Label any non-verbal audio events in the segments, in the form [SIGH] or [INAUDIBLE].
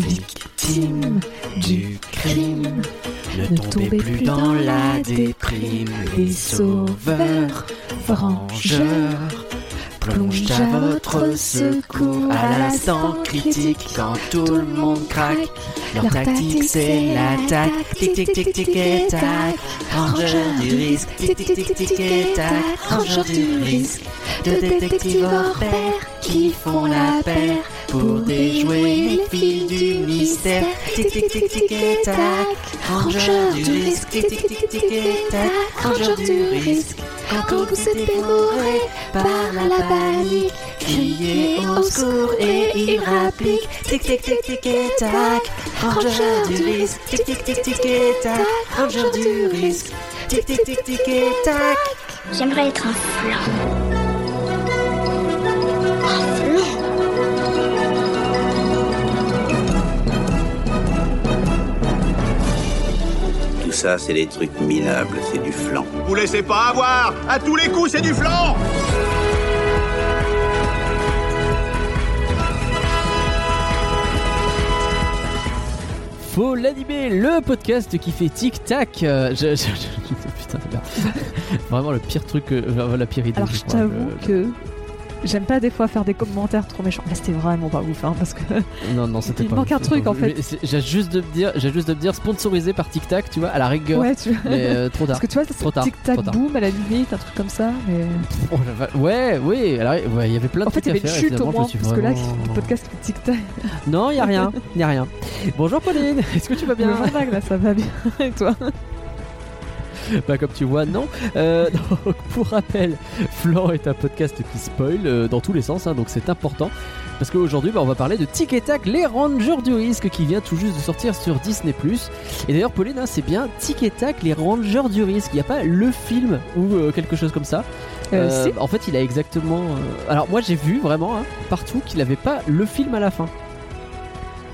victimes du crime. Ne tombez plus dans la déprime, les sauveurs, vengeurs. Plongent à votre secours à l'instant critique quand tout le monde craque. Leur tactique c'est l'attaque. Tic tic tic tic et tac. Rangeur du risque. Tic tic tic tic et tac. Rangeur du risque. De détectives hors pair qui font la paire pour déjouer les fils du mystère. Tic tic tic tic et tac. Rangeur du risque. Tic tic tic tic et tac. Rangeur du risque. Quand vous êtes dévoré par la panique, criez au secours et il rapplique. Tic tic tic tic et tac. Rangeur du risque. Tic tic tic tic et tac. Rangeur du risque. Tic tic tic tic et tac. J'aimerais être un flan. Un flan ça, c'est des trucs minables, c'est du flan. Vous laissez pas avoir À tous les coups, c'est du flan Faut l'animer, le podcast qui fait tic-tac. Euh, je, je- je- putain, merde. [LAUGHS] Vraiment le pire truc, euh, la pire idée. Alors je t'avoue que j'aime pas des fois faire des commentaires trop méchants. Là c'était vraiment pas ouf hein, parce que [LAUGHS] Non, non, c'était Il pas. manque un truc, en fait. J'ai juste de me dire, j'ai juste de me dire sponsorisé par Tic Tac, tu vois, à la rigueur. ouais tu vois. Mais euh, trop tard. Parce que tu vois, Trop tard, tic tac trop tard. boom à la limite, un truc comme ça. Mais Oh la Ouais, oui, alors, ouais, il y avait plein de en fait, il y avait une chute au moins. Parce que là, le podcast tic tac. Non, il y a rien, il y a rien. Bonjour Pauline, [LAUGHS] est-ce que tu vas bien? Vague, là, ça va bien. Et toi? [LAUGHS] Bah comme tu vois, non. Euh, [LAUGHS] donc, pour rappel, Flan est un podcast qui spoil euh, dans tous les sens, hein, donc c'est important. Parce qu'aujourd'hui, bah, on va parler de Tic et Tac, les Rangers du risque, qui vient tout juste de sortir sur Disney+. Et d'ailleurs, Pauline, hein, c'est bien Tic et Tac, les Rangers du risque. Il n'y a pas le film ou euh, quelque chose comme ça? Si. En fait, il a exactement... Alors moi, j'ai vu vraiment hein, partout qu'il n'avait pas le film à la fin.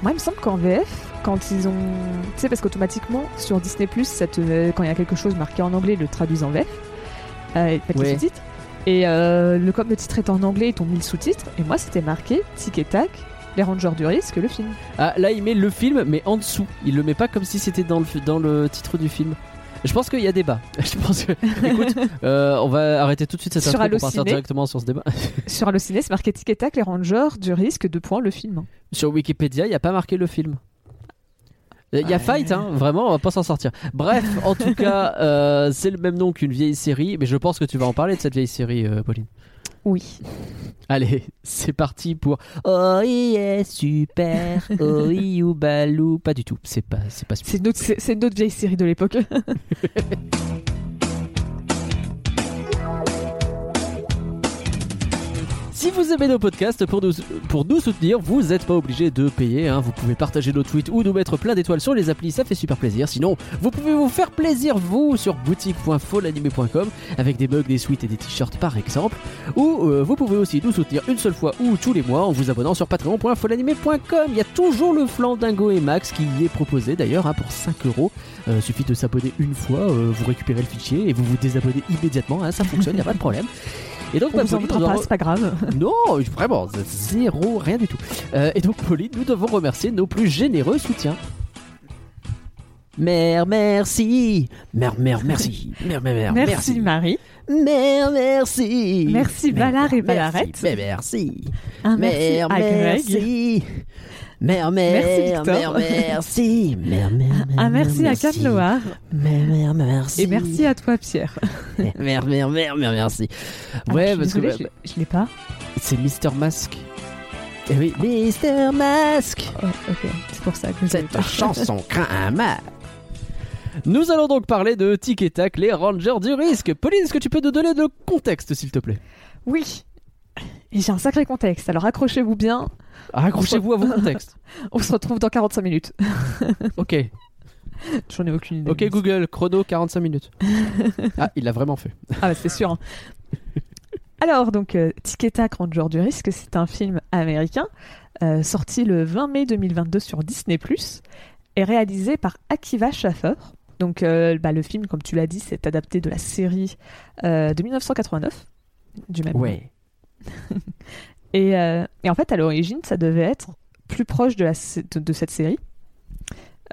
Moi, il me semble qu'en VF, quand ils ont. Tu sais, parce qu'automatiquement, sur Disney, ça te... quand il y a quelque chose marqué en anglais, ils le traduisent en VF. Euh, pas Ouais. les sous-titres. Et euh, le, comme le titre est en anglais, ils t'ont mis le sous-titre. Et moi, c'était marqué Tic et Tac, les Rangers du risque, le film. Ah, là, il met le film, mais en dessous. Il le met pas comme si c'était dans le, dans le titre du film. Je pense qu'il y a débat. [LAUGHS] Je pense que. Écoute, [LAUGHS] euh, on va arrêter tout de suite cette intro pour partir Allociné. directement sur ce débat. [LAUGHS] Sur Allociné, c'est marqué Tic et Tac, les Rangers du risque, deux points, le film. sur Wikipédia, il n'y a pas marqué le film. Il y a Ouais. Fight, hein, vraiment, on va pas s'en sortir. Bref, en tout [LAUGHS] cas, euh, c'est le même nom qu'une vieille série, mais je pense que tu vas en parler de cette vieille série, euh, Pauline. Oui. Allez, c'est parti pour Oh yeah, super, oh you balou. Pas du tout, c'est pas, c'est pas super. C'est une, autre- c'est- c'est une autre vieille série de l'époque. [LAUGHS] Si vous aimez nos podcasts, pour nous, soutenir, vous n'êtes pas obligé de payer. hein. Vous pouvez partager nos tweets ou nous mettre plein d'étoiles sur les applis, ça fait super plaisir. Sinon, vous pouvez vous faire plaisir, vous, sur boutique.folanimé.com avec des mugs, des suites et des t-shirts par exemple. Ou euh, vous pouvez aussi nous soutenir une seule fois ou tous les mois en vous abonnant sur patreon.folanimé.com. Il y a toujours le flanc Dingo et Max qui y est proposé d'ailleurs hein, pour 5 euros. Euh, suffit de s'abonner une fois, euh, vous récupérez le fichier et vous vous désabonnez immédiatement. hein, ça fonctionne, il n'y a pas de problème. Et donc, On bah, vous Pauline, nous pas, c'est pas grave. [LAUGHS] non, vraiment, zéro, rien du tout. Euh, et donc, Pauline, nous devons remercier nos plus généreux soutiens. Mère, merci. Mère, mère, merci. Mère, mère, mère, Merci, Marie. Mère, merci. Merci, Ballard et Merci, Ballarette. Mère, merci. Un merci Mère, à Greg. merci. Mère, Merci, mère, Victor. mère, merci. Mère, mère, mère, Un merci à merci. Cam Noir. Mère, mère, merci. Et merci à toi, Pierre. Mère, mère, mère, mère, merci. Alors, Ouais, je suis parce que désolée, bah, je l'ai- je l'ai pas. c'est Mister Mask. Eh oui, Mister Mask. Oh, ok, c'est pour ça que Cette chanson craint un mal. Nous allons donc parler de Tic et Tac, les Rangers du risque. Pauline, est-ce que tu peux nous donner le contexte, s'il te plaît? Oui. J'ai un sacré contexte, alors accrochez-vous bien. Accrochez-vous à vos contextes. [LAUGHS] On se retrouve dans 45 minutes. [LAUGHS] Ok, J'en ai aucune idée. ok Google, chrono 45 minutes. [LAUGHS] Ah, il l'a vraiment fait. Ah bah c'est sûr. hein. Alors donc euh, Tic et Tac, Ranger du risque, c'est un film américain euh, sorti le 20 mai 2022 sur Disney+, et réalisé par Akiva Schaffer. Donc euh, bah, le film, comme tu l'as dit, c'est adapté de la série euh, de 1989 du même. Ouais. Et, euh, et en fait, à l'origine, ça devait être plus proche de, la, de, de cette série.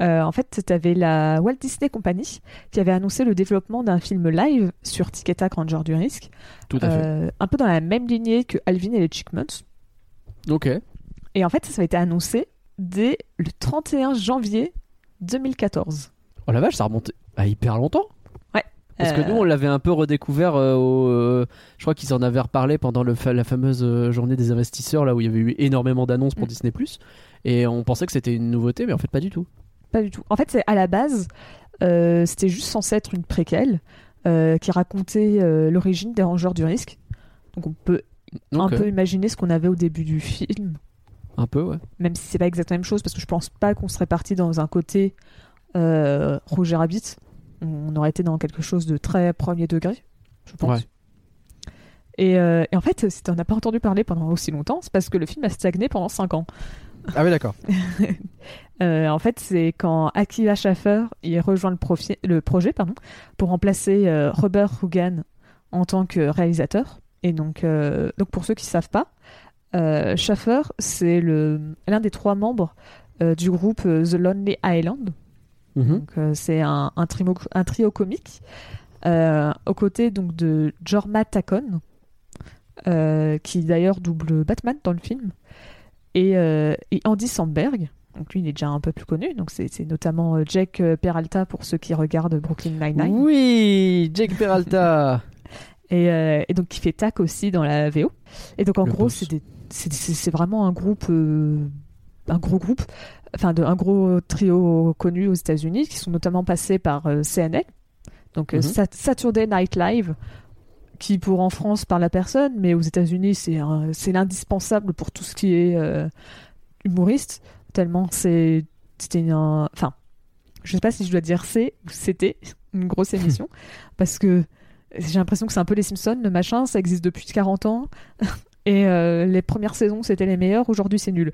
Euh, en fait, tu avais la Walt Disney Company qui avait annoncé le développement d'un film live sur Tic et Tac Ranger du risque, Tout à fait. euh, un peu dans la même lignée que Alvin et les Chipmunks. Ok. Et en fait, ça, ça a été annoncé dès le 31 janvier 2014. Oh la vache, ça remonte à hyper longtemps. Parce que Euh, nous, on l'avait un peu redécouvert. euh, au, euh, je crois qu'ils en avaient reparlé pendant le fa- la fameuse euh, journée des investisseurs, là où il y avait eu énormément d'annonces pour Mm. Disney+. Et on pensait que c'était une nouveauté, mais en fait pas du tout. Pas du tout. En fait, c'est à la base, euh, c'était juste censé être une préquelle euh, qui racontait euh, l'origine des Rangers du risque. Donc on peut Donc, un euh, peu imaginer ce qu'on avait au début du film, un peu, ouais. même si c'est pas exactement la même chose, parce que je pense pas qu'on serait parti dans un côté euh, Roger Rabbit. On aurait été dans quelque chose de très premier degré, je pense. Ouais. Et, euh, et en fait, si t'en as pas entendu parler pendant aussi longtemps, c'est parce que le film a stagné pendant 5 ans. Ah oui, d'accord. [LAUGHS] Euh, en fait, c'est quand Akiva Schaffer il rejoint le, profi- le projet pardon, pour remplacer euh, Robert Hogan en tant que réalisateur. Et donc, donc pour ceux qui ne savent pas, Schaffer, c'est le- l'un des trois membres du groupe The Lonely Island. Mhm. Euh, c'est un, un, trio, un trio comique euh, aux côtés donc, de Jorma Tacon, euh, qui d'ailleurs double Batman dans le film, et, et Andy Samberg. Donc lui, il est déjà un peu plus connu. Donc c'est notamment Jake euh, Peralta pour ceux qui regardent Brooklyn Nine-Nine. Oui, Jake Peralta. [LAUGHS] Et, euh, et donc qui fait TAC aussi dans la VO. Et donc en Le gros, c'est vraiment un groupe, euh, un gros groupe, enfin de, un gros trio connu aux États-Unis qui sont notamment passés par euh, CNL, donc euh, Mhm. Sat- Saturday Night Live, qui pour en France parle à personne, mais aux États-Unis c'est l'indispensable pour tout ce qui est euh, humoriste, tellement c'est c'était un, enfin je sais pas si je dois dire c'est ou c'était [LAUGHS] une grosse émission [LAUGHS] parce que j'ai l'impression que c'est un peu les Simpsons, le machin, ça existe depuis 40 ans. [LAUGHS] Et euh, les premières saisons, c'était les meilleures. Aujourd'hui, c'est nul.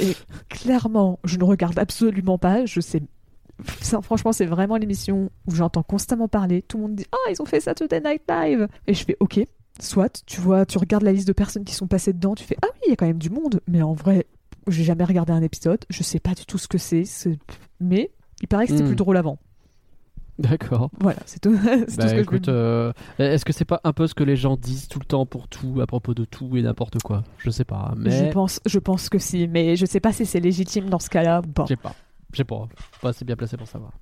Et clairement, je ne regarde absolument pas. Je sais. ça, franchement, c'est vraiment l'émission où j'entends constamment parler. Tout le monde dit Ah, ils ont fait Saturday Night Live. Et je fais Ok, soit. Tu vois, tu regardes la liste de personnes qui sont passées dedans. Tu fais Ah oui, il y a quand même du monde. Mais en vrai, j'ai jamais regardé un épisode. Je sais pas du tout ce que c'est. c'est- Mais il paraît que c'était Hmm. plus drôle avant. D'accord. Voilà, c'est tout. [LAUGHS] c'est tout Bah ce que je écoute, dire. euh, est-ce que c'est pas un peu ce que les gens disent tout le temps pour tout, à propos de tout et n'importe quoi? Je sais pas, mais Je pense, je pense que si, mais je sais pas si c'est légitime dans ce cas-là ou pas. j'ai pas. J'ai pas. Pas assez bien placé pour savoir.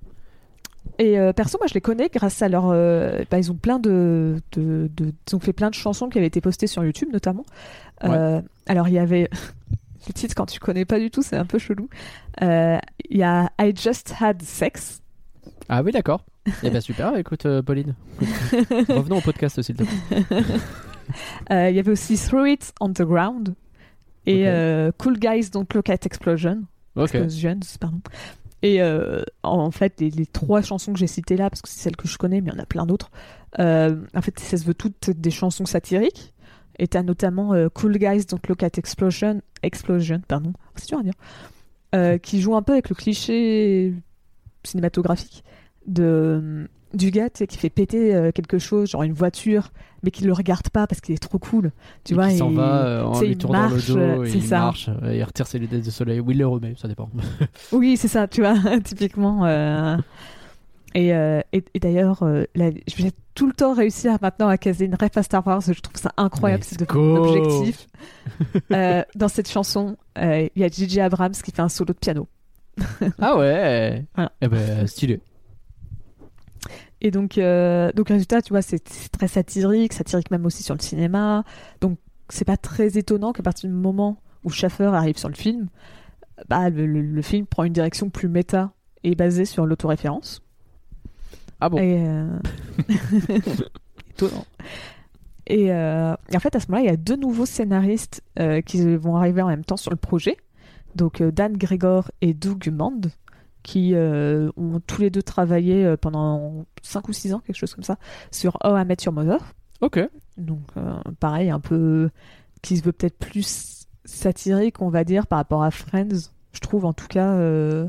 Et euh, perso, moi je les connais grâce à leur. euh, bah, ils ont plein de, de, de- Ils ont fait plein de chansons qui avaient été postées sur YouTube notamment. Euh, alors il y avait. [LAUGHS] Le titre, quand tu connais pas du tout, c'est un peu chelou. Euh, Il y a I Just Had Sex. Ah oui, d'accord. [LAUGHS] Eh ben super, écoute euh, Pauline. [LAUGHS] Revenons au podcast s'il te plaît. [LAUGHS] Euh, Il y avait aussi Throw It on the Ground. Et euh, Cool Guys Don't Look at Explosion. Explosions, pardon. Et en fait, les, les trois chansons que j'ai citées là, parce que c'est celles que je connais, mais il y en a plein d'autres, en fait, ça se veut toutes des chansons satiriques. Et t'as notamment Cool Guys Don't Look at Explosion, Explosion pardon, c'est dur à dire, qui joue un peu avec le cliché cinématographique de, du gars tu sais, qui fait péter euh, quelque chose, genre une voiture, mais qui le regarde pas parce qu'il est trop cool. Tu Et vois, qui s'en il- va euh, en lui il tournant marche, le dos, euh, et il ça. marche, euh, il retire ses lunettes de soleil ou il les remet, ça dépend. [LAUGHS] Oui, c'est ça, tu vois, [LAUGHS] typiquement. euh, Et, euh, et, et d'ailleurs, euh, vais tout le temps réussir maintenant à caser une ref à Star Wars. Je trouve ça incroyable, c'est devenu mon objectif. [LAUGHS] Euh, dans cette chanson, euh, il y a Gigi Abrams qui fait un solo de piano. ah ouais. Voilà. Eh ben stylé. Et donc, euh, donc résultat, tu vois, c'est très satirique, satirique même aussi sur le cinéma. Donc, c'est pas très étonnant qu'à partir du moment où Schaffer arrive sur le film, bah, le, le- le film prend une direction plus méta et basée sur l'autoréférence. Ah bon? Et, euh, [LAUGHS] Étonnant. Et, euh, et en fait, à ce moment-là, il y a deux nouveaux scénaristes euh, qui vont arriver en même temps sur le projet. Donc, Dan Gregor et Doug Mand, qui euh, ont tous les deux travaillé euh, pendant 5 ou 6 ans, quelque chose comme ça, sur Oh, I Met Your Mother. Ok. Donc, euh, pareil, un peu. qui se veut peut-être plus satirique, on va dire, par rapport à Friends. Je trouve, en tout cas, euh,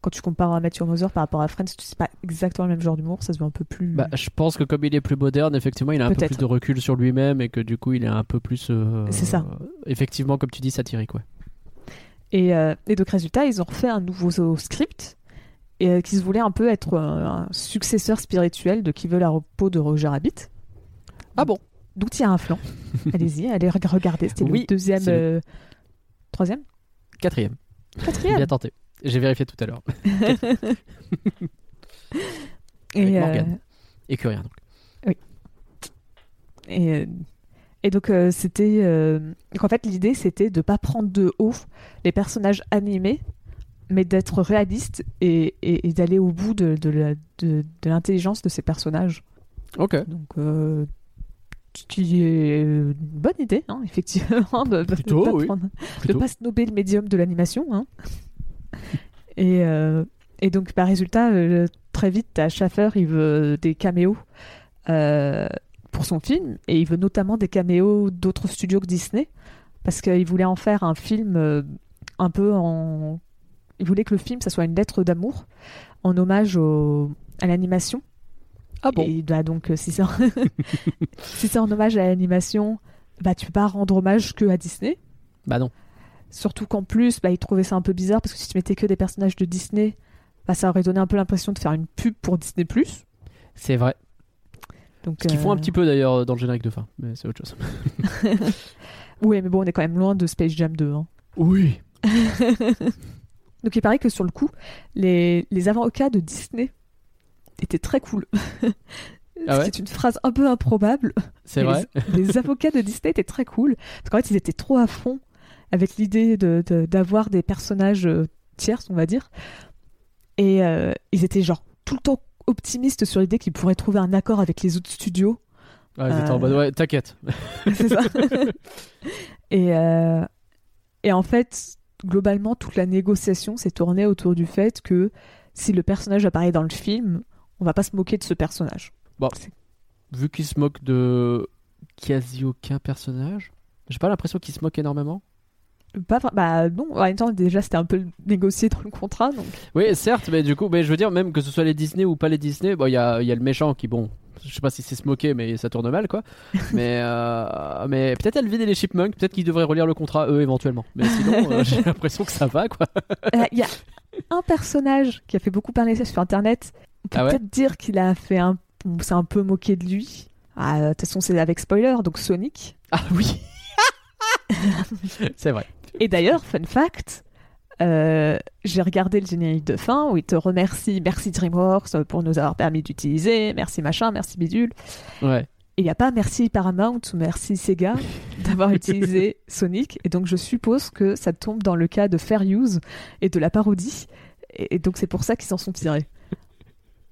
quand tu compares à Matthew Mother par rapport à Friends, c'est pas exactement le même genre d'humour, ça se veut un peu plus. Bah, je pense que comme il est plus moderne, effectivement, il a un peu plus de recul sur lui-même et que du coup, il est un peu plus. euh, C'est ça. Effectivement, comme tu dis, satirique, ouais. Et, euh, et donc, résultat, ils ont refait un nouveau script et euh, qui se voulait un peu être un, un successeur spirituel de Qui veut la peau de Roger Rabbit. Ah bon? D'où il y a un flanc. [LAUGHS] Allez-y, allez reg- regarder. C'était Oui, le deuxième. le- euh, Troisième? Quatrième. Quatrième? Bien tenté. J'ai vérifié tout à l'heure. [LAUGHS] Et, Avec euh, Morgane. Et que rien donc. Et, euh, et donc, euh, c'était. euh, donc, en fait, l'idée, c'était de pas prendre de haut les personnages animés, mais d'être réaliste et, et- et d'aller au bout de, de la- de- de l'intelligence de ces personnages. Ok. Donc, euh, qui est une bonne idée, hein, [LAUGHS] effectivement, de, Plutôt, pas oui. prendre- pas snober le médium de l'animation. hein. [LAUGHS] et, euh, et donc, par résultat, très vite, t'as Schaffer, il veut des caméos euh, pour son film, et il veut notamment des caméos d'autres studios que Disney, parce qu'il voulait en faire un film euh, un peu en... Il voulait que le film, ça soit une lettre d'amour, en hommage au- à l'animation. Ah bon? Et bah, donc, euh, si c'est en... [LAUGHS] si c'est en hommage à l'animation, bah, tu peux pas rendre hommage que à Disney. Bah non. Surtout qu'en plus, bah, il trouvait ça un peu bizarre parce que si tu mettais que des personnages de Disney, bah, ça aurait donné un peu l'impression de faire une pub pour Disney+. C'est vrai. Donc, Ce qu'ils font un euh, petit peu d'ailleurs dans le générique de fin. Mais c'est autre chose. [LAUGHS] Oui, mais bon, on est quand même loin de Space Jam 2. hein. Oui. [LAUGHS] Donc il paraît que sur le coup, les, les avocats de Disney étaient très cool. [LAUGHS] Ah ouais C'est une phrase un peu improbable. C'est vrai. Les, les avocats de Disney étaient très cool. Parce qu'en fait, ils étaient trop à fond avec l'idée de- de- d'avoir des personnages euh, tierces, on va dire. Et euh, ils étaient genre tout le temps optimistes sur l'idée qu'ils pourraient trouver un accord avec les autres studios. Ouais, ils étaient en Euh, mode, ouais, t'inquiète. [LAUGHS] C'est ça. [LAUGHS] et, euh, et en fait, globalement, toute la négociation s'est tournée autour du fait que si le personnage apparaît dans le film, on va pas se moquer de ce personnage. Vu qu'ils se moquent de quasi aucun personnage, j'ai pas l'impression qu'ils se moquent énormément. Pas bah non, en même temps, déjà c'était un peu négocié dans le contrat, donc Oui, certes, mais du coup, mais je veux dire, même que ce soit les Disney ou pas les Disney, bon, il y a, y a le méchant qui, bon, je sais pas si c'est se moquer, mais ça tourne mal, quoi. [LAUGHS] mais euh, mais peut-être Alvin et les Chipmunks, peut-être qu'ils devraient relire le contrat, eux, éventuellement. Mais sinon, euh, [LAUGHS] j'ai l'impression que ça va, quoi. Euh, il y a un personnage qui a fait beaucoup parler sur internet. On peut Ah ouais peut-être dire qu'il a fait un, un peu moqué de lui. Ah, de toute façon, c'est avec spoiler, donc Sonic. Ah oui [LAUGHS] C'est vrai. Et d'ailleurs, fun fact, euh, j'ai regardé le générique de fin où il te remercie, merci DreamWorks pour nous avoir permis d'utiliser, merci machin, merci bidule. Ouais. Il n'y a pas merci Paramount ou merci Sega d'avoir [LAUGHS] utilisé Sonic. Et donc je suppose que ça tombe dans le cas de Fair Use et de la parodie. Et, et donc c'est pour ça qu'ils s'en sont tirés.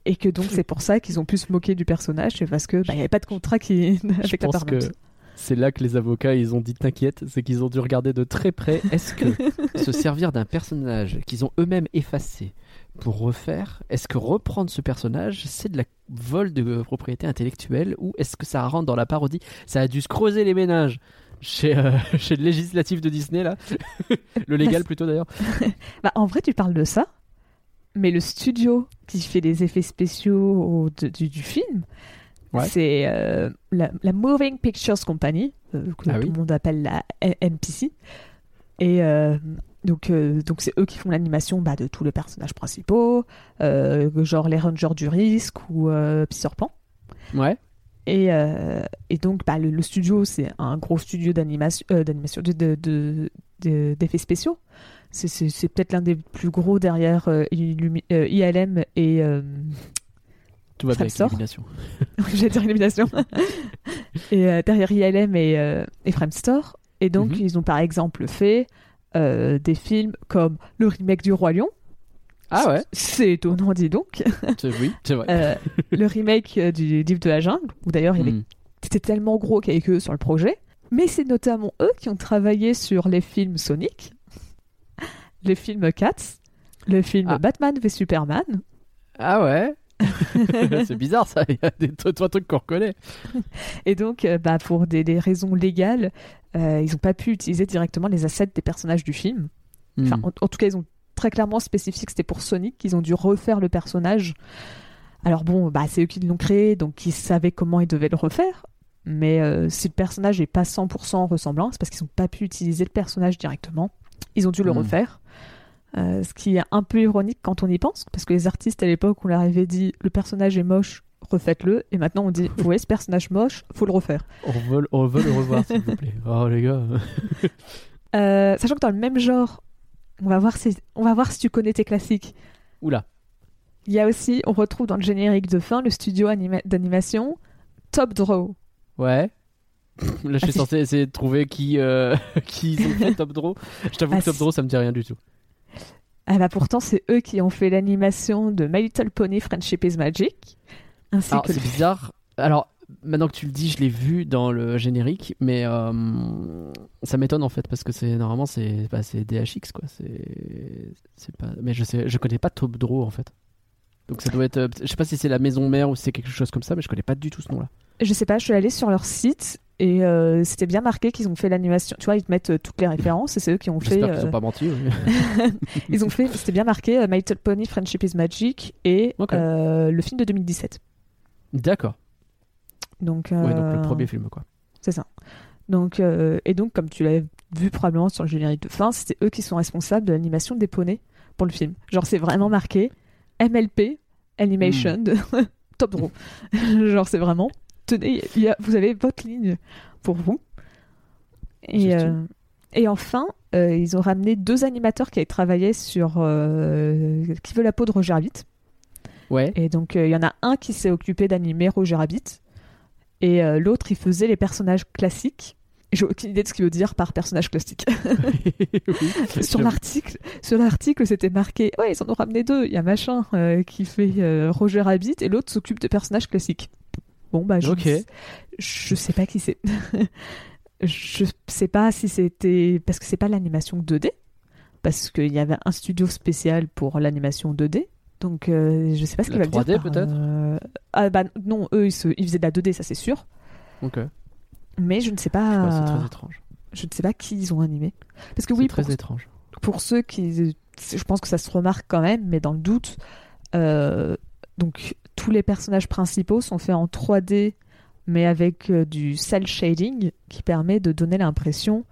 Et que donc [LAUGHS] c'est pour ça qu'ils ont pu se moquer du personnage, c'est parce que bah, il n'y avait pas de contrat qui [LAUGHS] Je avec la Paramount. que c'est là que les avocats ils ont dit t'inquiète, c'est qu'ils ont dû regarder de très près. Est-ce que [LAUGHS] se servir d'un personnage qu'ils ont eux-mêmes effacé pour refaire, est-ce que reprendre ce personnage c'est de la vol de propriété intellectuelle ou est-ce que ça rentre dans la parodie? Ça a dû se creuser les ménages. Chez, euh, [LAUGHS] chez le législatif de Disney, là. [LAUGHS] le légal plutôt d'ailleurs. Bah, en vrai, tu parles de ça, mais le studio qui fait les effets spéciaux de- du, du film, Ouais. c'est euh, la, la Moving Pictures Company, euh, que Ah tout oui. le monde appelle la NPC. Et euh, donc, donc c'est eux qui font l'animation bah, de tous les personnages principaux, genre les Rangers du risque ou euh, Pan. Ouais. Et, et donc, bah, le, le studio, c'est un gros studio d'animation, d'animation, de, de- de- de- d'effets spéciaux. C'est, c'est- c'est peut-être l'un des plus gros derrière ILM et. Tout va bien avec sort. l'illumination. [LAUGHS] J'allais dire Illumination. [LAUGHS] et euh, derrière ILM et, euh, et Framestore. Et donc, Mhm. ils ont par exemple fait euh, des films comme le remake du Roi Lion. Ah ouais C'est étonnant, dis donc. Oui, c'est vrai. Le remake du Livre de la Jungle, où d'ailleurs Hmm. c'était tellement gros que eux sur le projet. Mais c'est notamment eux qui ont travaillé sur les films Sonic, les films Cats, le film Ah. Batman v Superman. Ah ouais [LAUGHS] C'est bizarre ça, il y a des trois trucs qu'on reconnaît. [LAUGHS] Et donc, euh, bah, pour des, des raisons légales, euh, ils n'ont pas pu utiliser directement les assets des personnages du film. Enfin, Hmm. en, en tout cas, ils ont très clairement spécifié que c'était pour Sonic qu'ils ont dû refaire le personnage. Alors bon, bah, c'est eux qui l'ont créé, donc ils savaient comment ils devaient le refaire. Mais euh, si le personnage n'est pas 100% ressemblant, c'est parce qu'ils n'ont pas pu utiliser le personnage directement. Ils ont dû le Mm. refaire. Euh, ce qui est un peu ironique quand on y pense, parce que les artistes à l'époque, on leur avait dit le personnage est moche, refaites-le, et maintenant on dit vous voyez ce personnage moche, faut le refaire. On veut, on veut le revoir, s'il vous plaît. [LAUGHS] Oh, les gars. Euh, sachant que dans le même genre, on va voir si, on va voir si tu connais tes classiques. Oula. Il y a aussi, on retrouve dans le générique de fin le studio anima- d'animation Top Draw. Ouais. Là, je suis Ah, censé essayer de trouver qui, euh, [LAUGHS] qui Top Draw. Je t'avoue Ah, que Top si. Draw, ça me dit rien du tout. Ah bah pourtant, c'est eux qui ont fait l'animation de My Little Pony Friendship is Magic. Ainsi Alors, que c'est bizarre. Alors, maintenant que tu le dis, je l'ai vu dans le générique, mais euh, ça m'étonne en fait parce que c'est normalement c'est bah, c'est DHX quoi. C'est c'est pas. Mais je sais, je connais pas Top Draw en fait. Donc ça doit être. euh, Je sais pas si c'est la maison mère ou si c'est quelque chose comme ça, mais je connais pas du tout ce nom-là. Je sais pas, je suis allée sur leur site et euh, c'était bien marqué qu'ils ont fait l'animation. Tu vois, ils te mettent euh, toutes les références et c'est eux qui ont fait. J'espère qu'ils euh, ont pas menti. oui. [LAUGHS] Ils ont fait, c'était bien marqué euh, My Little Pony Friendship is Magic et euh, le film de 2017. D'accord. Donc, Ouais, donc le euh, premier film quoi. C'est ça. Donc, euh, et donc, comme tu l'as vu probablement sur le générique de fin, c'était eux qui sont responsables de l'animation des poneys pour le film. Genre, c'est vraiment marqué MLP, Animation, de [LAUGHS] Top Draw. [LAUGHS] Genre, c'est vraiment, tenez, il y a- vous avez votre ligne pour vous. Et, euh, et enfin, euh, ils ont ramené deux animateurs qui avaient travaillé sur euh, Qui veut la peau de Roger Rabbit. Ouais. Et donc, il y en a un qui s'est occupé d'animer Roger Rabbit. Et l'autre, il faisait les personnages classiques. J'ai aucune idée de ce qu'il veut dire par personnage classique. [LAUGHS] Oui, sur l'article, sur l'article, c'était marqué. Ouais, ils en ont ramené deux. Il y a machin euh, qui fait euh, Roger Rabbit et l'autre s'occupe de personnages classiques. Bon bah je, je sais pas qui c'est. [LAUGHS] je sais pas si c'était parce que c'est pas l'animation 2D, parce qu'il y avait un studio spécial pour l'animation 2D. Donc euh, je sais pas ce qu'il va 3D dire. par, peut-être euh, Ah bah non, eux ils, se- ils faisaient de la 2D, ça c'est sûr. Ok. Mais je ne sais pas. c'est très étrange. je ne sais pas qui ils ont animé. Parce que C'est oui, très pour, étrange. pour ceux qui. Je pense que ça se remarque quand même, mais dans le doute. euh, donc, tous les personnages principaux sont faits en 3D, mais avec euh, du cel shading qui permet de donner l'impression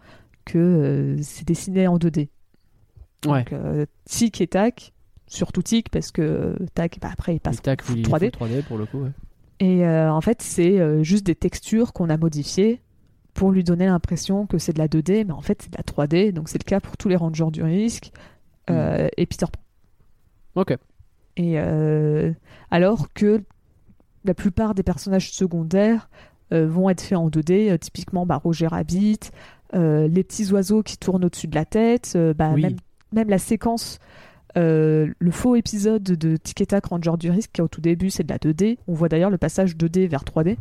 que euh, c'est dessiné en 2D. Ouais. Donc, euh, tic et tac, surtout tic, parce que tac, bah, après il passe en oui, il est 3D. full 3D pour le coup. ouais. Et en fait, c'est juste des textures qu'on a modifiées pour lui donner l'impression que c'est de la 2D, mais en fait, c'est de la 3D. Donc, c'est le cas pour tous les rangers du risque euh, et Peter Pan. Ok. Et euh, alors que la plupart des personnages secondaires euh, vont être faits en 2D, euh, typiquement bah, Roger Rabbit, les petits oiseaux qui tournent au-dessus de la tête, bah, Oui. même, même la séquence, euh, le faux épisode de Tic et Tac Ranger du risque qui au tout début, c'est de la 2D. On voit d'ailleurs le passage 2D vers 3D.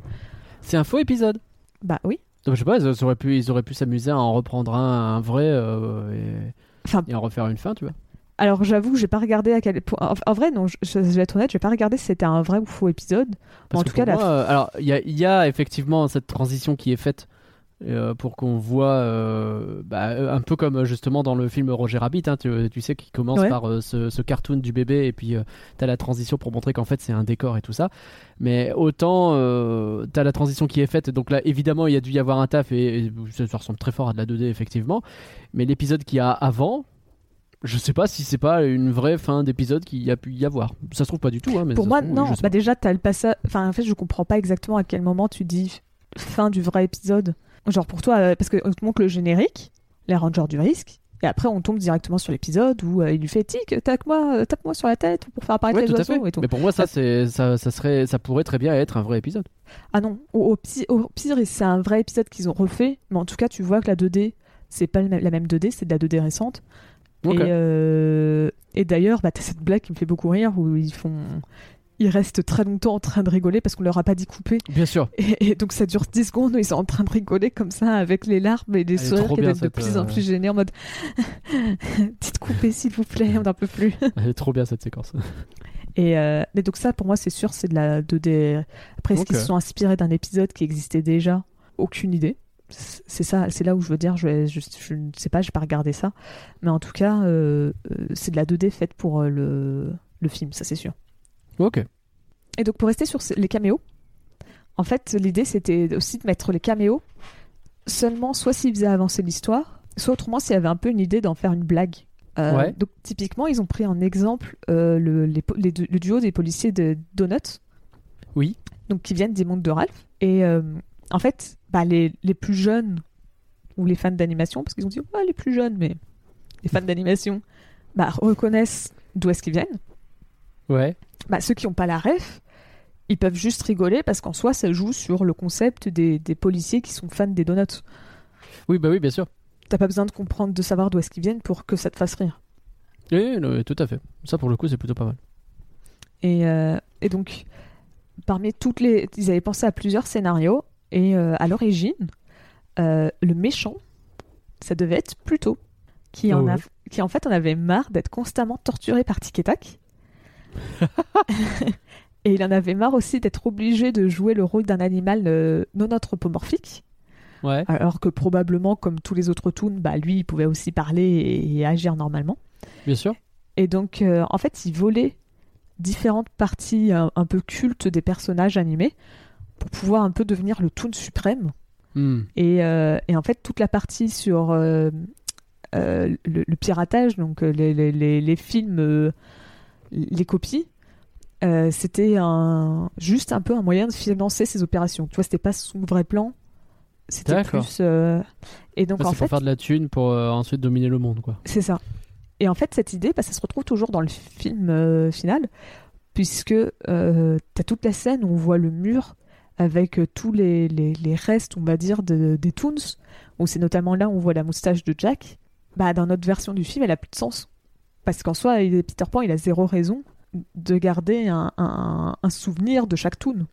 C'est un faux épisode. Bah oui. Donc, je sais pas, ils auraient pu, ils auraient pu s'amuser à en reprendre un, un vrai euh, et, Enfin, et en refaire une fin, tu vois. Alors j'avoue j'ai pas regardé à quel point. En, vrai, non, je, je vais être honnête, j'ai pas regardé si c'était un vrai ou faux épisode. Parce en tout cas, la euh, alors il y a, il y a effectivement cette transition qui est faite euh, pour qu'on voit euh, bah, un peu comme justement dans le film Roger Rabbit, hein, tu, tu sais, qui commence Ouais. par ce, ce cartoon du bébé et puis t'as la transition pour montrer qu'en fait c'est un décor et tout ça. Mais autant t'as la transition qui est faite, donc là évidemment il y a dû y avoir un taf et, et ça, ça ressemble très fort à de la 2D effectivement. Mais l'épisode qu'il y a avant. Je sais pas si c'est pas une vraie fin d'épisode qu'il y a pu y avoir. Ça se trouve pas du tout. Hein, mais Pour moi, trouve, non. Bah déjà, t'as le passage. Enfin, en fait, je comprends pas exactement à quel moment tu dis fin du vrai épisode. Genre pour toi, euh, parce qu'on te montre le générique, les rangers du risque, et après on tombe directement sur l'épisode où euh, il lui fait tic, tape-moi, euh, tape-moi sur la tête pour faire apparaître Ouais, les tout oiseaux fait. et tout. Mais pour moi, ça, c'est, ça, ça serait, ça pourrait très bien être un vrai épisode. Ah non, au, au pi- au pire, c'est un vrai épisode qu'ils ont refait, mais en tout cas, tu vois que la 2D, c'est pas la même 2D, c'est de la 2D récente. Et, euh, et d'ailleurs, bah, t'as cette blague qui me fait beaucoup rire où ils font. Ils restent très longtemps en train de rigoler parce qu'on leur a pas dit couper. Bien sûr. Et, et donc ça dure 10 secondes où ils sont en train de rigoler comme ça avec les larmes et les Elle sourires qui deviennent de plus en euh, plus gênés en mode [LAUGHS] Dites couper s'il vous plaît, on n'en peut plus. [LAUGHS] Elle est trop bien cette séquence. Et, euh, mais donc ça pour moi c'est sûr c'est de la 2D. Après est-ce qu'ils se sont inspirés d'un épisode qui existait déjà? Aucune idée. C'est ça, c'est là où je veux dire, je, je, je ne sais pas, j'ai pas regardé ça. Mais en tout cas, euh, euh, c'est de la 2D faite pour euh, le, le film, ça c'est sûr. Ok. Et donc pour rester sur les caméos, en fait l'idée c'était aussi de mettre les caméos seulement soit s'ils faisaient avancer l'histoire, soit autrement s'il y avait un peu une idée d'en faire une blague. Euh, Ouais. Donc typiquement, ils ont pris en exemple euh, le, les le duo des policiers de Donuts, Oui. donc qui viennent des mondes de Ralph. Et en fait, bah, les, les plus jeunes ou les fans d'animation, parce qu'ils ont dit ouais, les plus jeunes, mais les fans d'animation, bah, reconnaissent d'où est-ce qu'ils viennent. Ouais. Bah, ceux qui n'ont pas la ref, ils peuvent juste rigoler parce qu'en soi, ça joue sur le concept des, des policiers qui sont fans des donuts. Oui, bah oui, bien sûr. T'as pas besoin de comprendre, de savoir d'où est-ce qu'ils viennent pour que ça te fasse rire. Oui, tout à fait. Ça, pour le coup, c'est plutôt pas mal. Et, euh, et donc, parmi toutes les. Ils avaient pensé à plusieurs scénarios. Et euh, à l'origine, euh, le méchant, ça devait être Pluto, qui, Oh en a, qui en fait en avait marre d'être constamment torturé par Tic et Tac. [LAUGHS] et il en avait marre aussi d'être obligé de jouer le rôle d'un animal euh, non anthropomorphique. Ouais. Alors que probablement, comme tous les autres toons, bah, lui, il pouvait aussi parler et, et agir normalement. Bien sûr. Et donc, euh, en fait, il volait différentes parties un, un peu cultes des personnages animés pour pouvoir un peu devenir le toon suprême. Hmm. Et, euh, et en fait, toute la partie sur euh, euh, le, le piratage, donc les, les- les- les films, les copies, c'était un, juste un peu un moyen de financer ces opérations. Tu vois, c'était pas sous vrai plan. C'était plus. Et donc, en fait, pour faire de la thune pour ensuite dominer le monde, quoi. c'est ça. Et en fait, cette idée, bah, ça se retrouve toujours dans le film euh, final, puisque euh, tu as toute la scène où on voit le mur avec euh, tous les, les, les restes, on va dire, de, des Toons, où c'est notamment là où on voit la moustache de Jack. Bah, dans notre version du film, elle a plus de sens. Parce qu'en soi, Peter Pan, il a zéro raison de garder un, un, un souvenir de chaque Toon.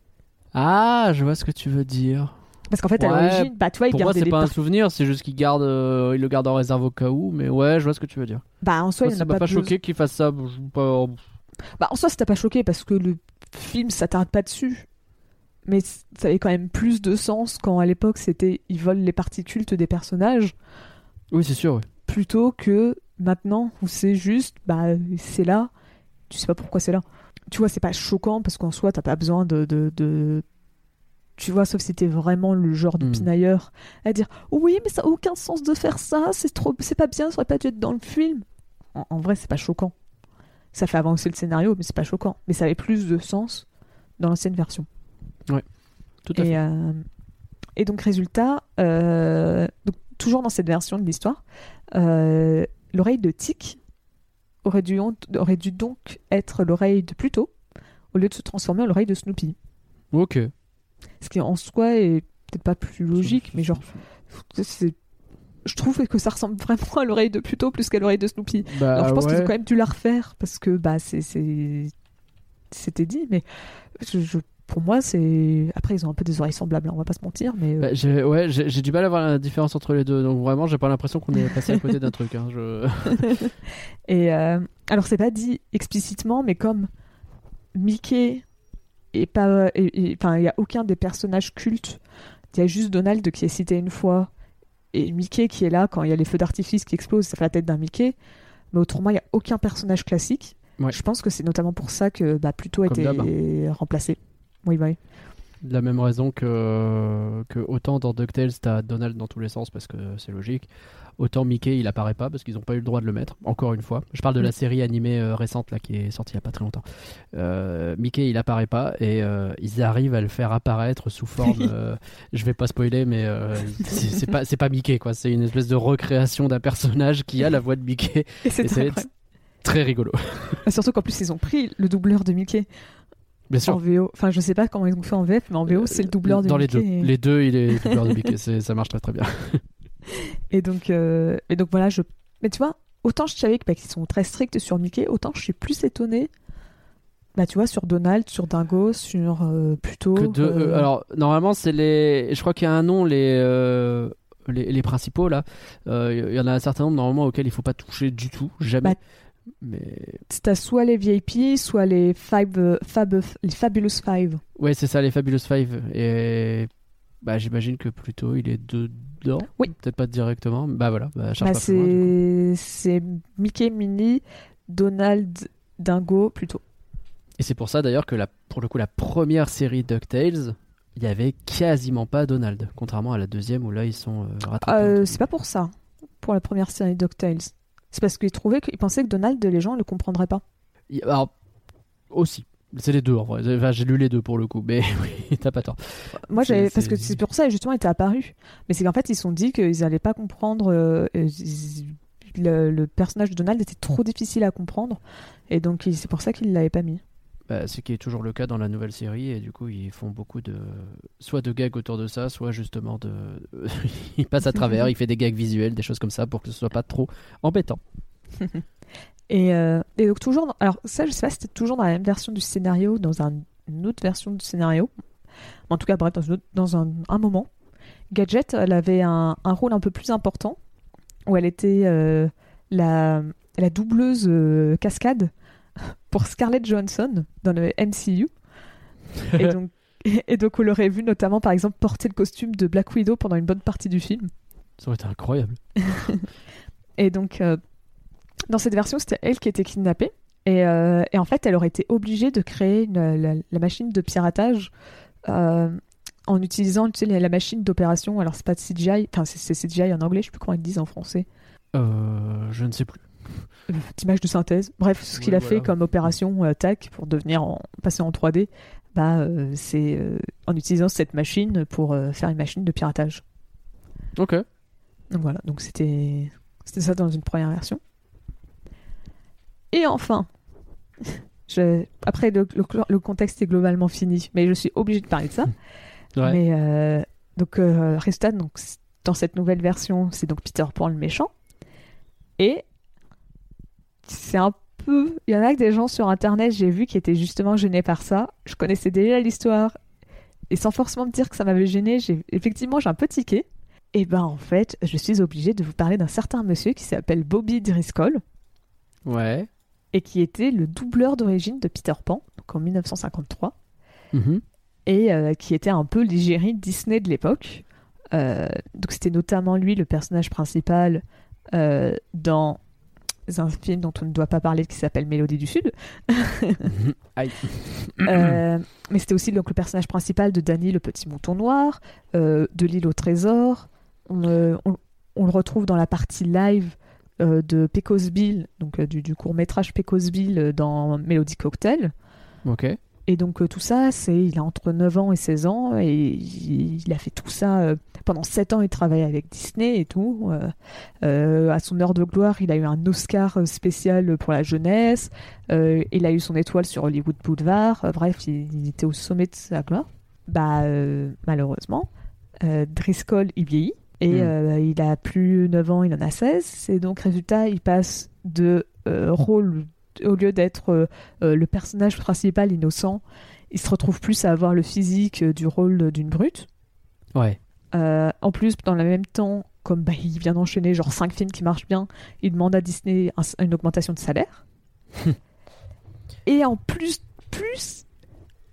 Ah, je vois ce que tu veux dire. Parce qu'en fait, à Ouais, l'origine, bah, tu vois, il Pour moi, c'est pas un souvenir, c'est juste qu'il garde, euh, il le garde en réserve au cas où. Mais ouais, je vois ce que tu veux dire. Bah, en soi, Moi, il ça m'a pas, pas choqué qu'il fasse ça. Bah, en soi, ça t'a pas choqué parce que le film s'attarde pas dessus. Mais ça avait quand même plus de sens quand à l'époque c'était ils volent les parties cultes des personnages Oui, c'est sûr. ouais. plutôt que maintenant où c'est juste bah c'est là, tu sais pas pourquoi c'est là. Tu vois, c'est pas choquant parce qu'en soi t'as pas besoin de, de, de- Tu vois, sauf si t'es vraiment le genre de Hmm. pinailleur à dire oui, mais ça a aucun sens de faire ça, c'est trop, c'est pas bien, ça aurait pas dû être dans le film. En, en vrai, c'est pas choquant. Ça fait avancer le scénario, mais c'est pas choquant. Mais ça avait plus de sens dans l'ancienne version. Tout à fait. Et, euh, et donc, résultat, euh, donc, toujours dans cette version de l'histoire, euh, l'oreille de Tic aurait dû, aurait dû donc être l'oreille de Pluto au lieu de se transformer en l'oreille de Snoopy. Ok. Ce qui en soi est peut-être pas plus logique, mais genre, c'est- je trouve que ça ressemble vraiment à l'oreille de Pluto plus qu'à l'oreille de Snoopy. Bah, Alors je pense qu'ils ouais. ont quand même dû la refaire parce que bah c'est c'est- c'était dit, mais je, je- pour moi c'est après ils ont un peu des oreilles semblables, hein, on va pas se mentir, mais euh, Bah, j'ai ouais, j'ai j'ai du mal à voir la différence entre les deux. Donc vraiment, j'ai pas l'impression qu'on est passé à côté d'un truc. hein. Je... [LAUGHS] et euh, alors c'est pas dit explicitement, mais comme Mickey et pas enfin il y a aucun des personnages cultes, il y a juste Donald qui est cité une fois et Mickey qui est là quand il y a les feux d'artifice qui explosent, ça fait la tête d'un Mickey, mais autrement il y a aucun personnage classique. Ouais. Je pense que c'est notamment pour ça que bah, Pluto a Comme été d'hab. remplacé. Oui, oui. De la même raison que, que autant dans DuckTales, t'as Donald dans tous les sens parce que c'est logique. Autant Mickey, il apparaît pas parce qu'ils ont pas eu le droit de le mettre. Encore une fois, je parle de la Mm. série animée euh, récente là qui est sortie il y a pas très longtemps. Euh, Mickey, il apparaît pas et euh, ils arrivent à le faire apparaître sous forme. [LAUGHS] euh, je vais pas spoiler, mais c'est pas c'est pas Mickey quoi. C'est une espèce de recréation d'un personnage qui a la voix de Mickey. Et c'est incroyable. très rigolo. Surtout qu'en plus, ils ont pris le doubleur de Mickey Bien en sûr. VO. Enfin, je sais pas comment ils ont fait en VF, mais en VO, c'est le doubleur de Dans Mickey. les deux, et- les deux, il est doubleur de Mickey. [LAUGHS] Ça marche très très bien. [LAUGHS] Et donc, euh, et donc voilà, je. Mais tu vois, autant je savais bah, qu'ils sont très stricts sur Mickey, autant je suis plus étonnée. Bah, tu vois, sur Donald, sur Dingo, sur euh, que euh, euh, alors normalement c'est les. Je crois qu'il y a un nom les. euh, Les, les principaux là, Euh, il y en a un certain nombre normalement auxquels il faut pas toucher du tout, jamais. Bah, Mais T'as soit les VIP, soit les, five, euh, fab, les Fabulous Five. ouais, c'est ça les Fabulous Five. Et bah j'imagine que plutôt il est dedans. Oui. Peut-être pas directement. Bah voilà. Bah, Bah, c'est c'est Mickey, Minnie, Donald, Dingo, Pluto. Et c'est pour ça d'ailleurs que la, pour le coup la première série DuckTales, il y avait quasiment pas Donald, contrairement à la deuxième où là ils sont euh, rattrapés. Euh, c'est pas pour ça. pour la première série DuckTales. C'est parce qu'il trouvait qu'il pensait que Donald, les gens ne le comprendraient pas. Alors, aussi. C'est les deux en vrai. Enfin, j'ai lu les deux pour le coup, mais [LAUGHS] oui, t'as pas tort. Moi, j'avais parce que c'est pour ça justement il était apparu. Mais c'est qu'en fait ils se sont dit qu'ils allaient pas comprendre. euh, ils- le, le personnage de Donald était trop difficile à comprendre et donc c'est pour ça qu'ils l'avaient pas mis. Bah, ce qui est toujours le cas dans la nouvelle série, et du coup, ils font beaucoup de. soit de gags autour de ça, soit justement de. [LAUGHS] il passe à travers, il fait des gags visuels, des choses comme ça, pour que ce soit pas trop embêtant. [LAUGHS] Et, euh, et donc toujours, dans- alors ça je sais pas c'était toujours dans la même version du scénario, dans un- une autre version du scénario. En tout cas bref dans, dans un, moment, Gadget elle avait un, un rôle un peu plus important où elle était euh, la, la doubleuse euh, cascade [LAUGHS] pour Scarlett Johansson dans le MCU. Et [LAUGHS] donc, et donc on l'aurait vu notamment par exemple porter le costume de Black Widow pendant une bonne partie du film. Ça aurait été incroyable. [LAUGHS] Et donc, euh, dans cette version, c'était elle qui était kidnappée. Et, euh, et en fait, elle aurait été obligée de créer une- la, la machine de piratage euh, en utilisant tu sais, la la machine d'opération. Alors, c'est pas de CGI, enfin, c'est CGI en anglais, je sais plus comment ils disent en français. Euh, je ne sais plus. Euh, D'image de synthèse. Bref, ce qu'il Oui, a fait comme opération euh, TAC pour devenir en, passer en 3D, bah, euh, c'est euh, en utilisant cette machine pour faire une machine de piratage. Ok. Donc voilà, donc c'était c'était ça dans une première version. Et enfin, [LAUGHS] je, après le, le- le contexte est globalement fini, mais je suis obligée de parler de ça. [LAUGHS] Ouais. Mais donc résultat, donc dans cette nouvelle version, c'est donc Peter Pan le méchant. Et c'est un peu, il y en a que des gens sur internet, j'ai vu qui étaient justement gênés par ça. Je connaissais déjà l'histoire et sans forcément me dire que ça m'avait gêné, j'ai effectivement j'ai un peu tiqué. Et ben en fait, je suis obligée de vous parler d'un certain monsieur qui s'appelle Bobby Driscoll Ouais. et qui était le doubleur d'origine de Peter Pan, donc en 1953, Mhm. et euh, qui était un peu l'égérie Disney de l'époque. Euh, donc c'était notamment lui le personnage principal euh, dans un film dont on ne doit pas parler qui s'appelle Mélodie du Sud. [LAUGHS] Aïe. Euh, mais c'était aussi donc le personnage principal de Danny le petit mouton noir, euh, de l'île au trésor. On, euh, on- on le retrouve dans la partie live euh, de Pecos Bill, donc du, du court métrage Pecos Bill dans Melody Cocktail. Ok. Et donc euh, tout ça, c'est il a entre 9 ans et 16 ans et il, il a fait tout ça euh, pendant 7 ans. Il travaille avec Disney et tout. Euh, à son heure de gloire, il a eu un Oscar spécial pour la jeunesse. Il a eu son étoile sur Hollywood Boulevard. Bref, il, il était au sommet de sa gloire. Bah malheureusement, Driscoll il vieillit et Mm. euh, il a plus 9 ans, il en a 16. Et donc résultat, il passe de rôle au lieu d'être euh, euh, le personnage principal innocent, il se retrouve plus à avoir le physique euh, du rôle d'une brute. Ouais. Euh, en plus, dans le même temps, comme bah, il vient d'enchaîner genre 5 films qui marchent bien, il demande à Disney un- une augmentation de salaire. [LAUGHS] Et en plus, plus,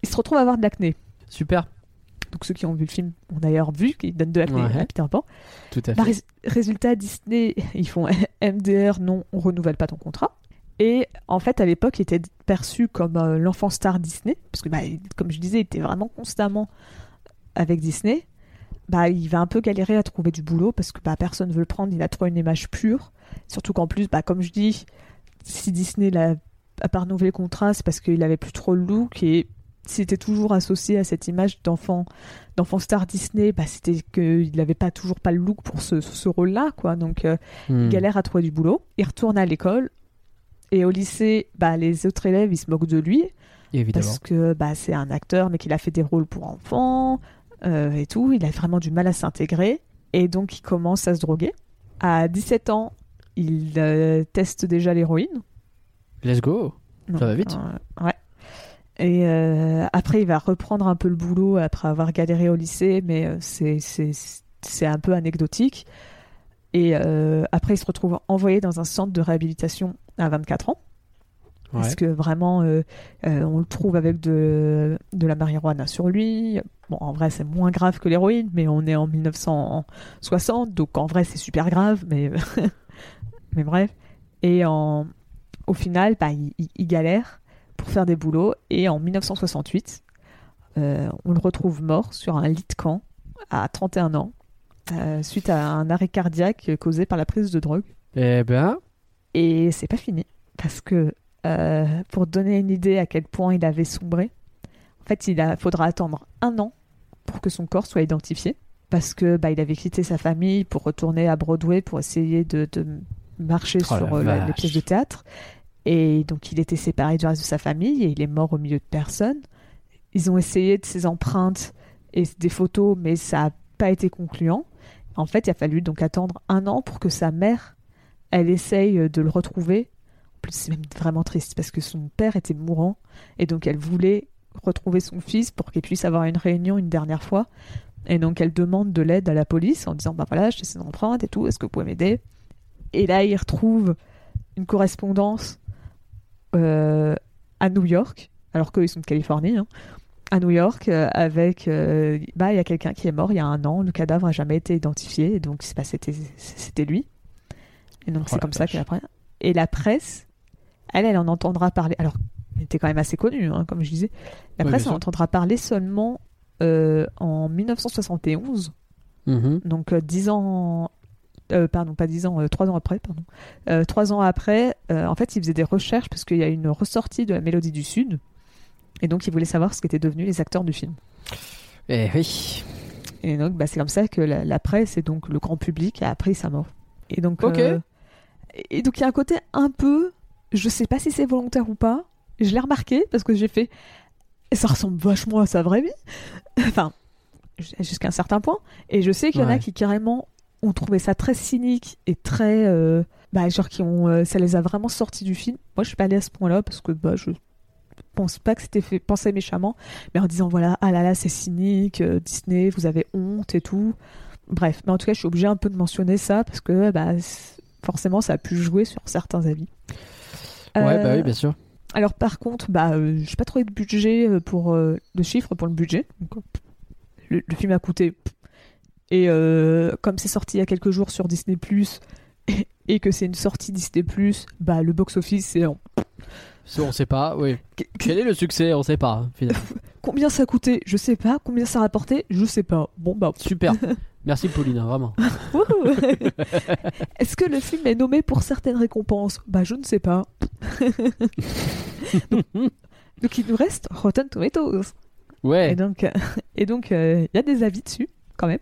il se retrouve à avoir de l'acné. Super. Donc ceux qui ont vu le film ont d'ailleurs vu qu'il donne de l'acné Ouais. à Peter Pan. Tout à fait. Bah, rés- résultat, Disney, ils font [LAUGHS] MDR, non, on renouvelle pas ton contrat. Et en fait, à l'époque, il était perçu comme euh, l'enfant star Disney, parce que, bah, comme je disais, il était vraiment constamment avec Disney. Bah, il va un peu galérer à trouver du boulot parce que bah, personne veut le prendre, il a trop une image pure. Surtout qu'en plus, bah, comme je dis, si Disney l'a a pas renouvelé le contrat, c'est parce qu'il avait plus trop le look et s'il était toujours associé à cette image d'enfant d'enfant star Disney, bah, c'était qu'il n'avait pas toujours pas le look pour ce, ce rôle-là, quoi. Donc, euh, Hmm. il galère à trouver du boulot. Il retourne à l'école. Et au lycée, bah, les autres élèves, ils se moquent de lui. Évidemment. Parce que bah, c'est un acteur, mais qu'il a fait des rôles pour enfants euh, et tout. Il a vraiment du mal à s'intégrer. Et donc, il commence à se droguer. À 17 ans, il euh, teste déjà l'héroïne. Let's go. Ça va vite. Euh, ouais. Et après, il va reprendre un peu le boulot après avoir galéré au lycée, mais c'est un peu anecdotique. Et euh, après, il se retrouve envoyé dans un centre de réhabilitation à 24 ans. Ouais. Parce que vraiment, euh, euh, on le trouve avec de, de la marijuana sur lui. Bon, en vrai, c'est moins grave que l'héroïne, mais on est en 1960, donc en vrai, c'est super grave, mais, [LAUGHS] mais bref. Et en, au final, bah, il, il- il galère pour faire des boulots. Et en 1968, euh, on le retrouve mort sur un lit de camp à 31 ans, euh, suite à un arrêt cardiaque causé par la prise de drogue. Eh ben, Et c'est pas fini, parce que euh, pour donner une idée à quel point il avait sombré, en fait, il a, faudra attendre un an pour que son corps soit identifié, parce que bah, il avait quitté sa famille pour retourner à Broadway pour essayer de, de marcher Oh sur euh, la- les pièces de théâtre. Et donc, il était séparé du reste de sa famille et il est mort au milieu de personne. Ils ont essayé de ses empreintes et des photos, mais ça n'a pas été concluant. En fait, il a fallu donc attendre un an pour que sa mère, elle essaye de le retrouver. En plus, c'est même vraiment triste parce que son père était mourant et donc elle voulait retrouver son fils pour qu'il puisse avoir une réunion une dernière fois. Et donc elle demande de l'aide à la police en disant bah voilà, j'ai ses empreintes et tout, est-ce que vous pouvez m'aider? Et là, il retrouve une correspondance euh, à New York, alors qu'eux ils sont de Californie, hein, à New York, euh, avec euh, bah il y a quelqu'un qui est mort il y a un an, le cadavre a jamais été identifié, donc bah, c'était c'était lui. Et donc Oh c'est la comme ça qu'elle apprend. Et la presse, elle, elle en entendra parler. Alors, il était quand même assez connu, hein, comme je disais. La presse en entendra parler seulement euh, en 1971, mhm. donc euh, dix ans. euh, pardon, pas dix ans, euh, trois ans après, pardon. Euh, trois ans après, en fait, il faisait des recherches parce qu'il y a une ressortie de la Mélodie du Sud. Et donc, il voulait savoir ce qu'étaient devenus les acteurs du film. eh oui. Et donc, bah, c'est comme ça que la, la presse et donc le grand public a appris sa mort. Et donc, Ok. euh, et donc il y a un côté un peu, je sais pas si c'est volontaire ou pas. Je l'ai remarqué parce que j'ai fait, ça ressemble vachement à sa vraie vie. [LAUGHS] enfin, jusqu'à un certain point. Et je sais qu'il y en a qui carrément ont trouvé ça très cynique et très, euh, bah, genre qui ont, euh, ça les a vraiment sortis du film. Moi, je suis pas allée à ce point-là parce que bah, je pense pas que c'était fait penser méchamment, mais en disant voilà, ah là là, c'est cynique, euh, Disney, vous avez honte et tout. Bref, mais en tout cas, je suis obligée un peu de mentionner ça parce que bah, forcément, ça a pu jouer sur certains avis. Ouais, Euh, bah oui, bien sûr. alors par contre, bah, euh, j'ai pas trouvé de budget euh, pour euh, de chiffres pour le budget. Donc, euh, le, le film a coûté et euh, comme c'est sorti il y a quelques jours sur Disney et, [LAUGHS] et que c'est une sortie Disney bah le box office c'est en- Ça, on sait pas, oui. Quel est le succès On sait pas, finalement. [LAUGHS] combien ça a coûté, je sais pas. Combien ça a rapporté, je sais pas. Bon bah Super. [LAUGHS] Merci Pauline, hein, vraiment. [LAUGHS] Est-ce que le film est nommé pour certaines récompenses? Bah je ne sais pas. donc, donc, il nous reste Rotten Tomatoes. Et Ouais. donc euh, et donc euh, il y a des avis dessus quand même.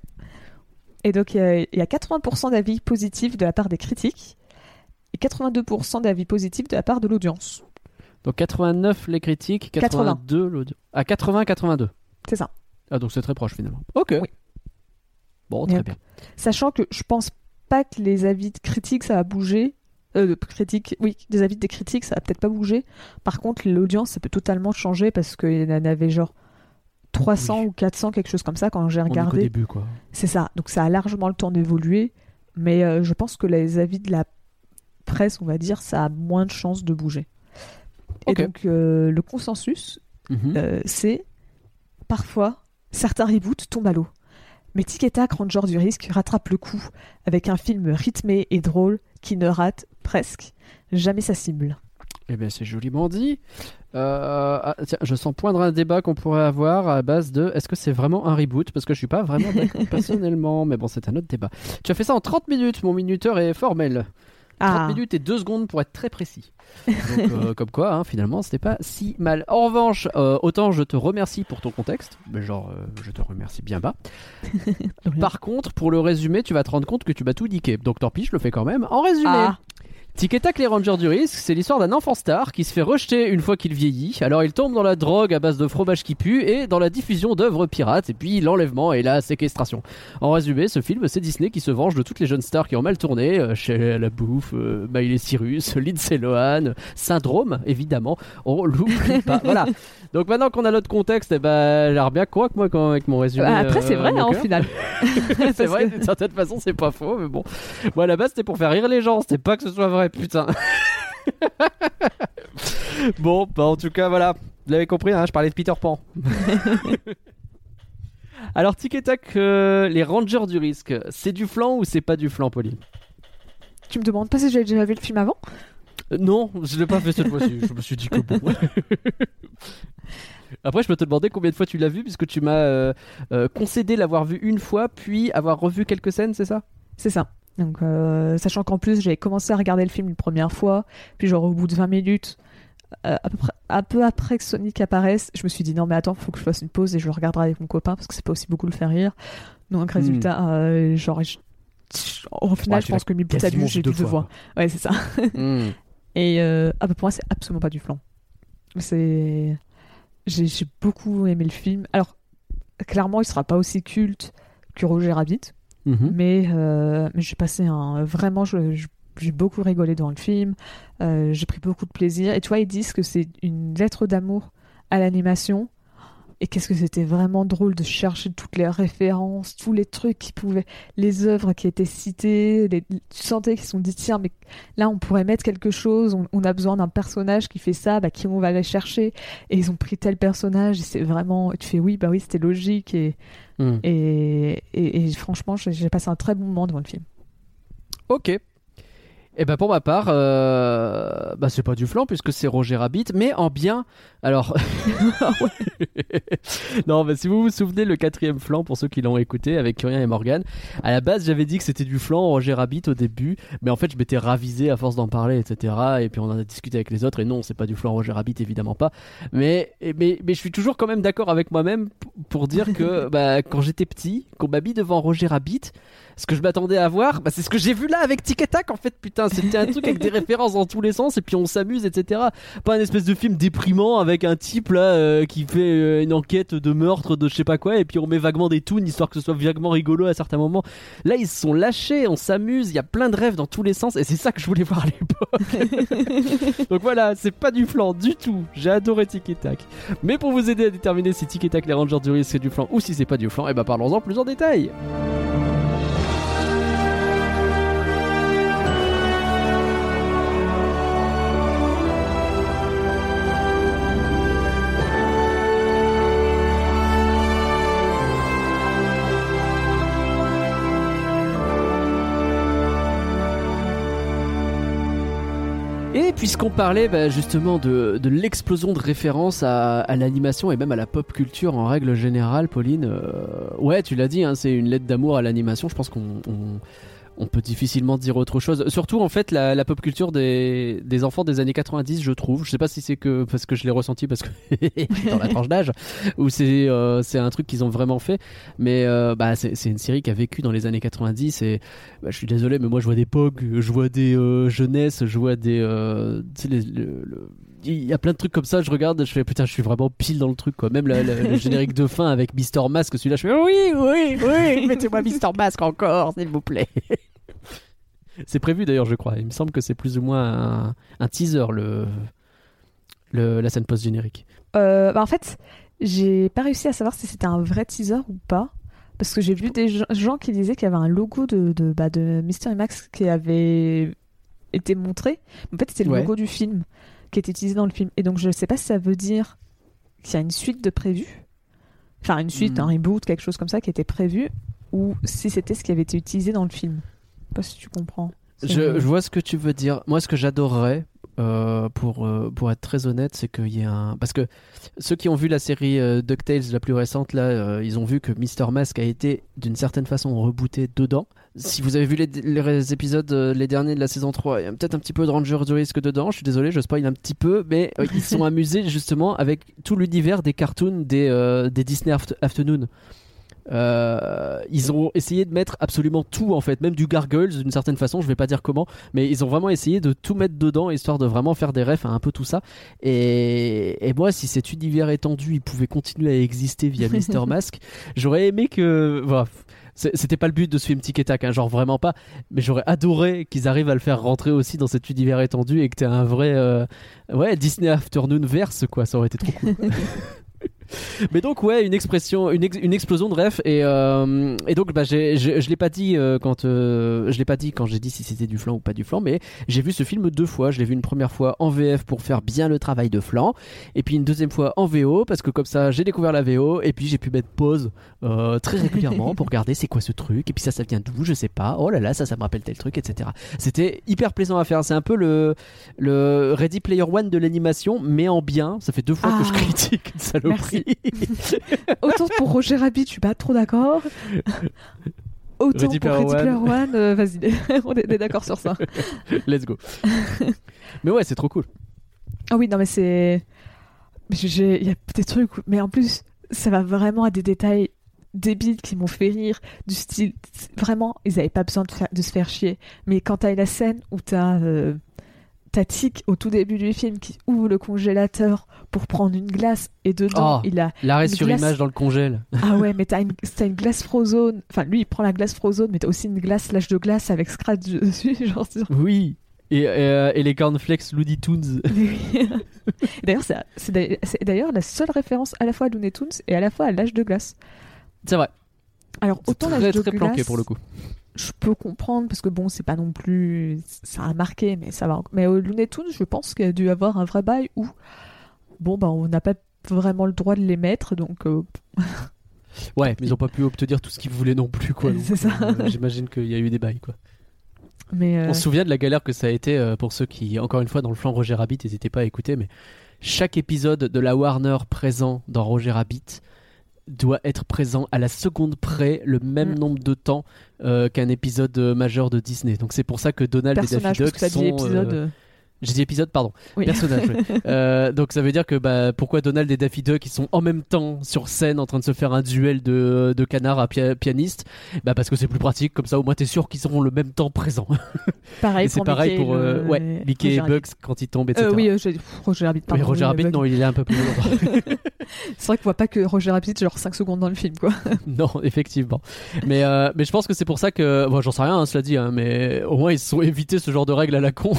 Et donc euh, il y a 80% d'avis positifs de la part des critiques et 82% d'avis positifs de la part de l'audience. Donc 89 les critiques, 82 l'audio. Ah, 80, 82. C'est ça. Ah, donc c'est très proche finalement. Ok. Oui. Bon, très Yep. bien. Sachant que je pense pas que les avis de critiques ça va bouger. Euh, critiques, oui, des avis des critiques ça va peut-être pas bouger. Par contre, l'audience ça peut totalement changer parce qu'il y en avait genre 300 Oui. ou 400 quelque chose comme ça quand j'ai regardé. début, quoi. C'est ça. Donc ça a largement le temps d'évoluer, mais euh, je pense que les avis de la presse, on va dire, ça a moins de chances de bouger. Et donc euh, le consensus, Mhm. euh, c'est parfois certains reboots tombent à l'eau. Mais Tic et Tac, Ranger du risque, rattrape le coup avec un film rythmé et drôle qui ne rate presque jamais sa cible. Eh bien, c'est joliment dit. Euh, ah, tiens, je sens poindre un débat qu'on pourrait avoir à base de est-ce que c'est vraiment un reboot? Parce que je suis pas vraiment d'accord [LAUGHS] personnellement, mais bon, c'est un autre débat. Tu as fait ça en 30 minutes, mon minuteur est formel. 30 Ah, minutes et 2 secondes pour être très précis. Donc, euh, [LAUGHS] comme quoi, hein, finalement, c'était pas si mal. En revanche, euh, autant je te remercie pour ton contexte, mais genre, euh, je te remercie bien bas. [LAUGHS] Par contre, pour le résumé, tu vas te rendre compte que tu m'as tout niqué. Donc tant pis, je le fais quand même. En résumé, Ah. Tic et Tac les Rangers du risque, c'est l'histoire d'un enfant star qui se fait rejeter une fois qu'il vieillit. Alors il tombe dans la drogue à base de fromage qui pue et dans la diffusion d'œuvres pirates et puis l'enlèvement et la séquestration. En résumé, ce film, c'est Disney qui se venge de toutes les jeunes stars qui ont mal tourné, euh, chez la bouffe, euh, Miley Cyrus, [LAUGHS] Lindsay Lohan, Syndrome, évidemment. On l'oublie [LAUGHS] pas. voilà. Donc maintenant qu'on a notre contexte, eh ben, j'ai bien quoi que moi quand, avec mon résumé. Bah, Après, c'est euh, vrai, mon hein, final. [LAUGHS] c'est vrai, que- d'une certaine façon, c'est pas faux, mais bon. Moi, à la base, c'était pour faire rire les gens, c'était pas que ce soit vrai, putain. [LAUGHS] bon, bah, en tout cas, voilà. Vous l'avez compris, hein, je parlais de Peter Pan. [LAUGHS] Alors, Tic et Tac, euh, les Rangers du risque, c'est du flan ou c'est pas du flan, Pauline? Tu me demandes pas si j'avais déjà vu le film avant? Euh, Non, je l'ai pas fait cette fois-ci. Je me suis dit que bon. [LAUGHS] Après, je peux te demander combien de fois tu l'as vu, puisque tu m'as euh, euh, concédé l'avoir vu une fois, puis avoir revu quelques scènes, c'est ça? C'est ça. Donc, euh, sachant qu'en plus, j'avais commencé à regarder le film une première fois, puis genre au bout de 20 minutes, euh, à peu près, un peu après que Sonic apparaisse, je me suis dit non mais attends, faut que je fasse une pause et je le regarderai avec mon copain parce que c'est pas aussi beaucoup le faire rire. Donc résultat, euh, genre, je- au final, Ouais, je pense que mes bouts à j'ai le fois, voir. Ouais, c'est ça. [LAUGHS] Hmm. Et euh, ah bah pour moi, c'est absolument pas du flan. C'est, j'ai j'ai beaucoup aimé le film. Alors clairement, il sera pas aussi culte que Roger Rabbit, Mhm. mais, euh, mais j'ai passé un vraiment, j'ai beaucoup rigolé dans le film. Euh, j'ai pris beaucoup de plaisir. Et tu vois, ils disent que c'est une lettre d'amour à l'animation. Et qu'est-ce que c'était vraiment drôle de chercher toutes les références, tous les trucs qui pouvaient, les œuvres qui étaient citées, les, tu sentais qu'ils se sont dit tiens mais là on pourrait mettre quelque chose, on, on a besoin d'un personnage qui fait ça, bah qui on va aller chercher et ils ont pris tel personnage et c'est vraiment, tu fais oui bah oui c'était logique et Hmm. et, et, et franchement j'ai j'ai passé un très bon moment devant le film. Ok. Et ben pour ma part, euh, bah c'est pas du flan puisque c'est Roger Rabbit, mais en bien. Alors, [LAUGHS] non, mais si vous vous souvenez le quatrième flan pour ceux qui l'ont écouté avec Curien et Morgan, à la base j'avais dit que c'était du flan Roger Rabbit au début, mais en fait je m'étais ravisé à force d'en parler, etc. Et puis on en a discuté avec les autres et non, c'est pas du flan Roger Rabbit évidemment pas. Mais mais mais je suis toujours quand même d'accord avec moi-même pour dire que [LAUGHS] bah, quand j'étais petit, qu'on mis devant Roger Rabbit, ce que je m'attendais à voir, bah, c'est ce que j'ai vu là avec Tic et Tac en fait, putain, c'était un truc avec des [LAUGHS] références dans tous les sens et puis on s'amuse, etc. Pas un espèce de film déprimant avec un type là euh, qui fait euh, une enquête de meurtre de je sais pas quoi et puis on met vaguement des toons histoire que ce soit vaguement rigolo à certains moments. Là ils se sont lâchés, on s'amuse, il y a plein de rêves dans tous les sens et c'est ça que je voulais voir à l'époque. [LAUGHS] Donc voilà, c'est pas du flan du tout. J'ai adoré Tic et Tac. Mais pour vous aider à déterminer si Tic et Tac les Rangers du risque c'est du flan ou si c'est pas du flan, et bah parlons-en plus en détail. Puisqu'on parlait bah, justement de, de l'explosion de références à, l'animation et même à la pop culture en règle générale, Pauline, euh, ouais, tu l'as dit, hein, c'est une lettre d'amour à l'animation. Je pense qu'on on, on peut difficilement dire autre chose. Surtout en fait la, la pop culture des, des enfants des années 90, je trouve. Je sais pas si c'est que parce que je l'ai ressenti parce que [LAUGHS] dans la tranche d'âge [LAUGHS] ou c'est euh, c'est un truc qu'ils ont vraiment fait. Mais euh, bah c'est une série qui a vécu dans les années 90 et bah, je suis désolé, mais moi je vois des POG, je vois des euh, jeunesses, je vois des. euh, tu sais, les- le- le- il y a plein de trucs comme ça, je regarde, je fais putain, je suis vraiment pile dans le truc quoi. Même la- la- le générique de fin avec Mister Mask, celui-là, je fais oui, oui, oui, mettez-moi Mister Mask encore, s'il vous plaît. c'est prévu d'ailleurs, je crois. Il me semble que c'est plus ou moins un, un teaser le, le la scène post-générique. Euh, bah en fait, j'ai pas réussi à savoir si c'était un vrai teaser ou pas. Parce que j'ai vu des gens- qui disaient qu'il y avait un logo de, de, bah, de Mystery Max qui avait été montré. En fait, c'était le Ouais. logo du film qui était utilisé dans le film. Et donc, je sais pas si ça veut dire qu'il y a une suite de prévu. Enfin, une suite, Mhm. un reboot, quelque chose comme ça qui était prévu. Ou si c'était ce qui avait été utilisé dans le film. Je sais pas si tu comprends. Je vois ce que tu veux dire. Moi, ce que j'adorerais, euh, pour, euh, pour être très honnête, c'est qu'il y ait un. Parce que ceux qui ont vu la série euh, DuckTales, la plus récente, là, ils ont vu que Mister Mask a été d'une certaine façon rebooté dedans. Si vous avez vu les, les épisodes, les derniers de la saison 3, il y a peut-être un petit peu de Ranger du risque dedans. Je suis désolé, je spoil un petit peu, mais ils se sont [LAUGHS] amusés justement avec tout l'univers des cartoons des, des Disney Aft- Afternoon. Euh, ils ont essayé de mettre absolument tout en fait, même du Gargoyles d'une certaine façon, je vais pas dire comment, mais ils ont vraiment essayé de tout mettre dedans histoire de vraiment faire des refs à un peu tout ça. Et, et moi, si cet univers étendu il pouvait continuer à exister via [LAUGHS] Mister Mask, j'aurais aimé que. voilà, c'était pas le but de ce film Tic et Tac, hein, genre vraiment pas, mais j'aurais adoré qu'ils arrivent à le faire rentrer aussi dans cet univers étendu et que t'aies un vrai. euh, ouais, Disney Afternoon verse quoi, ça aurait été trop cool. [LAUGHS] Mais donc ouais, une expression, une, ex- une explosion de rêve et, euh, et donc bah, j'ai- je, je l'ai pas dit euh, quand euh, je l'ai pas dit quand j'ai dit si c'était du flan ou pas du flan, mais j'ai vu ce film deux fois. Je l'ai vu une première fois en VF pour faire bien le travail de flan, et puis une deuxième fois en VO parce que comme ça j'ai découvert la VO et puis j'ai pu mettre pause euh, très régulièrement [LAUGHS] pour regarder c'est quoi ce truc et puis ça ça vient d'où je sais pas. Oh là là ça ça me rappelle tel truc etc. C'était hyper plaisant à faire. C'est un peu le le Ready Player One de l'animation mais en bien. Ça fait deux fois que je Ah. critique une saloperie. [LAUGHS] Autant pour Roger Rabbit, je suis pas trop d'accord. [LAUGHS] Autant Ready pour Player Ready One. Player One, euh, vas-y, [LAUGHS] on est d'accord sur ça. Let's go. mais ouais, c'est trop cool. Ah oui, non, mais c'est. Il y a des trucs, mais en plus, ça va vraiment à des détails débiles qui m'ont fait rire, du style. Vraiment, ils avaient pas besoin de se faire chier. Mais quand t'as la scène où t'as. Euh, t'as Tic au tout début du film qui ouvre le congélateur pour prendre une glace et dedans Oh. il a L'arrêt sur glace. image dans le congèle. ah ouais [LAUGHS] mais t'as une, glace frozone enfin lui il prend la glace frozone mais t'as aussi une glace lâche de glace avec scratch dessus [LAUGHS] genre sur- Oui. Et, euh, et les cornflakes Looney Tunes. [LAUGHS] D'ailleurs, c'est, d'ailleurs- la seule référence à la fois à Looney Tunes et à la fois à l'âge de glace. C'est vrai. Alors, autant l'âge de très glace, planqué pour le coup. Je peux comprendre parce que bon, c'est pas non plus. Ça a marqué, mais ça va. Mais au Looney Tunes, je pense qu'il y a dû avoir un vrai bail où, bon, bah, on n'a pas vraiment le droit de les mettre, donc. euh, [LAUGHS] Ouais, mais ils ont pas pu obtenir tout ce qu'ils voulaient non plus quoi. [LAUGHS] C'est ça. euh, J'imagine qu'il y a eu des bails quoi. mais. euh, On se souvient de la galère que ça a été pour ceux qui, encore une fois, dans le flanc Roger Rabbit, n'hésitez pas à écouter, mais chaque épisode de la Warner présent dans Roger Rabbit doit être présent à la seconde près le même Mm. nombre de temps euh, qu'un épisode euh, majeur de Disney. Donc c'est pour ça que Donald et Daffy Duck sont... épisode. J'ai dit épisode, pardon. oui. Personnage. [LAUGHS] Euh, donc ça veut dire que bah, pourquoi Donald et Daffy Duck ils sont en même temps sur scène en train de se faire un duel de, de canard à pia- pianiste? Bah parce que c'est plus pratique, comme ça au moins t'es sûr qu'ils seront le même temps présents. [LAUGHS] pareil Et c'est pour pareil Mickey, pour euh, le- ouais, Mickey Roger et Rabbit. Bugs quand ils tombent, etc. Euh, oui, euh, Roger Rabbit. Oui, pardon, Roger oui, Rabbit, Bug. non, il est un peu plus longtemps. [LAUGHS] C'est vrai qu'on voit pas que Roger Rabbit, genre 5 secondes dans le film, quoi. non, effectivement. Mais, mais je pense que c'est pour ça que. Bon, j'en sais rien, hein, cela dit, hein, mais au moins ils se sont évités ce genre de règles à la con.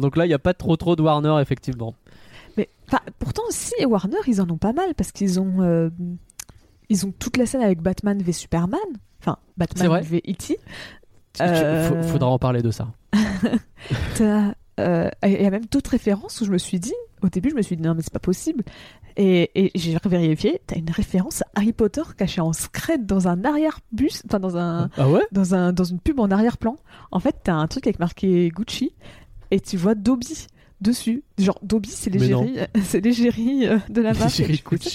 Donc là, il n'y a pas trop trop de Warner, effectivement. Mais pourtant aussi Warner, ils en ont pas mal parce qu'ils ont euh, ils ont toute la scène avec Batman v Superman, enfin. Batman v E.T. Euh. faudra en parler de ça. [LAUGHS] T'as, euh, il y a même d'autres références où je me suis dit, au début je me suis dit non mais c'est pas possible. Et, et j'ai vérifié, t'as une référence à Harry Potter cachée en scred dans un arrière-bus, enfin dans un Ah ouais? dans un dans une pub en arrière-plan. En fait, t'as un truc avec marqué Gucci et tu vois Dobby dessus. Genre Dobby, c'est Mais l'égérie, [LAUGHS] c'est l'égérie euh, de la marque. Chérie Et tu.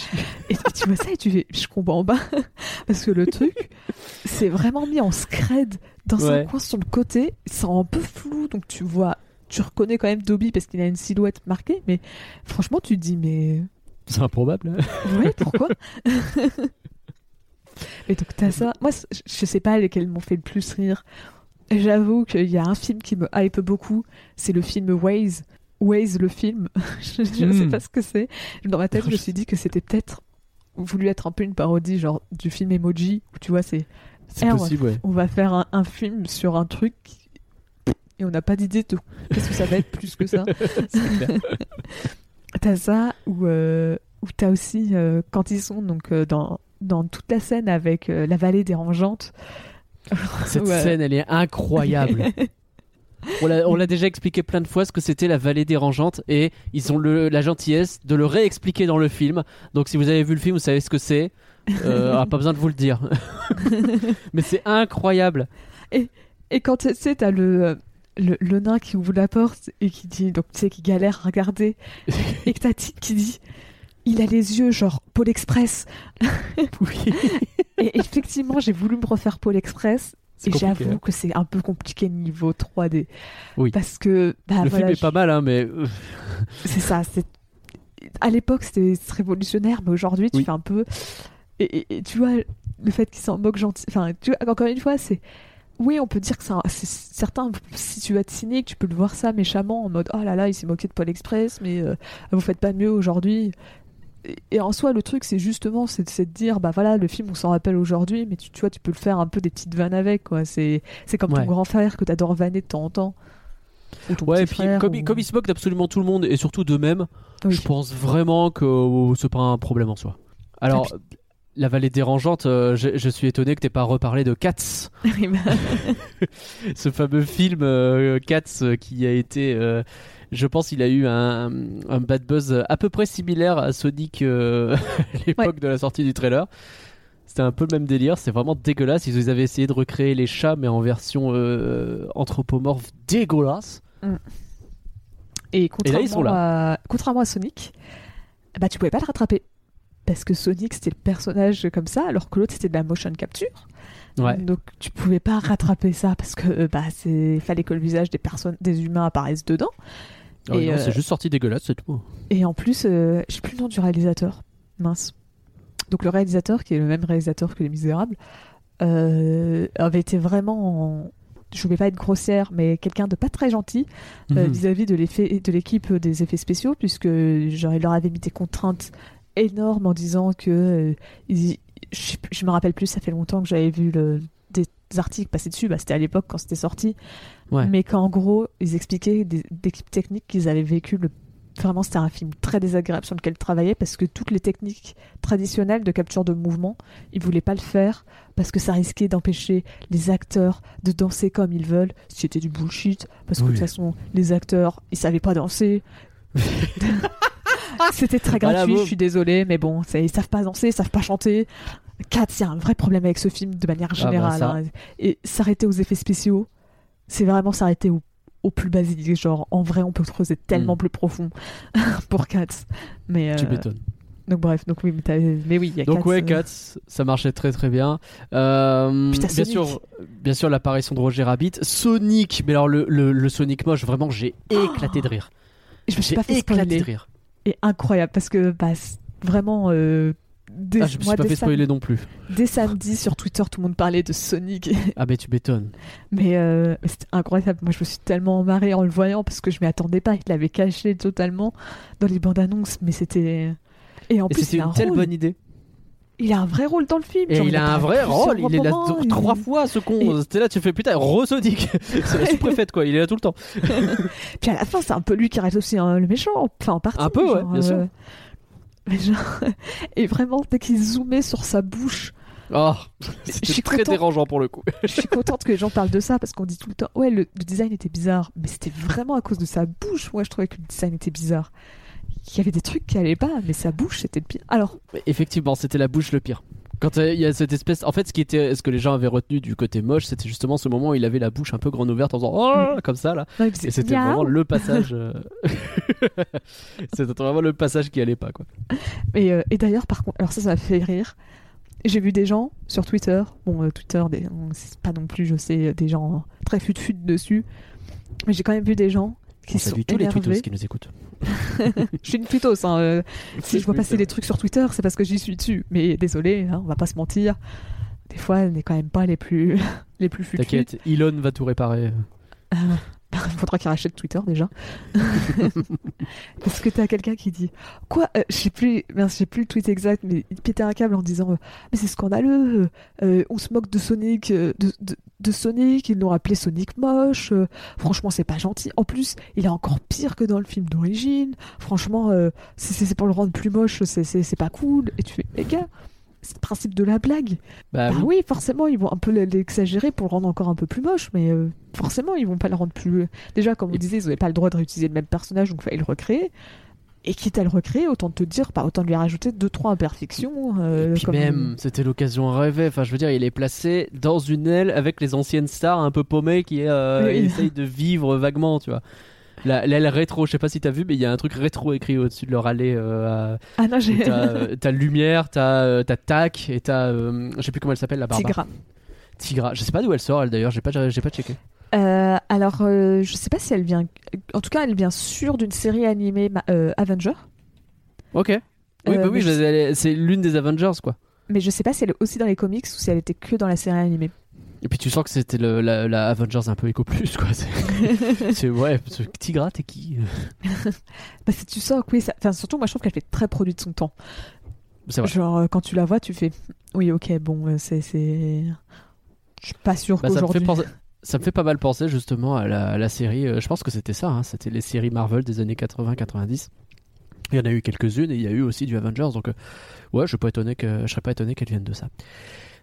Et, tu vois ça et tu fais, je comprends pas. [LAUGHS] Parce que le truc, c'est vraiment mis en scred dans Ouais. un coin sur le côté. C'est un peu flou, donc tu vois, tu reconnais quand même Dobby parce qu'il a une silhouette marquée. Mais franchement, tu te dis, mais C'est improbable. hein. ouais, pourquoi [LAUGHS] Et donc t'as ça. Moi, je sais pas lesquels m'ont fait le plus rire. J'avoue qu'il y a un film qui me hype beaucoup. C'est le film Waze. Waze, le film. [LAUGHS] je ne sais Hmm. pas ce que c'est. Dans ma tête, je me suis dit que c'était peut-être voulu être un peu une parodie, genre du film Emoji, où tu vois, c'est C'est ouais. possible, ouais. on va faire un, un film sur un truc et on n'a pas d'idée de qu'est-ce que ça va être plus que ça. [LAUGHS] [LAUGHS] T'as ça ou euh, t'as aussi euh, quand ils sont donc euh, dans dans toute la scène avec la vallée dérangeante. [LAUGHS] Cette Ouais. scène, elle est incroyable. [LAUGHS] On l'a déjà expliqué plein de fois ce que c'était la vallée dérangeante et ils ont le, la gentillesse de le réexpliquer dans le film. Donc si vous avez vu le film, vous savez ce que c'est. Euh, ah, pas besoin de vous le dire. [LAUGHS] Mais c'est incroyable. Et quand tu sais, t'as le, euh, le le nain qui ouvre la porte et qui dit donc tu sais qui galère à regarder et que t'as qui dit il a les yeux genre Pôle Express. Oui. Et effectivement, j'ai voulu me refaire Pôle Express et j'avoue hein. que c'est un peu compliqué niveau 3D. Oui. Parce que bah, le voilà, film est je- pas mal, hein, mais euh, C'est ça. C'est à l'époque c'était révolutionnaire, mais aujourd'hui tu Oui. fais un peu. Et, et- et tu vois le fait qu'il s'en moque gentil. Enfin, tu vois, encore une fois, c'est. Oui, on peut dire que c'est un- c'est certain. Si tu vas être cynique, tu peux le voir ça méchamment en mode oh là là, il s'est moqué de Paul Express, mais euh, vous faites pas mieux aujourd'hui. Et, en soi, le truc, c'est justement, c'est de dire bah voilà, le film, on s'en rappelle aujourd'hui, mais tu, tu vois, tu peux le faire un peu des petites vannes avec quoi. C'est comme Ouais. ton grand frère que t'adores vanner de temps en temps. Ou ton Ouais, et puis frère, comme, ou- il, comme il se moque d'absolument tout le monde et surtout d'eux-mêmes, Oui. je pense vraiment que euh, c'est pas un problème en soi. Alors, la vallée dérangeante, euh, je, je suis étonné que t'aies pas reparlé de Cats, [LAUGHS] bah, [LAUGHS] ce fameux film euh, Cats euh, qui a été. euh, je pense il a eu un, un bad buzz à peu près similaire à Sonic euh, à [LAUGHS] l'époque de la sortie du trailer. C'était un peu le même délire, c'est vraiment dégueulasse. Ils avaient essayé de recréer les chats, mais en version euh, anthropomorphe dégueulasse. Et Et là, ils sont contrairement, à... contrairement à Sonic, bah tu pouvais pas le rattraper. Parce que Sonic c'était le personnage comme ça, alors que l'autre c'était de la motion capture. Ouais. Donc tu pouvais pas rattraper ça parce que euh, bah c'est fallait que le visage des personnes, des humains apparaisse dedans. Ah Et, non, euh, C'est juste sorti dégueulasse, c'est tout. Et en plus, euh, je sais plus le nom du réalisateur. Mince. Donc le réalisateur, qui est le même réalisateur que Les Misérables, euh, avait été vraiment, en- je vais pas être grossière, mais quelqu'un de pas très gentil euh, Mhm. vis-à-vis de l'effet de l'équipe des effets spéciaux, puisque genre il leur avait mis des contraintes énormes en disant que ils- je, je me rappelle plus, ça fait longtemps que j'avais vu le- articles passer dessus, bah, c'était à l'époque quand c'était sorti, Ouais. mais qu'en gros ils expliquaient des, techniques qu'ils avaient vécu le Vraiment, c'était un film très désagréable sur lequel ils travaillaient parce que toutes les techniques traditionnelles de capture de mouvement, ils voulaient pas le faire parce que ça risquait d'empêcher les acteurs de danser comme ils veulent. C'était du bullshit parce que de toute façon, les acteurs, ils savaient pas danser. [LAUGHS] C'était très Voilà, gratuit, bon. je suis désolée, mais bon, ils savent pas danser, ils savent pas chanter. Kat, il y a un vrai problème avec ce film de manière bah, générale. ça. hein. Et s'arrêter aux effets spéciaux, c'est vraiment s'arrêter au, au plus basique. Genre, en vrai, on peut creuser tellement Mm. plus profond [LAUGHS] pour Cats. Mais, Tu euh, m'étonnes. donc bref, donc oui, mais, mais oui, il y a Donc Cats, ouais, euh, Cats, ça marchait très très bien. Euh, bien sûr, bien sûr l'apparition de Roger Rabbit, Sonic. Mais alors le, le, le Sonic moche, vraiment, j'ai éclaté de rire. Je me suis pas fait éclaté spoiler. de rire. Et incroyable parce que bah, vraiment. euh, dès, Ah, je me suis pas fait spoiler non plus. dès samedi sur Twitter, tout le monde parlait de Sonic. Ah mais tu m'étonnes. mais euh, mais c'était incroyable. Moi, je me suis tellement marrée en le voyant parce que je m'y attendais pas. Il l'avait caché totalement dans les bandes annonces. Mais c'était. Et en Et plus, c'était un une telle rôle. bonne idée. Il a un vrai rôle dans le film. Et genre, il a un vrai rôle, il est là il- trois fois ce con. Et- C'était là, tu fais putain, re-Sonic. [LAUGHS] C'est la sous-préfète quoi, il est là tout le temps. Puis à la fin, c'est un peu lui qui reste aussi hein, le méchant. Enfin, en partie. Un peu, ouais, genre, bien sûr. Mais genre... [LAUGHS] Et vraiment, dès qu'il zoomait sur sa bouche, Oh, c'était très dérangeant pour le coup. [LAUGHS] je suis contente que les gens parlent de ça parce qu'on dit tout le temps, ouais, le, le design était bizarre. Mais c'était vraiment à cause de sa bouche. Moi, je trouvais que le design était bizarre. Il y avait des trucs qui allaient pas, mais sa bouche, c'était le pire. Alors, Effectivement, c'était la bouche le pire. Quand euh, il y a cette espèce, en fait, ce qui était, ce que les gens avaient retenu du côté moche, c'était justement ce moment où il avait la bouche un peu grande ouverte en faisant oh comme ça là. Et c'était vraiment le passage. euh, [LAUGHS] c'était vraiment le passage qui allait pas quoi. Et, euh, et d'ailleurs, par contre, alors ça, ça m'a fait rire. J'ai vu des gens sur Twitter, bon, euh, Twitter, des- c'est pas non plus, je sais, des gens très fut-fut dessus, mais j'ai quand même vu des gens On salue tous les énervés. tweetos qui nous écoutent. [LAUGHS] Je suis une tweetos, hein, euh, [LAUGHS] si je vois passer des trucs sur Twitter, c'est parce que j'y suis dessus. Mais désolé, hein, on va pas se mentir. Des fois, on n'est quand même pas les plus, [LAUGHS] les plus T'inquiète, Elon va tout réparer. Il [LAUGHS] faudra qu'il rachète Twitter déjà. [LAUGHS] Parce que t'as quelqu'un qui dit Quoi euh, Je sais plus, mince, je sais plus le tweet exact, mais il pétait un câble en disant euh, Mais c'est scandaleux, euh, on se moque de Sonic, euh, de, de, Sonic, ils l'ont appelé Sonic moche, franchement, c'est pas gentil. En plus, il est encore pire que dans le film d'origine, franchement, c'est- pour le rendre plus moche, c'est- pas cool. Et tu fais Les gars, c'est le principe de la blague. Bah, Bah oui. oui, forcément, ils vont un peu l'exagérer pour le rendre encore un peu plus moche, mais euh, forcément, ils vont pas le rendre plus. Déjà, comme on Et- disait, ils n'avaient pas le droit de réutiliser le même personnage, donc il fallait le recréer. Et quitte à le recréer, autant te dire, pas autant lui rajouter deux trois imperfections. euh, Et puis comme- même, c'était l'occasion rêvée. Enfin, je veux dire, il est placé dans une aile avec les anciennes stars un peu paumées qui euh, Oui. essayent de vivre vaguement, tu vois. La- L'aile rétro, je sais pas si t'as vu, mais il y a un truc rétro écrit au-dessus de leur allée. euh, à- Ah non, j'ai. T'as euh, Lumière, t'as euh, t'as Tac et t'as. je sais plus comment elle s'appelle la barbare. Tigra. Tigra. Je sais pas d'où elle sort, elle d'ailleurs, j'ai pas, j'ai pas checké. Euh, alors, euh, je sais pas si elle vient. En tout cas, elle vient sûre d'une série animée ma- euh, Avenger. Ok. Oui, bah oui, je- c'est l'une des Avengers, quoi. Mais je sais pas si elle est aussi dans les comics ou si elle était que dans la série animée. Et puis tu sens que c'était le- la, la Avengers un peu éco plus, quoi. C'est- [LAUGHS] ouais, que Tigra, t'es qui? [LAUGHS] Bah, tu sens que oui, ça... enfin, surtout, moi je trouve qu'elle fait très produit de son temps. C'est vrai. Genre, euh, quand tu la vois, tu fais oui, ok, bon, euh, c'est. c'est... Je suis pas sûr Bah, ça me fait qu'aujourd'hui. Ça me fait pas mal penser justement à la, à la série. euh, je pense que c'était ça. hein, c'était les séries Marvel des années 80-90. Il y en a eu quelques-unes et il y a eu aussi du Avengers. Donc, euh, ouais, je, que, je serais pas étonné qu'elles viennent de ça.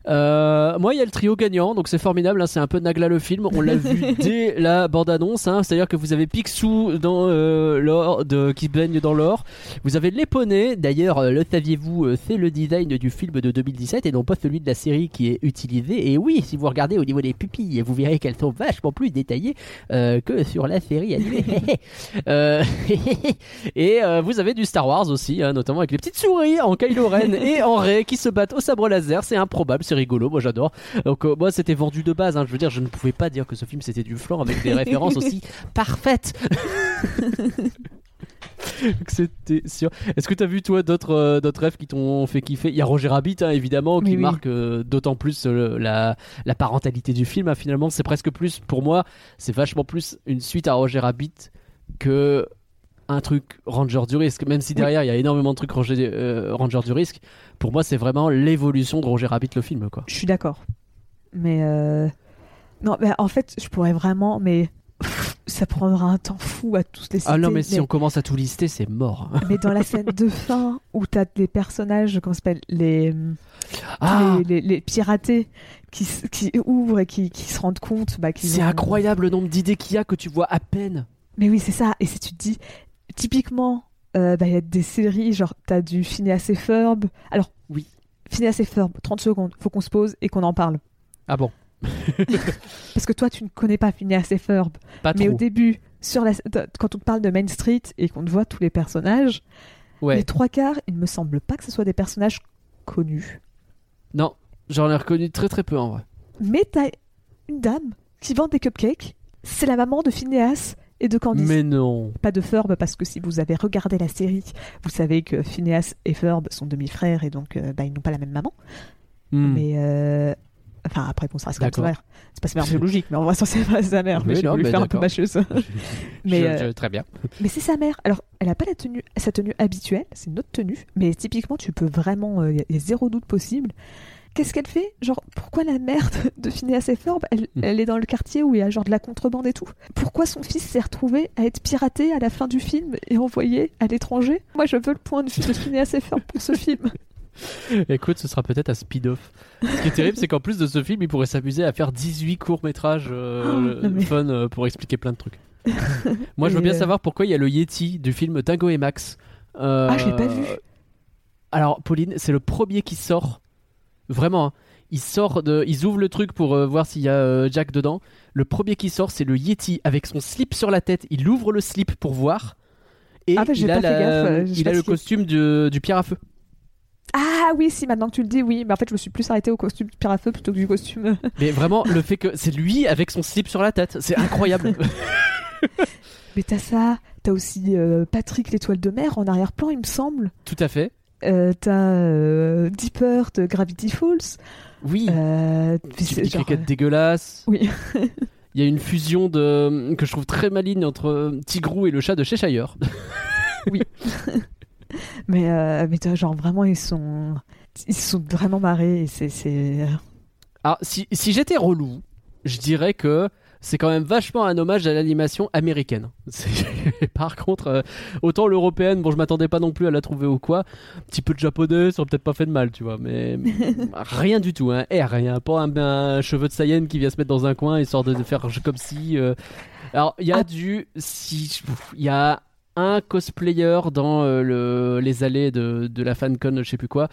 Euh, moi, il y a le trio gagnant, donc c'est formidable. hein, c'est un peu Nagla le film. On l'a vu [LAUGHS] dès la bande-annonce. hein, C'est-à-dire que vous avez Picsou dans euh, l'or, de, qui baigne dans l'or. Vous avez l'éponée. D'ailleurs, euh, le saviez-vous, euh, c'est le design du film de 2017 et non pas celui de la série qui est utilisé. Et oui, si vous regardez au niveau des pupilles, vous verrez qu'elles sont vachement plus détaillées euh, que sur la série animée. [LAUGHS] Euh, [LAUGHS] et euh, vous avez du Star Wars aussi, hein, notamment avec les petites souris en Kylo Ren et en Rey qui se battent au sabre laser. C'est improbable, c'est rigolo, moi j'adore. Donc euh, moi c'était vendu de base, hein, je veux dire, je ne pouvais pas dire que ce film c'était du flan avec des [LAUGHS] références aussi parfaites. [LAUGHS] C'était sûr. Est-ce que tu as vu toi d'autres euh, d'autres rêves qui t'ont fait kiffer? Il y a Roger Rabbit hein, évidemment qui oui. marque euh, d'autant plus euh, la, la parentalité du film. hein, finalement, c'est presque plus pour moi, c'est vachement plus une suite à Roger Rabbit que un truc Ranger du risque. Même si derrière il y a énormément de trucs Ranger, euh, Ranger du risque, pour moi c'est vraiment l'évolution de Roger Rabbit le film quoi. Je suis d'accord. Mais euh, non, mais en fait, je pourrais vraiment, mais ça prendra un temps fou à tous les citer. Ah non mais si on commence à tout lister c'est mort. mais dans la scène de [LAUGHS] fin où t'as des personnages, comment s'appelle, les, Ah les, les, les piratés qui, qui ouvrent et qui, qui se rendent compte, bah, c'est ont- incroyable le nombre d'idées qu'il y a que tu vois à peine. Mais oui, c'est ça. Et si tu te dis, typiquement, euh, bah, il y a des séries, genre, t'as du Phineas et Ferb. Alors, Oui. Phineas et Ferb, 30 secondes, faut qu'on se pose et qu'on en parle. Ah bon? [LAUGHS] [LAUGHS] Parce que toi, tu ne connais pas Phineas et Ferb. Pas Mais au début, sur la... quand on te parle de Main Street et qu'on te voit tous les personnages, Ouais. les trois quarts, il me semble pas que ce soit des personnages connus. Non, j'en ai reconnu très très peu en vrai. Mais t'as une dame qui vend des cupcakes. C'est la maman de Phineas et de Candice. Mais non. Pas de Ferb, parce que si vous avez regardé la série, vous savez que Phineas et Ferb sont demi-frères et donc euh, bah, ils n'ont pas la même maman. Hmm. Mais. euh, Enfin, après, bon, ça reste D'accord. mère. C'est pas sa mère [LAUGHS] biologique, mais en vrai, ça, c'est pas sa mère. mais Oui, j'ai non, voulu mais faire un peu mâcheuse. [LAUGHS] [LAUGHS] mais, Je- euh, je- très bien. mais c'est sa mère. Alors, elle a pas la tenue, sa tenue habituelle, c'est une autre tenue. Mais typiquement, tu peux vraiment. Il y, a zéro doute possible. Qu'est-ce qu'elle fait? Genre, pourquoi la mère de, Phineas et Ferb, elle, Hmm. elle est dans le quartier où il y a genre de la contrebande et tout? Pourquoi son fils s'est retrouvé à être piraté à la fin du film et envoyé à l'étranger? Moi, je veux le point de vue de Phineas et Ferb pour ce [LAUGHS] film. Écoute, ce sera peut-être un speed-off. Ce qui est terrible, c'est qu'en plus de ce film, il pourrait s'amuser à faire 18 courts-métrages euh, [GASPS] Oh, mais- fun euh, pour expliquer plein de trucs. [LAUGHS] Moi, je veux bien euh, savoir pourquoi il y a le Yeti du film Tango et Max. Euh, Ah, je l'ai pas vu. Alors, Pauline, c'est le premier qui sort. Vraiment, hein. il sort de, ils ouvrent le truc pour euh, voir s'il y a euh, Jack dedans. Le premier qui sort, c'est le Yeti avec son slip sur la tête. Il ouvre le slip pour voir. Et Ah, bah, il, a la- gaffe, euh, il a le costume du, du pierre à feu. Ah oui, si, maintenant que tu le dis, oui. Mais en fait, je me suis plus arrêtée au costume de pierre à feu plutôt que du costume. [LAUGHS] Mais vraiment, le fait que c'est lui avec son slip sur la tête, c'est incroyable. [LAUGHS] [LAUGHS] Mais t'as ça, t'as aussi euh, Patrick l'étoile de mer en arrière-plan, il me semble. Tout à fait. Euh, t'as euh, Deeper de Gravity Falls. Oui. Euh, c'est genre, cricket dégueulasse. Oui. Il y a une fusion de que je trouve très maligne entre euh, Tigrou et le chat de Cheshire. [LAUGHS] Mais, euh, mais t'as genre vraiment, ils sont, ils sont vraiment marrés. C'est, c'est... Alors, si, si j'étais relou, je dirais que c'est quand même vachement un hommage à l'animation américaine. [LAUGHS] Par contre, euh, autant l'européenne, bon, je m'attendais pas non plus à la trouver ou quoi. Un petit peu de japonais, ça aurait peut-être pas fait de mal, tu vois, mais [LAUGHS] rien du tout, hein. R, rien. Pas un, un cheveu de Saiyan qui vient se mettre dans un coin histoire de faire comme si. euh. Alors, il y a Ah. du. Si, il y a un cosplayer dans euh, le, les allées de, de la fancon, je sais plus quoi,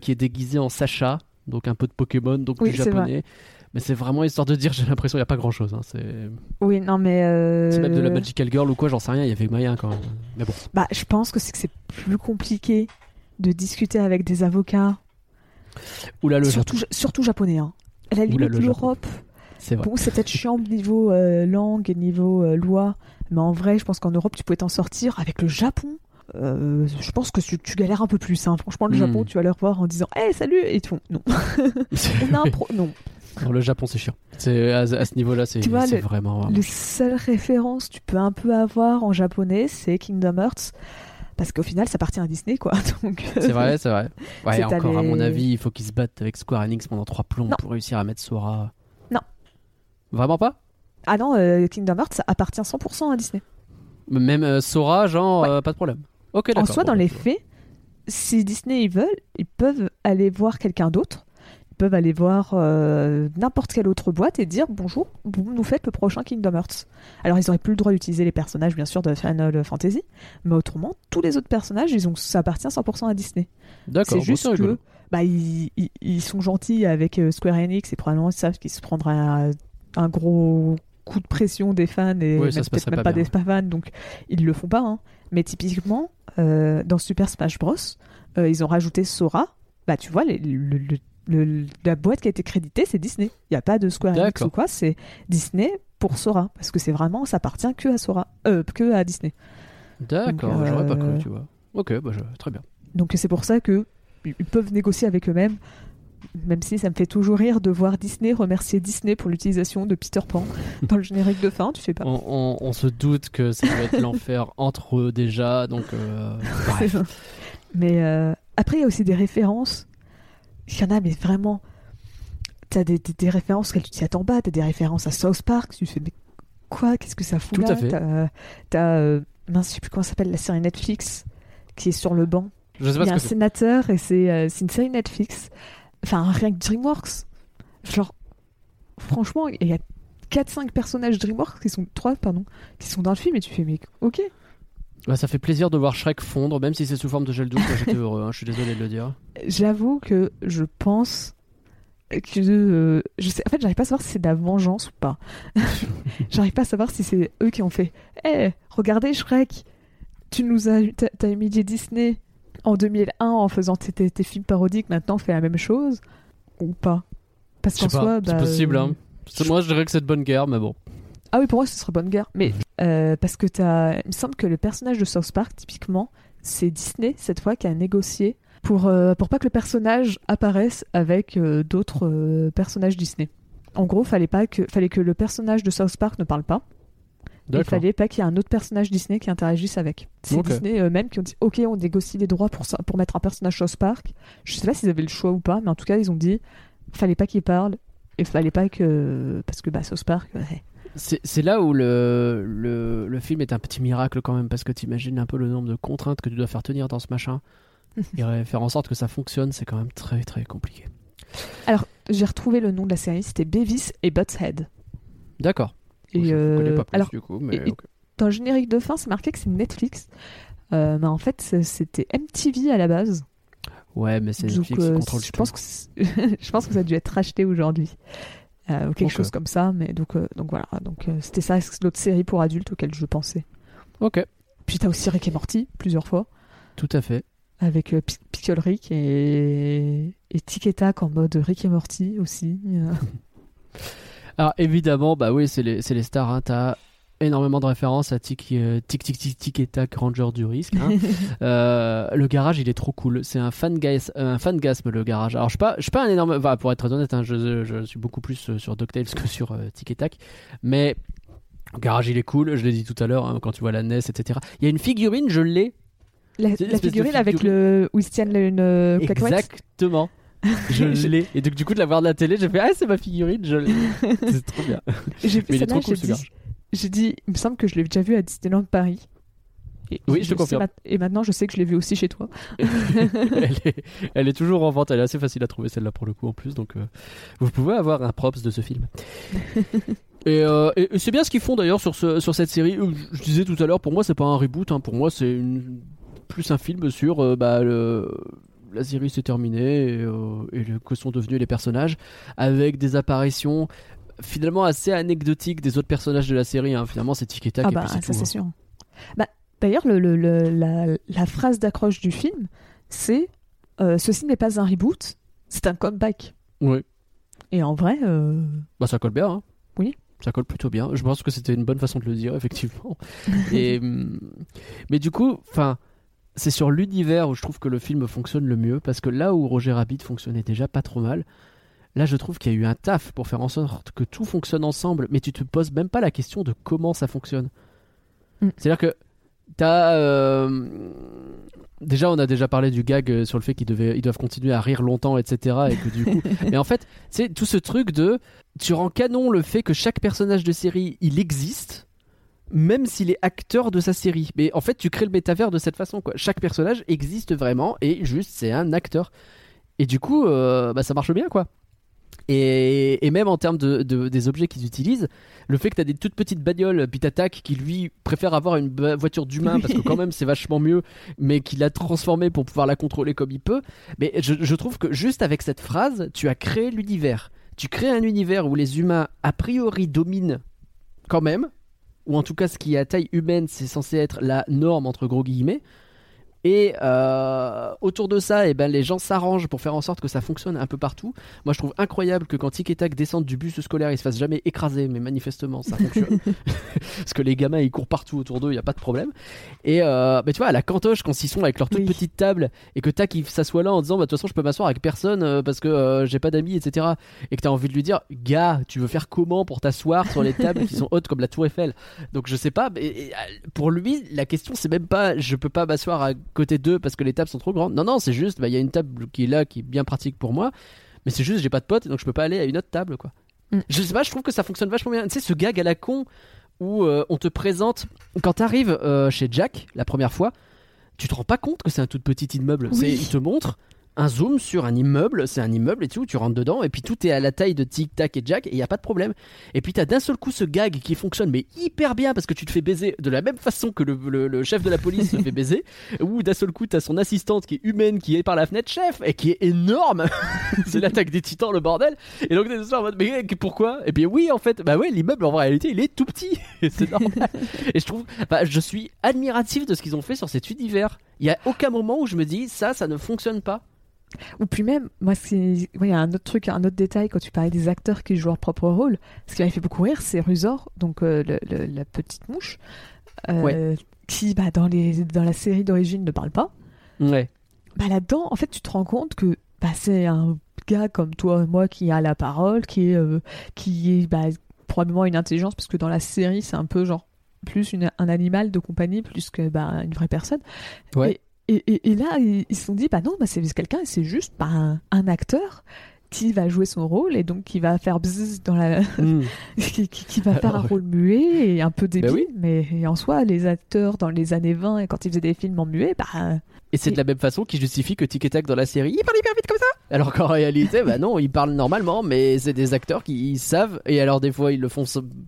qui est déguisé en Sacha, donc un peu de Pokémon, donc Oui, du vrai. Mais c'est vraiment histoire de dire, [LAUGHS] j'ai l'impression qu'il n'y a pas grand chose. C'est Oui, non, mais. euh, c'est même de la Magical Girl ou quoi, j'en sais rien, il y avait moyen quand même. Mais bon. Bah, je pense que c'est que c'est plus compliqué de discuter avec des avocats, Oula, le surtout, Japon. surtout japonais. Hein. À la limite, l'Europe, C'est vrai. bon, c'est peut-être chiant niveau euh, langue et niveau euh, loi, mais en vrai, je pense qu'en Europe, tu pouvais t'en sortir. Avec le Japon, euh, je pense que tu, tu galères un peu plus. hein. Franchement, le Hmm. Japon, tu vas leur voir en disant Hey, salut Et tout. Non. On a un pro. Non. Le Japon, c'est chiant. C'est à, à ce niveau-là, c'est vraiment. vraiment Les seules références que tu peux un peu avoir en japonais, c'est Kingdom Hearts. Parce qu'au final, ça appartient à Disney, quoi. [LAUGHS] Euh, C'est vrai, c'est vrai. Ouais, encore, à mon avis, il faut qu'ils se battent avec Square Enix pendant trois plombs Non. pour réussir à mettre Sora. Non. Vraiment pas? Ah non, euh, Kingdom Hearts ça appartient 100% à Disney. Même euh, Sora, genre, Ouais. pas de problème. Ok, En soi, dans Bon, les faits, si Disney ils veulent, ils peuvent aller voir quelqu'un d'autre. Peuvent aller voir euh, n'importe quelle autre boîte et dire bonjour, vous nous faites le prochain Kingdom Hearts. Alors ils auraient plus le droit d'utiliser les personnages bien sûr de Final Fantasy, mais autrement tous les autres personnages ils ont ça appartient 100% à Disney. D'accord, C'est bon, juste rigolo. que bah, ils, ils- ils sont gentils avec euh, Square Enix et probablement ils savent qu'ils se prendront un, un gros coup de pression des fans et Oui, même peut-être même pas des fans, donc ils le font pas. hein. Mais typiquement, euh, dans Super Smash Bros, euh, ils ont rajouté Sora. Bah tu vois, les- le- le- le- la boîte qui a été créditée, c'est Disney. Il n'y a pas de Square Enix ou quoi, c'est Disney pour Sora. Parce que c'est vraiment, ça appartient que à Sora, euh, que à Disney. D'accord, Donc, j'aurais pas euh, cru, tu vois. Ok, bah, je- très bien. Donc c'est pour ça que ils peuvent négocier avec eux-mêmes. Même si ça me fait toujours rire de voir Disney remercier Disney pour l'utilisation de Peter Pan [LAUGHS] dans le générique de fin, tu fais pas. On, on- on se doute que ça va être l'enfer [LAUGHS] entre eux déjà, donc. euh, [LAUGHS] bref. Mais euh, après, il y a aussi des références. Il y en a, mais vraiment. T'as des, des, des références auxquelles tu t'y attends pas. T'as des références à South Park. Tu fais, mais quoi? Qu'est-ce que ça fout Tout là? à fait. T'as, t'as, euh, mince, je sais plus comment ça s'appelle, la série Netflix qui est sur le banc. Je sais Il pas y ce a un sénateur et c'est euh, c'est une série Netflix. Enfin, rien que DreamWorks. Genre, franchement, il y a 4-5 personnages DreamWorks qui sont. 3, pardon, qui sont dans le film et tu fais, mais ok. Bah, ça fait plaisir de voir Shrek fondre, même si c'est sous forme de gel douche. J'étais heureux, hein, je suis désolé de le dire. J'avoue que je pense que euh, je sais en fait j'arrive pas à savoir si c'est de la vengeance ou pas [LAUGHS] j'arrive pas à savoir si c'est eux qui ont fait Eh, regardez Shrek tu nous as t'as humilié Disney en 2001 en faisant tes, tes- tes films parodiques maintenant on fait la même chose ou pas parce qu'en soi c'est bah, possible. euh, Hein. C'est- Moi, je dirais que c'est de bonne guerre, mais bon. Ah oui pour moi ce serait bonne guerre mais euh, parce que t'as il me semble que le personnage de South Park typiquement c'est Disney cette fois qui a négocié pour, euh, pour pas que le personnage apparaisse avec euh, d'autres euh, personnages Disney. En gros, fallait pas que fallait que le personnage de South Park ne parle pas. Il fallait pas qu'il y ait un autre personnage Disney qui interagisse avec. C'est. Disney eux-mêmes qui ont dit OK, on négocie les droits pour ça, pour mettre un personnage South Park. Je sais pas s'ils avaient le choix ou pas, mais en tout cas, ils ont dit fallait pas qu'il parle et fallait pas que parce que bah South Park ouais. C'est là où le, le, le film est un petit miracle quand même, parce que t'imagines un peu le nombre de contraintes que tu dois faire tenir dans ce machin. [LAUGHS] Et faire en sorte que ça fonctionne, c'est quand même très très compliqué. Alors, j'ai retrouvé le nom de la série, c'était Beavis et Butthead. D'accord. Et je euh, connais pas plus alors du coup, mais et- dans le générique de fin, c'est marqué que c'est Netflix. Euh, mais en fait, c'était MTV à la base. Ouais, mais c'est Netflix qui euh, contrôle je pense que [LAUGHS] je pense que ça a dû être racheté aujourd'hui. Euh, ou quelque chose comme ça. Mais donc, euh, donc voilà. Donc euh, c'était ça, l'autre série pour adultes auquel je pensais. Ok, Puis t'as aussi Rick et Morty plusieurs fois tout à fait. avec euh, Pi- Pickle Rick et et Tic et Tac en mode Rick et Morty aussi. [LAUGHS] Alors évidemment, bah oui, c'est les, c'est les stars. Hein. T'as énormément de références à Tic euh, Tic Tic Tic Tic et Tac Ranger du risque. hein. [LAUGHS] Euh, le garage, il est trop cool. C'est un fangas, un fangasme le garage. Alors je suis pas, je suis pas un énorme. Enfin, pour être très honnête, hein, je, je suis beaucoup plus euh, sur DuckTales que sur euh, Tic et Tac. Mais le garage, il est cool. Je l'ai dit tout à l'heure hein, quand tu vois la NES, etc. Il y a une figurine, je l'ai. la, figurine avec le où ils tiennent une euh. Exactement. [LAUGHS] Je l'ai. Et donc, du coup, de la voir de la télé, j'ai fait Ah, c'est ma figurine, je l'ai. [LAUGHS] c'est trop bien. J'ai celle-là, trop cool j'ai ce dit, garage. J'ai dit, il me semble que je l'ai déjà vu à Disneyland Paris. Et Oui, je te sais confirme. Et maintenant, je sais que je l'ai vu aussi chez toi. [LAUGHS] elle, est, elle est toujours en vente, elle est assez facile à trouver celle-là pour le coup en plus, donc euh, vous pouvez avoir un props de ce film. [LAUGHS] et euh, et- et c'est bien ce qu'ils font d'ailleurs sur, ce, sur cette série. Euh, Je, je disais tout à l'heure, pour moi c'est pas un reboot, hein. pour moi c'est plus un film sur euh, bah, le- la série s'est terminée et, euh, et le- que sont devenus les personnages, avec des apparitions finalement assez anecdotiques des autres personnages de la série. hein. Finalement c'est tic et tac Ah et bah, puis ça c'est hein. sûr. Bah, D'ailleurs, le, le- le- la, la phrase d'accroche du film, c'est euh, Ceci n'est pas un reboot, c'est un comeback. Ouais. Et en vrai, euh, Bah ça colle bien. Hein. Oui. Ça colle plutôt bien. Je pense que c'était une bonne façon de le dire, effectivement. [LAUGHS] Et, hum, mais du coup, enfin, c'est sur l'univers où je trouve que le film fonctionne le mieux, parce que là où Roger Rabbit fonctionnait déjà pas trop mal, là je trouve qu'il y a eu un taf pour faire en sorte que tout fonctionne ensemble, mais tu te poses même pas la question de comment ça fonctionne. Mm. C'est-à-dire que T'as. euh, Déjà, on a déjà parlé du gag euh, sur le fait qu'ils devaient, ils doivent continuer à rire longtemps, etc. Et que du coup, [LAUGHS] mais en fait, sais, tout ce truc de, tu rends canon le fait que chaque personnage de série, il existe, même s'il est acteur de sa série. Mais en fait, tu crées le métavers de cette façon, quoi. Chaque personnage existe vraiment et juste, c'est un acteur. Et du coup, euh, bah, ça marche bien, quoi. Et, et même en termes de, de- des objets qu'ils utilisent, le fait que tu as des toutes petites bagnoles, puis t'attaques qui lui préfère avoir une voiture d'humain parce que quand [LAUGHS] même c'est vachement mieux, mais qu'il l'a transformée pour pouvoir la contrôler comme il peut. Mais je, je trouve que juste avec cette phrase, tu as créé l'univers. Tu crées un univers où les humains a priori dominent quand même, ou en tout cas ce qui est à taille humaine, c'est censé être la norme entre gros guillemets. Et euh, autour de ça, eh ben, les gens s'arrangent pour faire en sorte que ça fonctionne un peu partout. Moi, je trouve incroyable que quand Tic et Tac descendent du bus scolaire, ils se fassent jamais écraser, mais manifestement, ça fonctionne. [LAUGHS] Parce que les gamins, ils courent partout autour d'eux, il n'y a pas de problème. Et euh, bah, tu vois, à la cantoche, quand ils sont avec leur toute Oui. petite table, et que Tac, il s'assoit là en disant, bah, de toute façon, je peux m'asseoir avec personne euh, parce que euh, j'ai pas d'amis, etc. Et que tu as envie de lui dire, gars, tu veux faire comment pour t'asseoir sur les tables qui sont hautes comme la Tour Eiffel? Donc, je sais pas, mais et, euh, pour lui, la question, c'est même pas, je peux pas m'asseoir à côté d'eux parce que les tables sont trop grandes. Non, non, c'est juste, bah, il y a une table qui est là, qui est bien pratique pour moi. Mais c'est juste, j'ai pas de potes, donc je peux pas aller à une autre table, quoi. Mm. Je sais pas, je trouve que ça fonctionne vachement bien. Tu sais, ce gag à la con où euh, on te présente, quand t'arrives euh, chez Jack la première fois, tu te rends pas compte que c'est un tout petit immeuble. Oui. C'est, il te montre un zoom sur un immeuble, c'est un immeuble et tout, tu rentres dedans, et puis tout est à la taille de Tic Tac et Jack, et il y a pas de problème. Et puis t'as d'un seul coup ce gag qui fonctionne, mais hyper bien, parce que tu te fais baiser de la même façon que le, le- le chef de la police se fait baiser, [LAUGHS] ou d'un seul coup t'as son assistante qui est humaine, qui est par la fenêtre chef, et qui est énorme. [LAUGHS] c'est l'attaque des titans, le bordel. Et donc t'es en mode, mais pourquoi? Et puis oui, en fait, bah ouais, l'immeuble en réalité il est tout petit, Et [LAUGHS] c'est normal. et je trouve, bah, je suis admiratif de ce qu'ils ont fait sur cet univers. Il y a aucun moment où je me dis, ça, ça ne fonctionne pas. Ou puis même, moi, c'est- ouais, il y a un autre truc, un autre détail quand tu parlais des acteurs qui jouent leur propre rôle. Ce qui m'avait fait beaucoup rire, c'est Rusor, donc euh, le- le- la petite mouche, euh, qui, bah, dans, les, dans la série d'origine, ne parle pas. Ouais. Bah, là-dedans, en fait, tu te rends compte que bah, c'est un gars comme toi et moi qui a la parole, qui est, euh, qui est bah, probablement une intelligence, parce que dans la série, c'est un peu genre plus une- un animal de compagnie plus que bah, une vraie personne. Ouais. Et, et, et là, ils ils se sont dit, bah non, bah, c'est quelqu'un, c'est juste bah, un, un acteur qui va jouer son rôle et donc qui va faire bzzz dans la Mm. [LAUGHS] qui, qui- qui va faire un rôle muet et un peu débile oui. mais en soi les acteurs dans les années 20 et quand ils faisaient des films en muet bah Et c'est de la même façon qui justifie que Tic et Tac dans la série, il parle hyper vite comme ça. Alors qu'en réalité, bah non, ils parlent normalement, mais c'est des acteurs qui ils savent. Et alors des fois, ils le font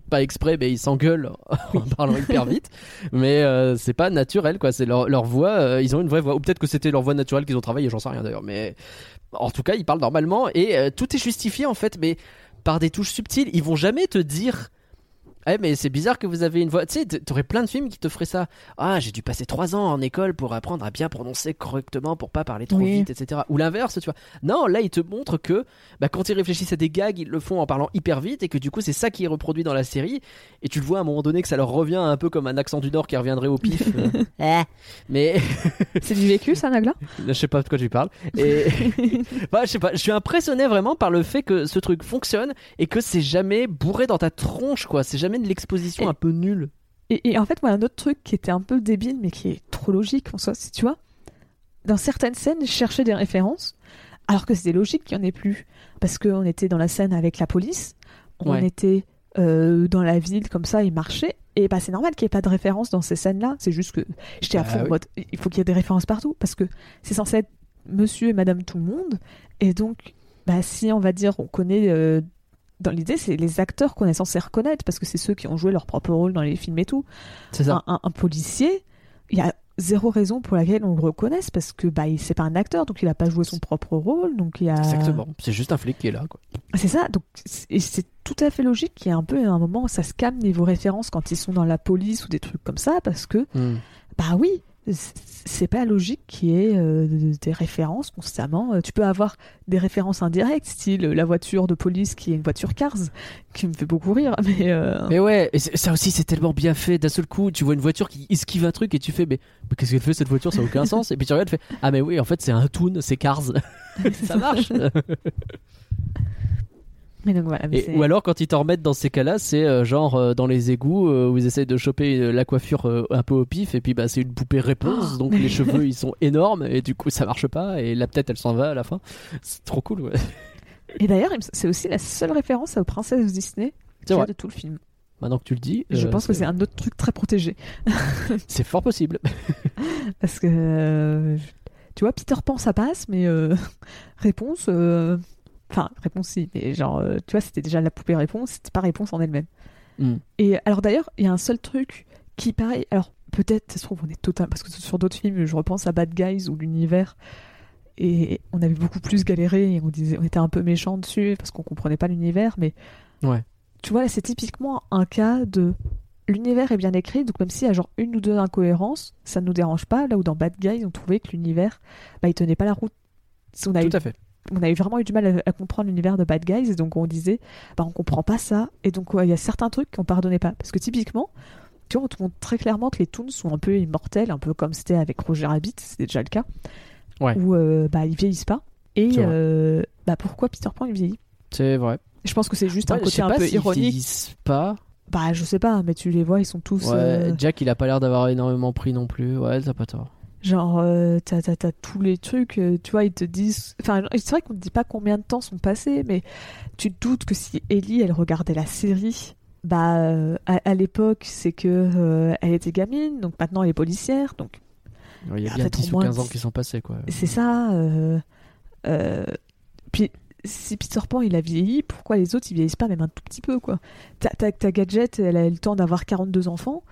pas exprès, mais ils s'engueulent [LAUGHS] en parlant hyper [LAUGHS] vite. Mais euh, c'est pas naturel, quoi. C'est leur, leur voix. euh, ils ont une vraie voix. Ou peut-être que c'était leur voix naturelle qu'ils ont travaillé. J'en sais rien d'ailleurs. Mais en tout cas, ils parlent normalement et euh, tout est justifié en fait, mais par des touches subtiles. Ils vont jamais te dire. Eh mais c'est bizarre que vous avez une voix. Tu sais, t'aurais plein de films qui te feraient ça. Ah, j'ai dû passer trois ans en école pour apprendre à bien prononcer correctement, pour pas parler trop Oui. vite, etc. Ou l'inverse, tu vois. Non, là, ils te montrent que bah, quand ils réfléchissent à des gags, ils le font en parlant hyper vite et que du coup, c'est ça qui est reproduit dans la série. Et tu le vois à un moment donné que ça leur revient un peu comme un accent du Nord qui reviendrait au pif. Euh, [LAUGHS] mais [LAUGHS] c'est du vécu ça Nagla? Je sais pas de quoi tu parles. Et [LAUGHS] bah, je sais pas, je suis impressionné vraiment par le fait que ce truc fonctionne et que c'est jamais bourré dans ta tronche, quoi. C'est jamais de l'exposition Et- un peu nulle. et, et en fait moi un autre truc qui était un peu débile mais qui est trop logique en soi si tu vois dans certaines scènes je cherchais des références alors que c'était logique qu'il n'y en ait plus parce qu'on était dans la scène avec la police on Ouais. était euh, dans la ville comme ça et marchait et bah c'est normal qu'il n'y ait pas de référence dans ces scènes là c'est juste que j'étais à Bah fond oui. mode il faut qu'il y ait des références partout parce que c'est censé être monsieur et madame tout le monde et donc bah si on va dire on connaît euh, dans l'idée c'est les acteurs qu'on est censé reconnaître parce que c'est ceux qui ont joué leur propre rôle dans les films et tout C'est ça. un, un- un policier, il y a zéro raison pour laquelle on le reconnaisse parce que bah il- c'est pas un acteur donc il a pas joué son propre rôle donc il y a Exactement. C'est juste un flic qui est là, quoi. c'est ça donc c'est- et c'est tout à fait logique qu'il y ait un peu un moment où ça se calme niveau référence quand ils sont dans la police ou des trucs comme ça parce que bah oui c'est pas logique qu'il y ait euh, des références constamment Euh, tu peux avoir des références indirectes style la voiture de police qui est une voiture Cars qui me fait beaucoup rire mais euh, Mais ouais, et ça aussi c'est tellement bien fait. D'un seul coup, tu vois une voiture qui esquive un truc et tu fais, mais, mais qu'est-ce qu'elle fait cette voiture? Ça n'a aucun [LAUGHS] sens. Et puis tu regardes, tu fais, ah mais oui, en fait c'est un Toon, c'est Cars. [LAUGHS] ça marche. [LAUGHS] Mais donc voilà. mais Et, c'est- ou alors quand ils t'en remettent dans ces cas-là, c'est euh, genre euh, dans les égouts euh, où ils essayent de choper euh, la coiffure un peu au pif et puis bah c'est une poupée réponse Oh, donc les [LAUGHS] cheveux ils sont énormes et du coup ça marche pas et la tête elle s'en va à la fin. C'est trop cool ouais. [LAUGHS] Et d'ailleurs, c'est aussi la seule référence aux princesses Disney C'est qu'il y a vrai. de tout le film. Maintenant que tu le dis, Je pense que c'est un autre truc très protégé. [LAUGHS] c'est fort possible. Parce que, tu vois, Peter Pan, ça passe, mais réponse. Enfin, réponse si, mais genre, euh, tu vois, c'était déjà la poupée réponse, c'était pas réponse en elle-même. Hmm. Et alors d'ailleurs, il y a un seul truc qui, pareil, alors peut-être, ça se trouve, on est total, parce que sur d'autres films, je repense à Bad Guys ou l'univers, et on avait beaucoup plus galéré, et on, disait, on était un peu méchant dessus, parce qu'on comprenait pas l'univers, mais. Ouais. Tu vois, là, c'est typiquement un cas de. L'univers est bien écrit, donc même s'il y a genre une ou deux incohérences, ça ne nous dérange pas. Là où dans Bad Guys, on trouvait que l'univers, bah, il tenait pas la route. On a, eu, Tout à fait. On a eu vraiment eu du mal à, à comprendre l'univers de Bad Guys, et donc on disait, bah, on comprend pas ça, et donc ouais, il y a certains trucs qu'on pardonnait pas. Parce que typiquement, tu vois, on te montre très clairement que les Toons sont un peu immortels, un peu comme c'était avec Roger Rabbit, c'était déjà le cas, Ouais. où euh, bah, ils vieillissent pas. Et euh, bah, pourquoi Peter Pan il vieillit? C'est vrai. Je pense que c'est juste Ouais, un côté un pas peu ironique. vieillissent pas. Bah, je sais pas, mais tu les vois, ils sont tous. Ouais, euh, Jack il a pas l'air d'avoir énormément pris non plus. Ouais, t'as pas tort. Genre, euh, t'as, t'as- t'as tous les trucs, euh, tu vois, ils te disent. Enfin, c'est vrai qu'on ne dit pas combien de temps sont passés, mais tu te doutes que si Ellie, elle regardait la série, bah, euh, à, à l'époque, c'est que elle était gamine, donc maintenant elle est policière, donc Il y a En bien fait, 10 au ou moins, 15 ans qui sont passés quoi. c'est ça. puis, si Peter Pan il a vieilli, pourquoi les autres ils vieillissent pas même un tout petit peu, quoi Ta, ta, ta gadget, elle a eu le temps d'avoir 42 enfants,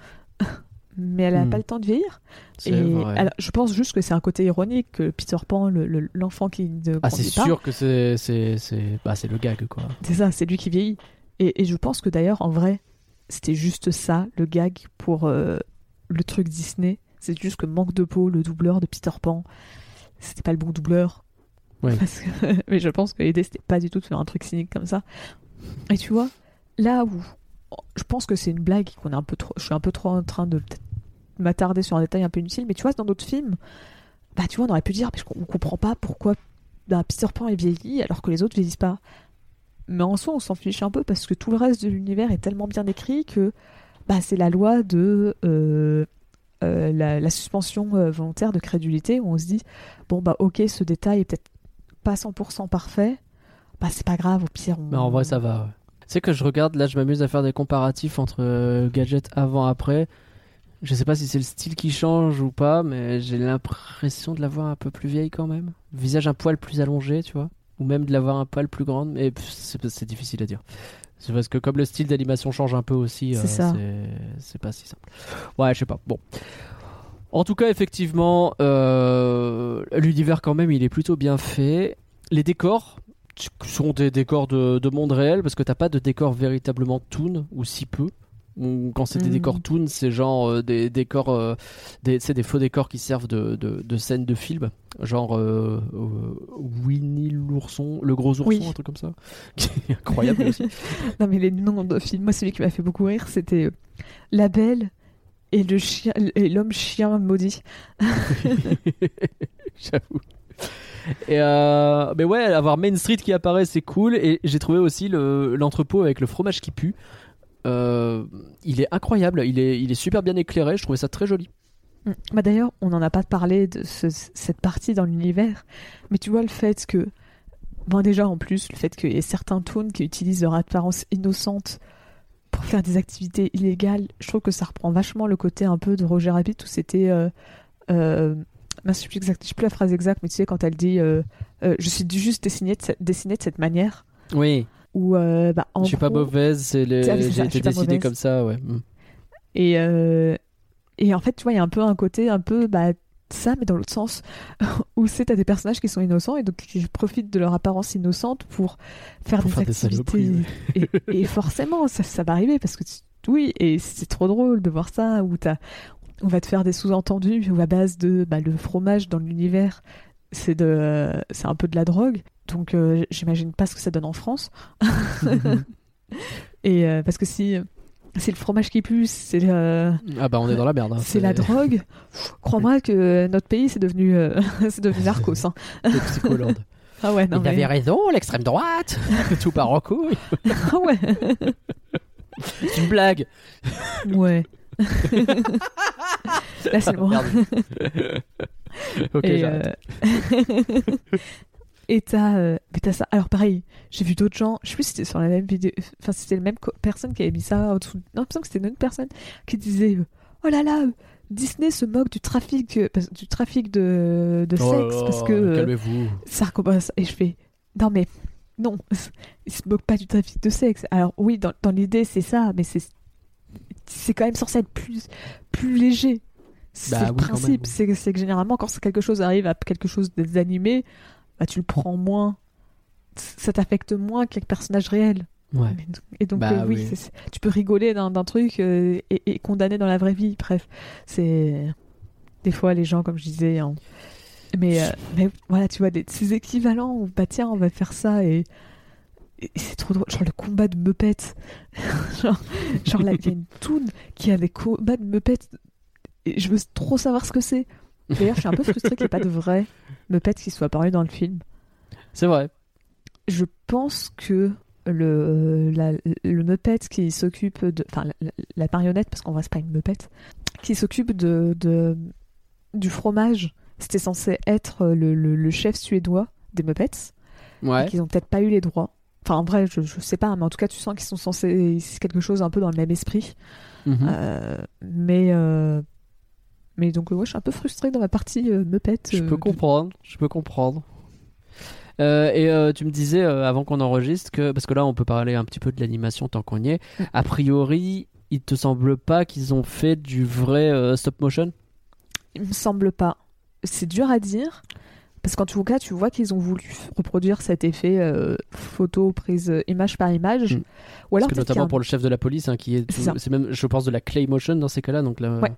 mais elle a Hmm. pas le temps de vieillir. Et vrai. alors, je pense juste que c'est un côté ironique que Peter Pan, le- le- l'enfant qui ne Ah, c'est sûr que c'est c'est c'est bah le gag quoi. c'est ça, c'est lui qui vieillit. Et, et je pense que d'ailleurs, en vrai, c'était juste ça, le gag pour euh, le truc Disney. C'est juste que manque de peau, le doubleur de Peter Pan, c'était pas le bon doubleur. Ouais. Parce que- [LAUGHS] mais je pense que l'idée, c'était pas du tout de faire un truc cynique comme ça. Et tu vois, là où je pense que c'est une blague, qu'on est un peu trop, je suis un peu trop en train de m'attarder sur un détail un peu inutile, mais tu vois, dans d'autres films, bah tu vois, on aurait pu dire, parce qu'on comprend pas pourquoi bah, Peter Pan est vieilli alors que les autres vieillissent pas. Mais en soi, on s'en fiche un peu parce que tout le reste de l'univers est tellement bien écrit que bah, c'est la loi de euh, euh, la, suspension euh, volontaire de crédulité où on se dit bon bah ok ce détail est peut-être pas 100% parfait, bah c'est pas grave au pire. On... Mais en vrai ça va. ouais. Sais que je regarde là, je m'amuse à faire des comparatifs entre euh, gadgets avant après. Je sais pas si c'est le style qui change ou pas, mais j'ai l'impression de la voir un peu plus vieille quand même. Visage un poil plus allongé, tu vois. Ou même de la voir un poil plus grande, mais c'est c'est difficile à dire. C'est parce que comme le style d'animation change un peu aussi, C'est euh, c'est- c'est pas si simple. Ouais, je sais pas. Bon. En tout cas, effectivement, euh, l'univers quand même, il est plutôt bien fait. Les décors sont des décors de, de monde réel parce que t'as pas de décors véritablement toon ou si peu. Quand c'est des Mhm. décors toon, c'est genre euh, des décors, euh, des, c'est des faux décors qui servent de, de, de scènes de film, genre euh, Winnie l'ourson, le gros ourson, Oui. un truc comme ça, [LAUGHS] qui est incroyable aussi. [LAUGHS] Non mais les noms de films, moi celui qui m'a fait beaucoup rire c'était La Belle et le chien et l'homme chien maudit. [LAUGHS] J'avoue. Et euh, mais ouais, avoir Main Street qui apparaît, c'est cool. Et j'ai trouvé aussi le- l'entrepôt avec le fromage qui pue. Euh, il est incroyable, il est, il est super bien éclairé. Je trouvais ça très joli. Mm. Bah d'ailleurs, on n'en a pas parlé de ce- cette partie dans l'univers, mais tu vois le fait que, bon déjà en plus, le fait qu'il y ait certains toons qui utilisent leur apparence innocente pour faire des activités illégales, je trouve que ça reprend vachement le côté un peu de Roger Rabbit où c'était... Euh, mince, je sais plus exact- je sais plus la phrase exacte, mais tu sais quand elle dit euh, euh, je suis juste dessinée de, cette- dessinée de cette manière, Oui, ou euh, bah, en je suis pas mauvaise, c'est les- Ah j'ai été mauvaise. comme ça, ouais. Mm. Et, et en fait, tu vois, il y a un peu un côté un peu bah, ça, mais dans l'autre sens, [LAUGHS] où c'est t'as des personnages qui sont innocents et donc qui profitent de leur apparence innocente pour faire Pour des faire activités. et, et forcément, ça, ça va arriver parce que tu- oui, et c'est trop drôle de voir ça où t'as, on va te faire des sous-entendus à base de bah, le fromage dans l'univers, c'est de, c'est un peu de la drogue. Donc euh, j'imagine pas ce que ça donne en France. [LAUGHS] et euh, parce que si c'est le fromage qui pue, c'est euh, Ah bah on est dans la merde. hein, c'est la drogue. [LAUGHS] Crois-moi que notre pays c'est devenu euh, [LAUGHS] c'est devenu narcos. hein. Ah ouais, non, Il mais... avait raison, l'extrême droite Tout part en couille Ah ouais. C'est une blague Ouais. [LAUGHS] Là, c'est bon. [LAUGHS] Ok, et euh, [LAUGHS] et t'as euh, t'as ça. Alors pareil j'ai vu d'autres gens je sais plus si c'était sur la même vidéo enfin c'était la même personne qui avait mis ça en dessous. Non il me que c'était une autre personne qui disait euh, oh là là Disney se moque du trafic du trafic de, de Oh sexe parce que Calmez-vous. ça recommence. Et je fais non mais non il se moque pas du trafic de sexe. Alors oui dans, dans l'idée c'est ça mais c'est c'est quand même censé être plus plus léger. C'est Bah le oui, principe. c'est que- généralement quand quelque chose arrive à quelque chose d'animé bah tu le prends moins. Ça t'affecte moins qu'un personnage réel. Ouais. et donc Bah euh, oui, tu peux rigoler d'un truc euh, et, et condamner dans la vraie vie. Bref c'est des fois les gens comme je disais hein. mais euh, mais voilà tu vois des, ces équivalents où bah tiens on va faire ça et c'est trop drôle genre le combat de Muppets [LAUGHS] genre, genre là il y a une toune qui a des combats de Muppets et je veux trop savoir ce que c'est d'ailleurs je suis un peu frustrée qu'il n'y ait pas de vrai Muppets qui soit apparu dans le film C'est vrai. je pense que le, la- le Muppet qui s'occupe de. Enfin, la, la marionnette, parce qu'en vrai, c'est pas une Muppet, qui s'occupe de, de, du fromage, c'était censé être le, le- le chef suédois des Muppets, Ouais. qu'ils ont peut-être pas eu les droits. Enfin, en vrai, je, je sais pas, mais en tout cas, tu sens qu'ils sont censés. C'est quelque chose un peu dans le même esprit. Mhm. Euh, mais. euh, mais donc, ouais, je suis un peu frustrée dans la partie euh, Muppet. Je euh, peux comprendre, je peux comprendre. Et tu me disais avant qu'on enregistre que parce que là on peut parler un petit peu de l'animation tant qu'on y est. A priori, il te semble pas qu'ils ont fait du vrai stop motion? Il me semble pas. C'est dur à dire. Parce qu'en tout cas, tu vois qu'ils ont voulu reproduire cet effet euh, photo prise euh, image par image. Mm. Ou alors Parce que notamment pour le chef de la police, hein, qui est, C'est même, je pense, de la clay motion dans ces cas-là, donc Ouais.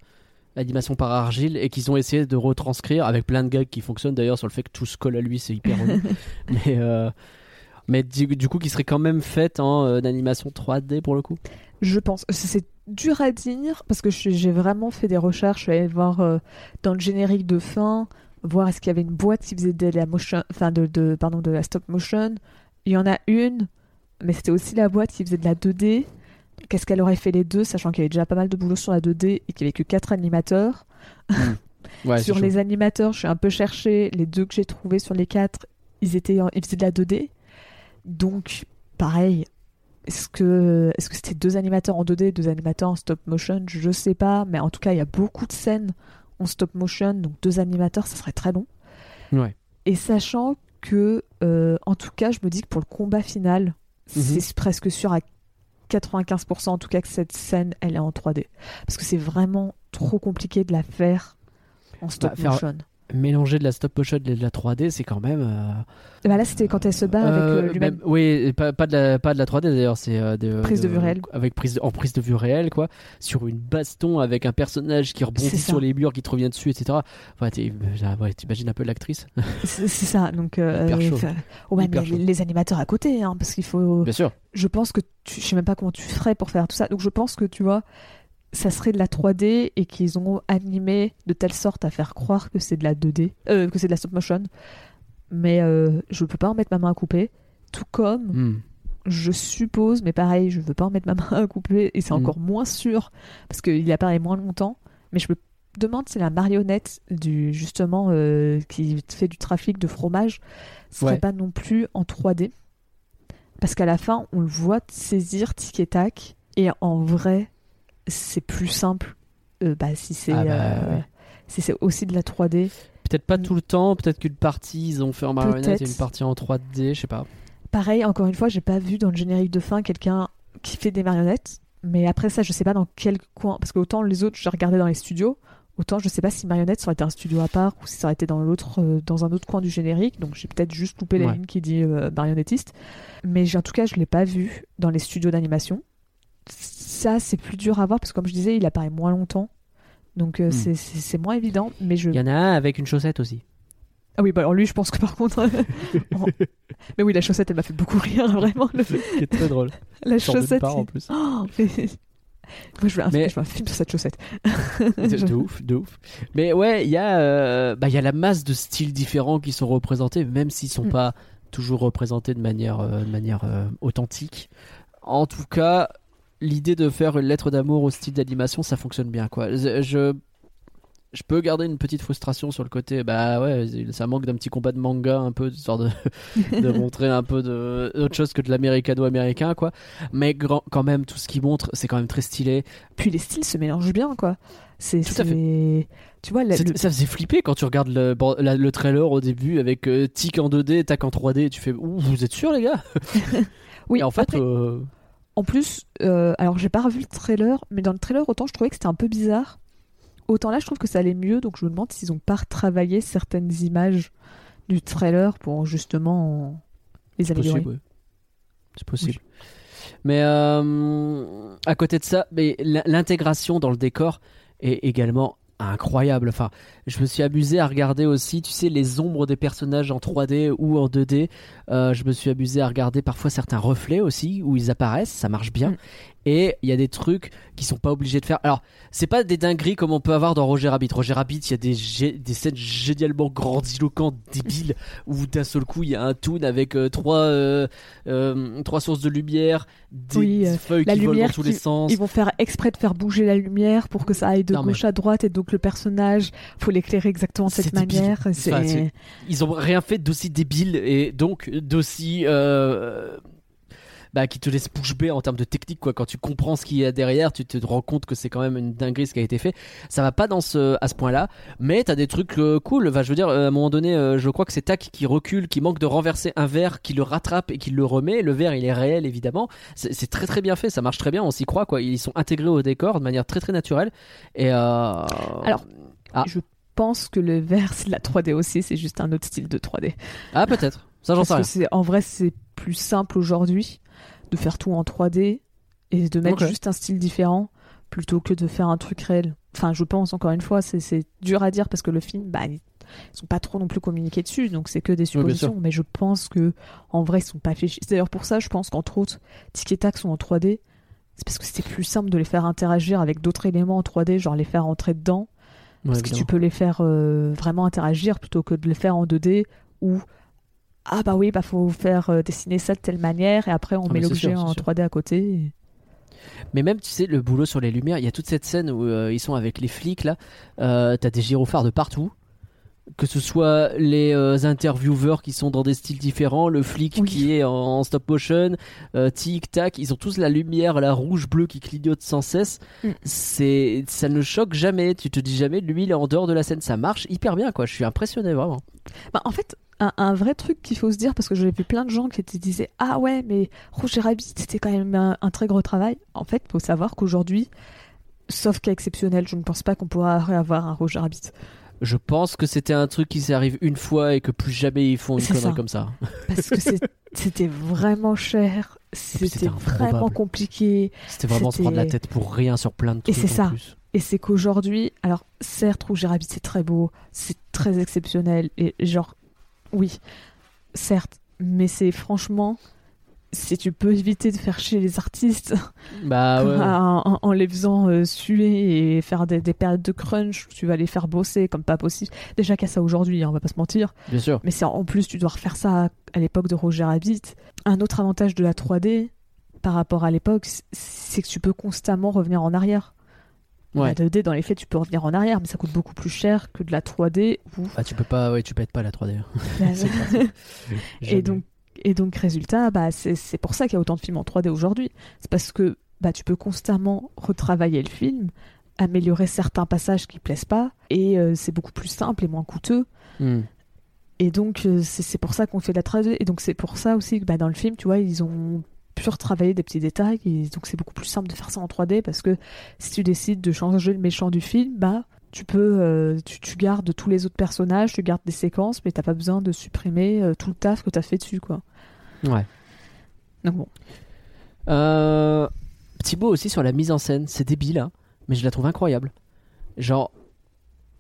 l'animation par argile, et qu'ils ont essayé de retranscrire avec plein de gags qui fonctionnent d'ailleurs sur le fait que tout se colle à lui, c'est hyper relou. [LAUGHS] mais euh, mais du, du coup, qui serait quand même faite en euh, animation 3D pour le coup. Je pense. C'est- dur à dire parce que j'ai vraiment fait des recherches. Je suis allée voir euh, dans le générique de fin, voir est-ce qu'il y avait une boîte qui faisait de la motion, enfin de, de- pardon de la stop motion. Il y en a une, mais c'était aussi la boîte qui faisait de la 2D. Qu'est-ce qu'elle aurait fait les deux, sachant qu'il y avait déjà pas mal de boulot sur la 2D et qu'il n'y avait que quatre animateurs? [LAUGHS] Ouais, sur les chaud. animateurs, je suis un peu cherché. Les deux que j'ai trouvés sur les quatre, ils étaient, en- ils faisaient de la 2D. Donc, pareil. Est-ce que, est-ce que c'était deux animateurs en 2D, deux animateurs en stop motion? Je sais pas, mais en tout cas, il y a beaucoup de scènes en stop motion, donc deux animateurs, ça serait très long. Ouais. Et sachant que, euh, en tout cas, je me dis que pour le combat final, Mhm. c'est presque sûr à 95% en tout cas que cette scène, elle est en 3D. Parce que c'est vraiment trop compliqué de la faire en stop Bah, faire- motion. Mélanger de la stop motion et de la 3D, c'est quand même. euh, bah là, c'était quand elle se bat avec Euh, euh, lui-même. même- oui, pas, pas, de la, pas de la 3D d'ailleurs, c'est euh, de, Prise de vue réelle. Avec prise de- en prise de vue réelle, quoi. Sur une baston avec un personnage qui rebondit sur les murs, qui te revient dessus, etc. Euh, ouais, t'imagines un peu l'actrice [LAUGHS] C'est ça. Donc, Hyper chaud. enfin, ouais, Hyper mais chaud. les, les animateurs à côté, hein, parce qu'il faut. Bien sûr. Je pense que tu, je sais même pas comment tu ferais pour faire tout ça. Donc, je pense que tu vois, ça serait de la 3D et qu'ils ont animé de telle sorte à faire croire que c'est de la 2D, euh, que c'est de la stop motion. Mais euh, je peux pas en mettre ma main à couper. Tout comme Hmm. je suppose, mais pareil, je veux pas en mettre ma [LAUGHS] main à couper et c'est Mhm. encore moins sûr parce qu'il apparaît moins longtemps. Mais je me demande si la marionnette du justement euh, qui fait du trafic de fromage serait Ouais. pas non plus en 3D parce qu'à la fin on le voit saisir tic et tac et en vrai c'est plus simple euh, bah, si c'est Ah bah, euh, ouais. si c'est aussi de la 3D. Peut-être pas tout le temps, peut-être qu'une partie ils ont fait en marionnette et une partie en 3D, je sais pas. Pareil, encore une fois, j'ai pas vu dans le générique de fin quelqu'un qui fait des marionnettes. Mais après ça, je sais pas dans quel coin. Parce que autant les autres, j'ai regardé dans les studios. Autant je sais pas si marionnette ça aurait été un studio à part ou si ça aurait été dans l'autre, euh, dans un autre coin du générique. Donc j'ai peut-être juste loupé la Ouais. ligne qui dit euh, marionnettiste. Mais en tout cas, je l'ai pas vu dans les studios d'animation. Ça, c'est plus dur à voir parce que comme je disais, il apparaît moins longtemps. Donc euh, Hmm. c'est- c'est c'est moins évident. Mais je Il y en a un avec une chaussette aussi. ah oui, bah alors lui, je pense que par contre. [LAUGHS] Mais oui, la chaussette, elle m'a fait beaucoup rire, [LAUGHS] vraiment. le- qui est très drôle. [LAUGHS] La chaussette. part, en plus. Oh, mais- Moi, je veux, un, Mais- je veux un film sur cette chaussette. de, de ouf, de ouf. Mais ouais, il y a, euh, bah, y a la masse de styles différents qui sont représentés, même s'ils sont Mm. pas toujours représenté de manière, euh, de manière euh, authentique. En tout cas, l'idée de faire une lettre d'amour au style d'animation, ça fonctionne bien. Quoi. Je, je, peux garder une petite frustration sur le côté, bah ouais, ça manque d'un petit combat de manga un peu, histoire de, [LAUGHS] de montrer un peu de, autre chose que de l'américano-américain, quoi. Mais grand- quand même, tout ce qu'il montre, c'est quand même très stylé. Puis les styles se mélangent bien, quoi. C'est, Tout à Tu vois, la- C'est- le- Ça faisait flipper quand tu regardes le, la- le trailer au début avec euh, tic en 2D, tac en 3D, tu fais Ouh, vous êtes sûr les gars? [LAUGHS] Oui, Et en fait, après, euh, En plus, euh, alors j'ai pas revu le trailer, mais dans le trailer, autant je trouvais que c'était un peu bizarre. Autant là, je trouve que ça allait mieux, donc je me demande s'ils ont pas retravaillé certaines images du trailer pour justement les c'est améliorer. possible. ouais. C'est possible. Mais euh, à côté de ça, l'intégration dans le décor est également incroyable. Enfin, je me suis amusé à regarder aussi, tu sais, les ombres des personnages en 3D ou en 2D. Euh, je me suis amusé à regarder parfois certains reflets aussi où ils apparaissent, ça marche bien. Mm. Et il y a des trucs qui sont pas obligés de faire. Alors, c'est pas des dingueries comme on peut avoir dans Roger Rabbit. Roger Rabbit, il y a des, gé- des scènes génialement grandiloquentes, débiles, [LAUGHS] où d'un seul coup il y a un toon avec euh, trois, euh, euh, trois sources de lumière, des Oui, feuilles qui volent dans tous qui- les sens. Ils vont faire exprès de faire bouger la lumière pour que ça aille de Non, mais- gauche à droite et donc le personnage, faut l'éclairer exactement de cette C'est manière. Enfin, c'est- Ils ont rien fait d'aussi débile et donc d'aussi. euh, bah, qui te laisse bouche bée en termes de technique quoi. Quand tu comprends ce qu'il y a derrière tu te rends compte que c'est quand même une dinguerie ce qui a été fait. Ça va pas dans ce à ce point là mais t'as des trucs euh, cool. Enfin, je veux dire euh, à un moment donné euh, je crois que c'est Tac qui recule qui manque de renverser un verre qui le rattrape et qui le remet. Le verre il est réel évidemment. C'est très très bien fait. Ça marche très bien. On s'y croit quoi. Ils sont intégrés au décor de manière très très naturelle. Et Alors, Ah. Je pense que le vert, c'est de la 3D aussi, c'est juste un autre style de 3D. ah peut-être. Ça j'en sais rien. en vrai, c'est plus simple aujourd'hui de faire tout en 3D et de mettre juste un style différent plutôt que de faire un truc réel. Enfin, je pense, encore une fois, c'est, c'est dur à dire parce que le film, bah, ils sont pas trop non plus communiqués dessus, donc c'est que des suppositions. mais je pense que en vrai, ils sont pas fichés. C'est d'ailleurs pour ça, je pense qu'entre autres, Tic et Tac sont en 3D. C'est parce que c'était plus simple de les faire interagir avec d'autres éléments en 3D, genre les faire entrer dedans. Ouais, Parce que tu peux les faire euh, vraiment interagir plutôt que de les faire en 2D où ah bah oui bah faut faire euh, dessiner ça de telle manière et après on Ah, met l'objet en c'est sûr. 3D à côté. et- Mais même, tu sais, le boulot sur les lumières, il y a toute cette scène où euh, ils sont avec les flics, là. Euh, T'as des gyrophares de partout. Que ce soit les euh, intervieweurs qui sont dans des styles différents, le flic Oui. qui est en, en stop motion, tic tac, ils ont tous la lumière, la rouge bleue qui clignote sans cesse. Mm. C'est, ça ne choque jamais. Tu te dis jamais, lui, il est en dehors de la scène. Ça marche hyper bien, quoi. Je suis impressionné vraiment. Bah, en fait un, un vrai truc qu'il faut se dire parce que j'ai vu plein de gens qui te disaient ah ouais mais Roger Rabbit c'était quand même un, un très gros travail. En fait faut savoir qu'aujourd'hui sauf cas exceptionnel je ne pense pas qu'on pourra avoir un Roger Rabbit. Je pense que c'était un truc qui s'arrive une fois et que plus jamais ils font une C'est connerie ça. comme ça. Parce que c'est- [LAUGHS] c'était vraiment cher, c'était vraiment compliqué. C'était vraiment se prendre la tête pour rien sur plein de Et trucs. c'est en ça. plus. Et c'est qu'aujourd'hui, alors certes, Roger Rabbit c'est très beau, c'est très exceptionnel, et genre, oui, certes, mais c'est franchement, si tu peux éviter de faire chier les artistes [LAUGHS] Bah [LAUGHS] ouais. en, les faisant euh, suer et faire des, des périodes de crunch, tu vas les faire bosser comme pas possible. Déjà qu'à ça aujourd'hui, hein, on va pas se mentir, Bien sûr. mais c'est en plus tu dois refaire ça à l'époque de Roger Rabbit. Un autre avantage de la 3D par rapport à l'époque, c'est que tu peux constamment revenir en arrière. Ouais. La 2D, dans les faits, tu peux revenir en arrière, mais ça coûte beaucoup plus cher que de la 3D. Où... Bah tu peux pas, ouais, tu pètes pas la 3D. [LAUGHS] [LAUGHS] C'est [LAUGHS] et Jamais. donc, et donc, résultat, bah, c'est pour ça qu'il y a autant de films en 3D aujourd'hui. C'est parce que bah, tu peux constamment retravailler le film, améliorer certains passages qui plaisent pas, et euh, c'est beaucoup plus simple et moins coûteux. Hmm. Et donc, euh, c'est c'est pour ça qu'on fait de la 3D. Et donc, c'est pour ça aussi que bah, dans le film, tu vois, ils ont pu retravailler des petits détails. Et donc, c'est beaucoup plus simple de faire ça en 3D parce que si tu décides de changer le méchant du film, bah, tu peux, euh, tu, tu gardes tous les autres personnages, tu gardes des séquences, mais t'as pas besoin de supprimer euh, tout le taf que t'as fait dessus, quoi. Ouais. Donc bon. Euh, petit mot aussi sur la mise en scène. C'est débile, hein, mais je la trouve incroyable. Genre,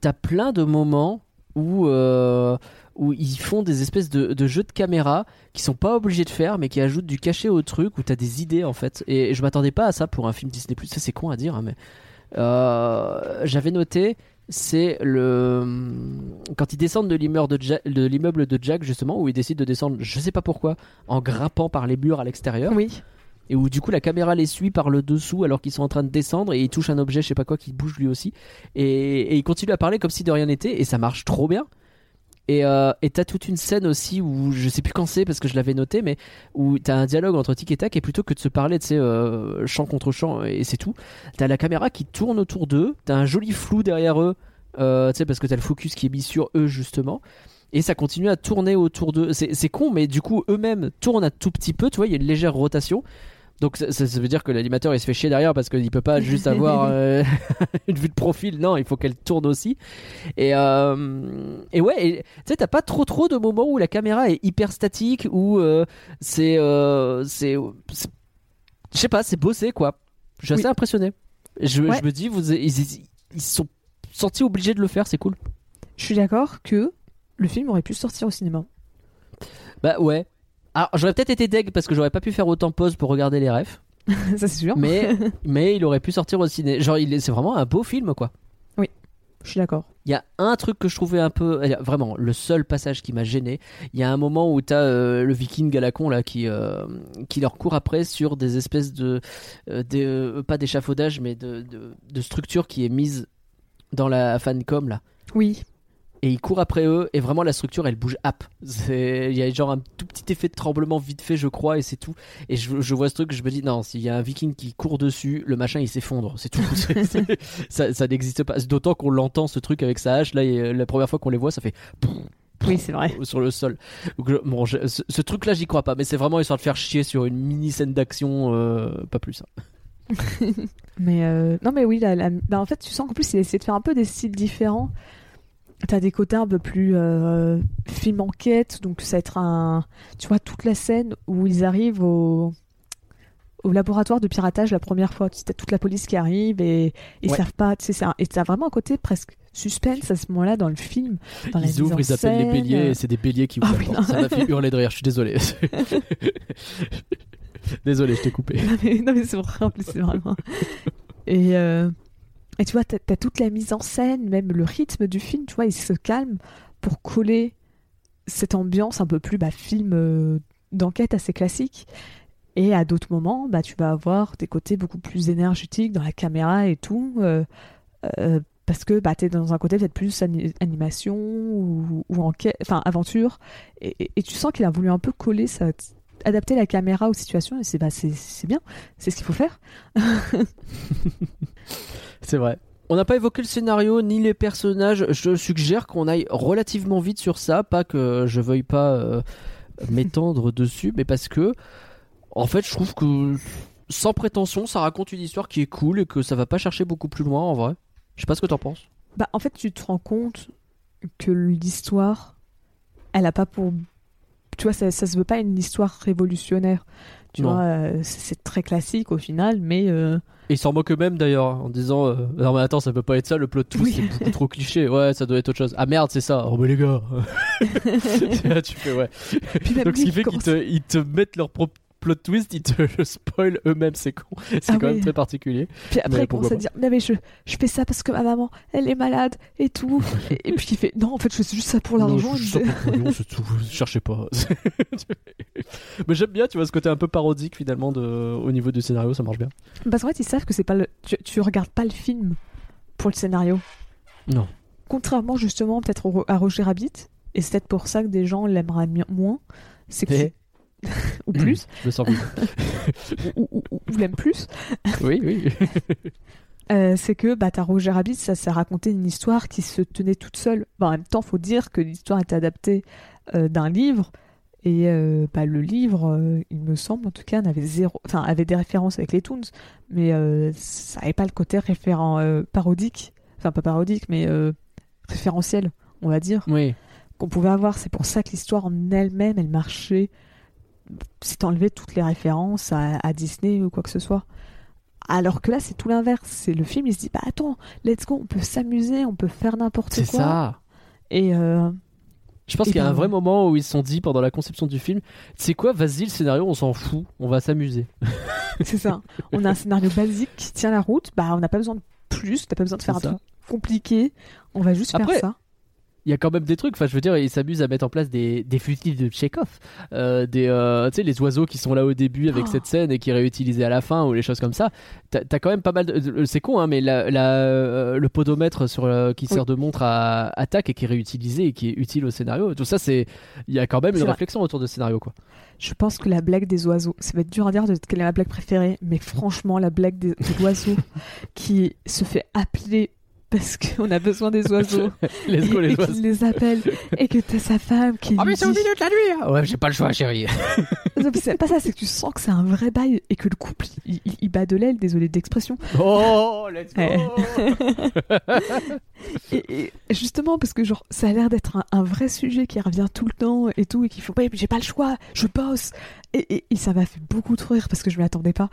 t'as plein de moments où, euh, où ils font des espèces de, jeux de caméra qui sont pas obligés de faire, mais qui ajoutent du cachet au truc, où t'as des idées en fait. Et je m'attendais pas à ça pour un film Disney+. Ça c'est con à dire, hein, mais euh, j'avais noté c'est le quand ils descendent de l'immeuble de, Ja- de l'immeuble de Jack justement où ils décident de descendre je sais pas pourquoi en grimpant par les murs à l'extérieur Oui. Et où du coup la caméra les suit par le dessous alors qu'ils sont en train de descendre et ils touchent un objet je sais pas quoi qui bouge lui aussi. Et, et ils continuent à parler comme si de rien n'était et ça marche trop bien. Et euh, t'as toute une scène aussi où je sais plus quand c'est parce que je l'avais noté mais où t'as un dialogue entre Tic et Tac et plutôt que de se parler tu sais euh, contre chant et c'est tout t'as la caméra qui tourne autour d'eux t'as un joli flou derrière eux euh, tu sais parce que t'as le focus qui est mis sur eux justement. Et ça continue à tourner autour d'eux. C'est con mais du coup eux-mêmes tournent un tout petit peu tu vois il y a une légère rotation donc ça, veut dire que l'animateur il se fait chier derrière parce qu'il peut pas juste avoir [LAUGHS] euh, [LAUGHS] une vue de profil non il faut qu'elle tourne aussi et, euh, et ouais tu sais t'as pas trop trop de moments où la caméra est hyper statique où euh, c'est c'est je sais pas c'est bossé quoi je suis Oui. assez impressionné je, Ouais. je me dis vous ils, ils, ils sont sentis obligés de le faire c'est cool Je suis d'accord que le film aurait pu sortir au cinéma. bah ouais alors j'aurais peut-être été deg parce que j'aurais pas pu faire autant pause pour regarder les refs [LAUGHS] ça, c'est sûr. mais [LAUGHS] mais il aurait pu sortir au ciné genre il est- c'est vraiment un beau film quoi Je suis d'accord. Il y a un truc que je trouvais un peu. euh, Vraiment, le seul passage qui m'a gêné. Il y a un moment où t'as euh, le viking à la con là qui, euh, qui leur court après sur des espèces de. euh, des, euh, pas d'échafaudage, mais de, de, de structure qui est mise dans la fancom là. Oui. Et il court après eux, et vraiment la structure elle bouge hop. Il y a genre un tout petit effet de tremblement vite fait, je crois, et c'est tout. Et je, je vois ce truc, je me dis, non, s'il y a un viking qui court dessus, le machin il s'effondre, c'est tout. [LAUGHS] Ça ça n'existe pas. D'autant qu'on l'entend ce truc avec sa hache, là, et, la première fois qu'on les voit, ça fait Oui, c'est vrai. sur le sol. Bon, je- ce, ce truc là, j'y crois pas, mais c'est vraiment histoire de faire chier sur une mini scène d'action, euh, pas plus. hein. [LAUGHS] Mais euh, non, mais oui, la- la- bah, en fait, tu sens qu'en plus, il a essayé de faire un peu des styles différents. T'as des côtés un peu plus euh, film enquête, donc ça va être un. Tu vois, toute la scène où ils arrivent au, au laboratoire de piratage la première fois. Tu toute la police qui arrive et ils Ouais. savent pas. Tu sais, un- et t'as vraiment un côté presque suspense à ce moment-là dans le film. Dans Ils ouvrent, en ils appellent les béliers, et c'est des béliers qui ouvrent Ah oui, porte. non. Ça m'a fait hurler de rire, je suis désolé. [LAUGHS] désolé, je t'ai coupé. non mais, non, mais c'est vraiment et euh, et tu vois t'as as toute la mise en scène même le rythme du film tu vois il se calme pour coller cette ambiance un peu plus bah, film euh, d'enquête assez classique et à d'autres moments bah tu vas avoir des côtés beaucoup plus énergétiques dans la caméra et tout euh, euh, parce que bah, tu dans un côté peut-être plus ani- animation ou, enquête, enfin aventure, et, tu sens qu'il a voulu un peu coller ça, adapter la caméra aux situations, et c'est bah, c'est bien, c'est ce qu'il faut faire. [LAUGHS] C'est vrai. On n'a pas évoqué le scénario ni les personnages. Je suggère qu'on aille relativement vite sur ça, pas que je veuille pas euh, m'étendre [LAUGHS] dessus, mais parce que, en fait, je trouve que sans prétention, ça raconte une histoire qui est cool et que ça va pas chercher beaucoup plus loin en vrai. Je sais pas ce que t'en penses. Bah, en fait, tu te rends compte que l'histoire, elle a pas pour. Tu vois, ça, ça se veut pas une histoire révolutionnaire. Tu Non. vois, euh, c'est c'est très classique au final, mais. euh, Et ils s'en moquent eux-mêmes d'ailleurs en disant euh, non mais attends ça peut pas être ça le plot twist Oui. c'est beaucoup trop cliché. Ouais ça doit être autre chose. Ah merde c'est ça. Oh mais les gars. [LAUGHS] [LAUGHS] Là, tu fais ouais. Donc ce qui fait qui qu'ils te, ils te mettent leur propre plot twist ils te le [LAUGHS] spoilent eux-mêmes c'est con c'est Ah quand même très particulier Puis après, Mais il commence pourquoi à dire Mais, mais je, je fais ça parce que ma maman, elle est malade et tout. [LAUGHS] et, et puis il fait Non, en fait, je fais juste ça pour Non, l'argent. c'est tout cherchez pas [LAUGHS] mais j'aime bien tu vois ce côté un peu parodique finalement de, au niveau du scénario ça marche bien Parce qu'en fait, ils savent que c'est pas le. Tu, tu regardes pas le film pour le scénario. non Contrairement justement peut-être à Roger Rabbit, et c'est peut-être pour ça que des gens l'aimeraient moins, c'est que. Eh. Ou plus, je me sens bien ou, ou, ou- ou l'aiment plus, oui oui [LAUGHS] euh, c'est que bah, t'as Roger Rabbit, ça, ça racontait une histoire qui se tenait toute seule. Bah, en même temps, faut dire que l'histoire est adaptée euh, d'un livre, et euh, bah, le livre, euh, il me semble en tout cas, n'avait zéro, enfin, avait des références avec les Toons, mais ça n'avait pas le côté référent parodique, enfin pas parodique, mais référentiel, on va dire. oui qu'on pouvait avoir. C'est pour ça que l'histoire en elle-même, elle marchait. C'est enlevé toutes les références à, à Disney ou quoi que ce soit. Alors que là, c'est tout l'inverse. C'est le film, il se dit bah attends, let's go, on peut s'amuser, on peut faire n'importe quoi. c'est ça Et euh, Je pense qu'il y a ben, un vrai moment où ils se sont dit pendant la conception du film, c'est quoi, vas-y le scénario, on s'en fout, on va s'amuser. [LAUGHS] c'est ça. On a un scénario basique qui tient la route. Bah, on n'a pas besoin de plus, t'as pas besoin de faire un ça. truc compliqué, on va juste Après, faire ça. Il y a quand même des trucs. Enfin, je veux dire, ils s'amusent à mettre en place des, des fusils de Chekhov, euh, des, euh, tu sais, les oiseaux qui sont là au début avec Oh. cette scène et qui est réutilisée à la fin ou les choses comme ça. T'as as quand même pas mal. De... C'est con, hein, mais la, la, euh, le podomètre sur euh, qui sert de montre à attaque et qui est réutilisé et qui est utile au scénario. Tout ça, c'est, il y a quand même une vrai. réflexion autour de ce scénario, quoi. Je pense que la blague des oiseaux, ça va être dur à dire de quelle est ma blague préférée, mais franchement, la blague des, de l'oiseau [LAUGHS] qui se fait appeler parce qu'on a besoin des oiseaux [LAUGHS] Let's go et, les et oiseaux. qu'il les appelle et que t'as sa femme qui Ah lui mais c'est au dit- milieu de la nuit. hein. Ouais, j'ai pas le choix, chérie. [LAUGHS] Mais c'est pas ça, c'est que tu sens que c'est un vrai bail et que le couple il, il- il bat de l'aile, désolé d'expression. Oh, let's go. [LAUGHS] Et, et justement parce que genre ça a l'air d'être un, un vrai sujet qui revient tout le temps et tout et qu'il faut pas, j'ai pas le choix, je bosse. Et, et- et ça m'a fait beaucoup trop rire parce que je m'y attendais pas.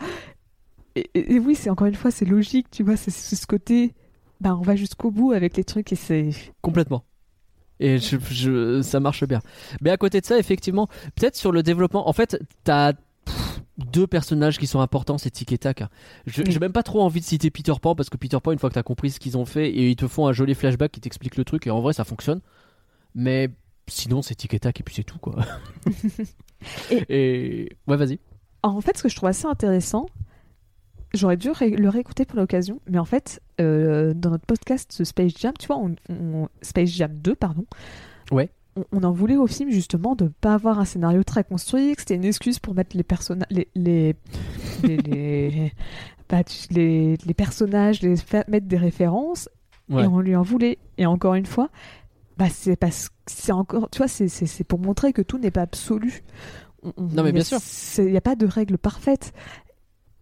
Et, et- et oui, c'est encore une fois c'est logique, tu vois, c'est c'est ce côté, bah on va jusqu'au bout avec les trucs et c'est Complètement. Et je, je- ça marche bien. Mais à côté de ça, effectivement, peut-être sur le développement, en fait, t'as deux personnages qui sont importants, c'est Tic et Tac. Je- Oui. J'ai même pas trop envie de citer Peter Pan parce que Peter Pan, une fois que t'as compris ce qu'ils ont fait, et ils te font un joli flashback qui t'explique le truc, et en vrai, ça fonctionne. Mais sinon, c'est Tic et Tac, et puis c'est tout, quoi. [LAUGHS] et... Ouais, vas-y. En fait, ce que je trouve assez intéressant, j'aurais dû ré- le réécouter pour l'occasion, mais en fait, euh, dans notre podcast Space Jam, tu vois, on, on- Space Jam 2, pardon. Ouais. On, on en voulait au film justement de pas avoir un scénario très construit, que c'était une excuse pour mettre les personnages, les, les, les, les, [LAUGHS] bah, les- les personnages, les mettre des références, Ouais. et on lui en voulait. Et encore une fois, bah c'est parce c'est encore, tu vois, c'est- pour montrer que tout n'est pas absolu. On- on- Non, mais bien sûr. Il n'y a pas de règle parfaite.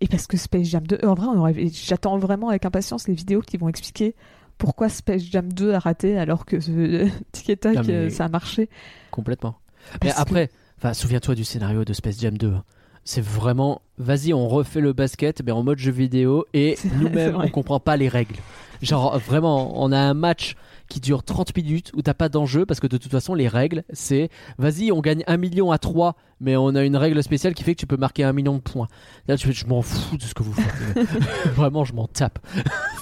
Et parce que Space Jam 2, en vrai, aurait- j'attends vraiment avec impatience les vidéos qui vont expliquer pourquoi Space Jam 2 a raté alors que euh, Tic et Tac, mais- euh, ça a marché. Complètement. Mais Parce que- après, souviens-toi du scénario de Space Jam 2. hein. C'est vraiment, vas-y, on refait le basket, mais en mode jeu vidéo, et [LAUGHS] nous-mêmes, on comprend pas les règles. Genre, vraiment, on a un match qui dure 30 minutes où t'as pas d'enjeu, parce que de toute façon, les règles, c'est, vas-y, on gagne 1 million à 3, mais on a une règle spéciale qui fait que tu peux marquer 1 million de points. Là, tu fais, je m'en fous de ce que vous faites. [LAUGHS] [LAUGHS] vraiment, je m'en tape.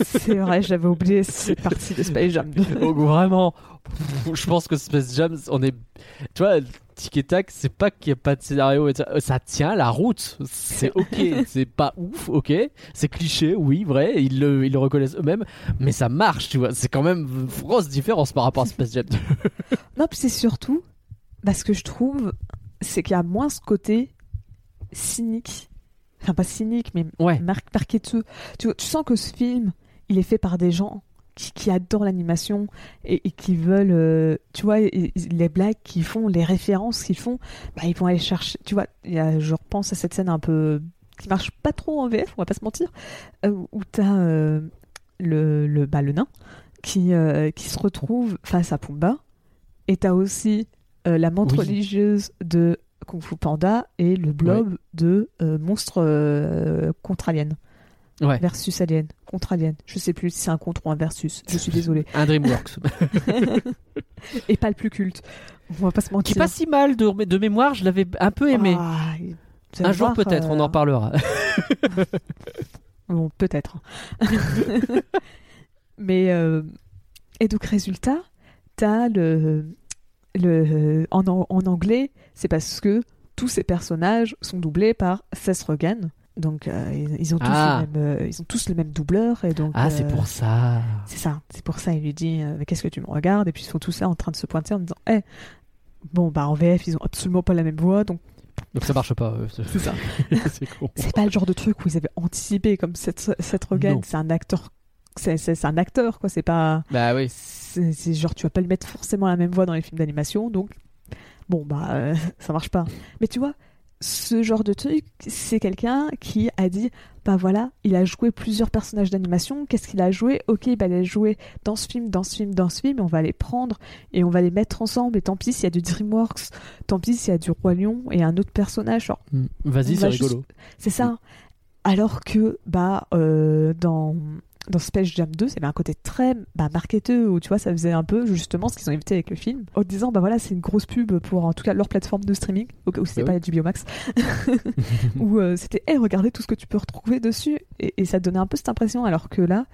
C'est vrai, j'avais oublié cette [LAUGHS] partie de Space Jam 2. Donc vraiment, je pense que Space Jam, on est, tu vois, Tic et Tac, c'est pas qu'il n'y a pas de scénario, et ça, tient la route, c'est ok, [LAUGHS] c'est pas ouf, ok, c'est cliché, oui, vrai, ils le, ils le reconnaissent eux-mêmes, mais ça marche, tu vois, c'est quand même une grosse différence par rapport à Space Jam. [LAUGHS] Non, puis c'est surtout, bah, ce que je trouve, c'est qu'il y a moins ce côté cynique. Enfin, pas cynique, mais Ouais. mar marketeux. Tu, vois, tu sens que ce film, il est fait par des gens qui, qui adorent l'animation et, et qui veulent, euh, tu vois, les blagues qu'ils font, les références qu'ils font, bah, ils vont aller chercher. Tu vois, il y a, je repense à cette scène un peu qui marche pas trop en VF, on va pas se mentir, euh, où t'as euh, le, le, bah, le nain qui, qui se retrouve face à Pumba, et t'as aussi la Oui. religieuse de Kung Fu Panda et le blob de Monstre contre Alien. Ouais. Versus Alien. Contre Alien. Je sais plus si c'est un contre ou un versus. Je suis désolée. [LAUGHS] Un DreamWorks. [LAUGHS] et pas le plus culte. On va pas se Qui mentir. est pas si mal de, de mémoire, je l'avais un peu aimé. Ah, un jour peut-être, on euh, en parlera. [LAUGHS] Bon, peut-être. Mais euh, et donc résultat, t'as le le en, en anglais, c'est parce que tous ces personnages sont doublés par Seth Rogen. Donc euh, ils, ont tous Ah. le même, euh, ils ont tous le même doubleur et donc Ah, c'est euh, pour ça. c'est ça. C'est pour ça il lui dit mais qu'est-ce que tu me regardes? Et puis ils sont tous là en train de se pointer en disant eh bon bah en VF ils ont absolument pas la même voix donc Donc ça marche pas. c'est ça. [LAUGHS] c'est pas le genre de truc où ils avaient anticipé comme Rogen. Non. C'est un acteur. C'est, un acteur, quoi. C'est pas. Bah oui. C'est, genre, tu vas pas lui mettre forcément la même voix dans les films d'animation, donc. Bon, bah, euh, [LAUGHS] ça marche pas. Mais tu vois, ce genre de truc, c'est quelqu'un qui a dit bah voilà, il a joué plusieurs personnages d'animation. Qu'est-ce qu'il a joué? Ok, bah, il a joué dans ce film, dans ce film, dans ce film. Et on va les prendre et on va les mettre ensemble. Et tant pis s'il y a du DreamWorks, tant pis s'il y a du Roi Lion et un autre personnage. Genre, Mm. Vas-y, c'est va juste- rigolo. c'est ça. Alors que bah euh, dans dans Space Jam 2, c'est un côté très bah, marketeux où tu vois ça faisait un peu justement ce qu'ils ont évité avec le film en disant bah voilà c'est une grosse pub pour en tout cas leur plateforme de streaming où c'était Bah pas du Biomax [LAUGHS] [LAUGHS] où euh, c'était hey regardez tout ce que tu peux retrouver dessus et, et ça donnait un peu cette impression alors que là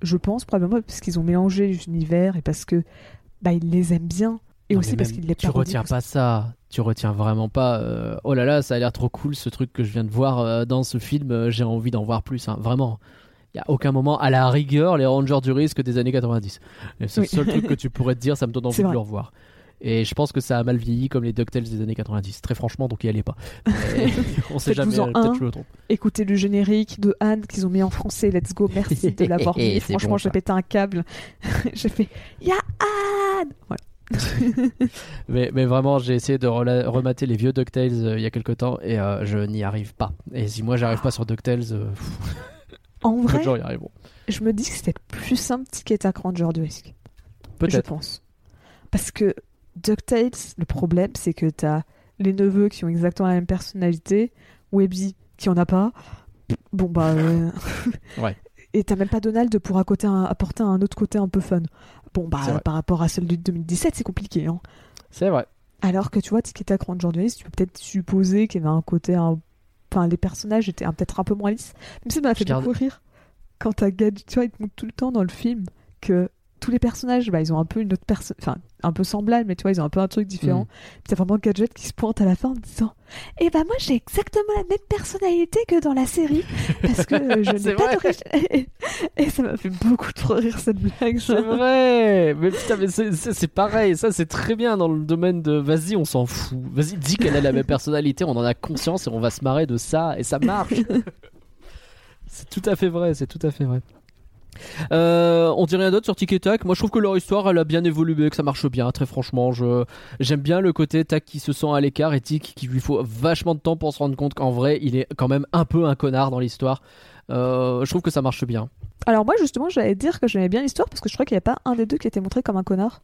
je pense, probablement parce qu'ils ont mélangé les univers et parce que bah, ils les aiment bien. Et Non, aussi parce qu'ils les Tu retiens pas ça. Tu retiens vraiment pas. euh, oh là là, ça a l'air trop cool ce truc que je viens de voir euh, dans ce film. euh, J'ai envie d'en voir plus. hein. Vraiment. Il y a aucun moment, à la rigueur, les Rangers du risque des années 90. Et C'est Oui. le seul truc que tu pourrais te dire, ça me donne [LAUGHS] envie de le revoir. Et je pense que ça a mal vieilli comme les DuckTales des années 90. Très franchement, donc y allez pas. [LAUGHS] On sait jamais, Faites-vous-en peut-être un. je me trompe. Écoutez le générique de Anne qu'ils ont mis en français. Let's go, merci de [LAUGHS] l'avoir mis. Franchement, bon, j'ai pété un câble. j'ai fait Ya Anne Voilà. Mais, mais vraiment, j'ai essayé de remater les vieux DuckTales euh, il y a quelques temps et euh, je n'y arrive pas. Et si moi j'arrive pas sur DuckTales, euh, En vrai, de gens y arriveront. je me dis que c'était plus simple Tic et Tac Ranger du risque. Je Peut-être. pense. Parce que DuckTales, le problème, c'est que t'as les neveux qui ont exactement la même personnalité, Webby qui en a pas. Bon, bah. euh, [LAUGHS] Ouais. [LAUGHS] Et t'as même pas Donald pour à côté un- apporter un autre côté un peu fun. Bon, bah, par rapport à celle de 2017, c'est compliqué, hein. C'est vrai. Alors que tu vois, Tic et Tac Ranger du risque, tu peux peut-être supposer qu'il y avait un côté. un- Enfin, les personnages étaient peut-être un peu moins lisses. Même ça m'a fait beaucoup rire. Quand t'as Gadget, tu vois, il te montre tout le temps dans le film que tous les personnages, bah, ils ont un peu une autre personne. Enfin, un peu semblable, mais tu vois, ils ont un peu un truc différent. Mm. Puis t'as vraiment Gadget qui se pointe à la fin en disant Eh ben, moi, j'ai exactement la même personnalité que dans la série. Parce que euh, je [LAUGHS] n'ai pas d'origine. Et ça m'a fait beaucoup trop rire cette blague. C'est vrai Mais putain, mais c'est pareil, ça c'est très bien dans le domaine de vas-y, on s'en fout. Vas-y, dis qu'elle a la même personnalité, on en a conscience et on va se marrer de ça et ça marche. [LAUGHS] c'est tout à fait vrai, c'est tout à fait vrai. Euh, on dit rien d'autre sur Tic et Tac. Moi, je trouve que leur histoire, elle a bien évolué, que ça marche bien. Très franchement, j'aime bien le côté Tac qui se sent à l'écart et Tic qui lui faut vachement de temps pour se rendre compte qu'en vrai, il est quand même un peu un connard dans l'histoire. Euh, je trouve que ça marche bien. Alors, moi, justement, j'allais dire que j'aimais bien l'histoire parce que je crois qu'il n'y a pas un des deux qui était montré comme un connard.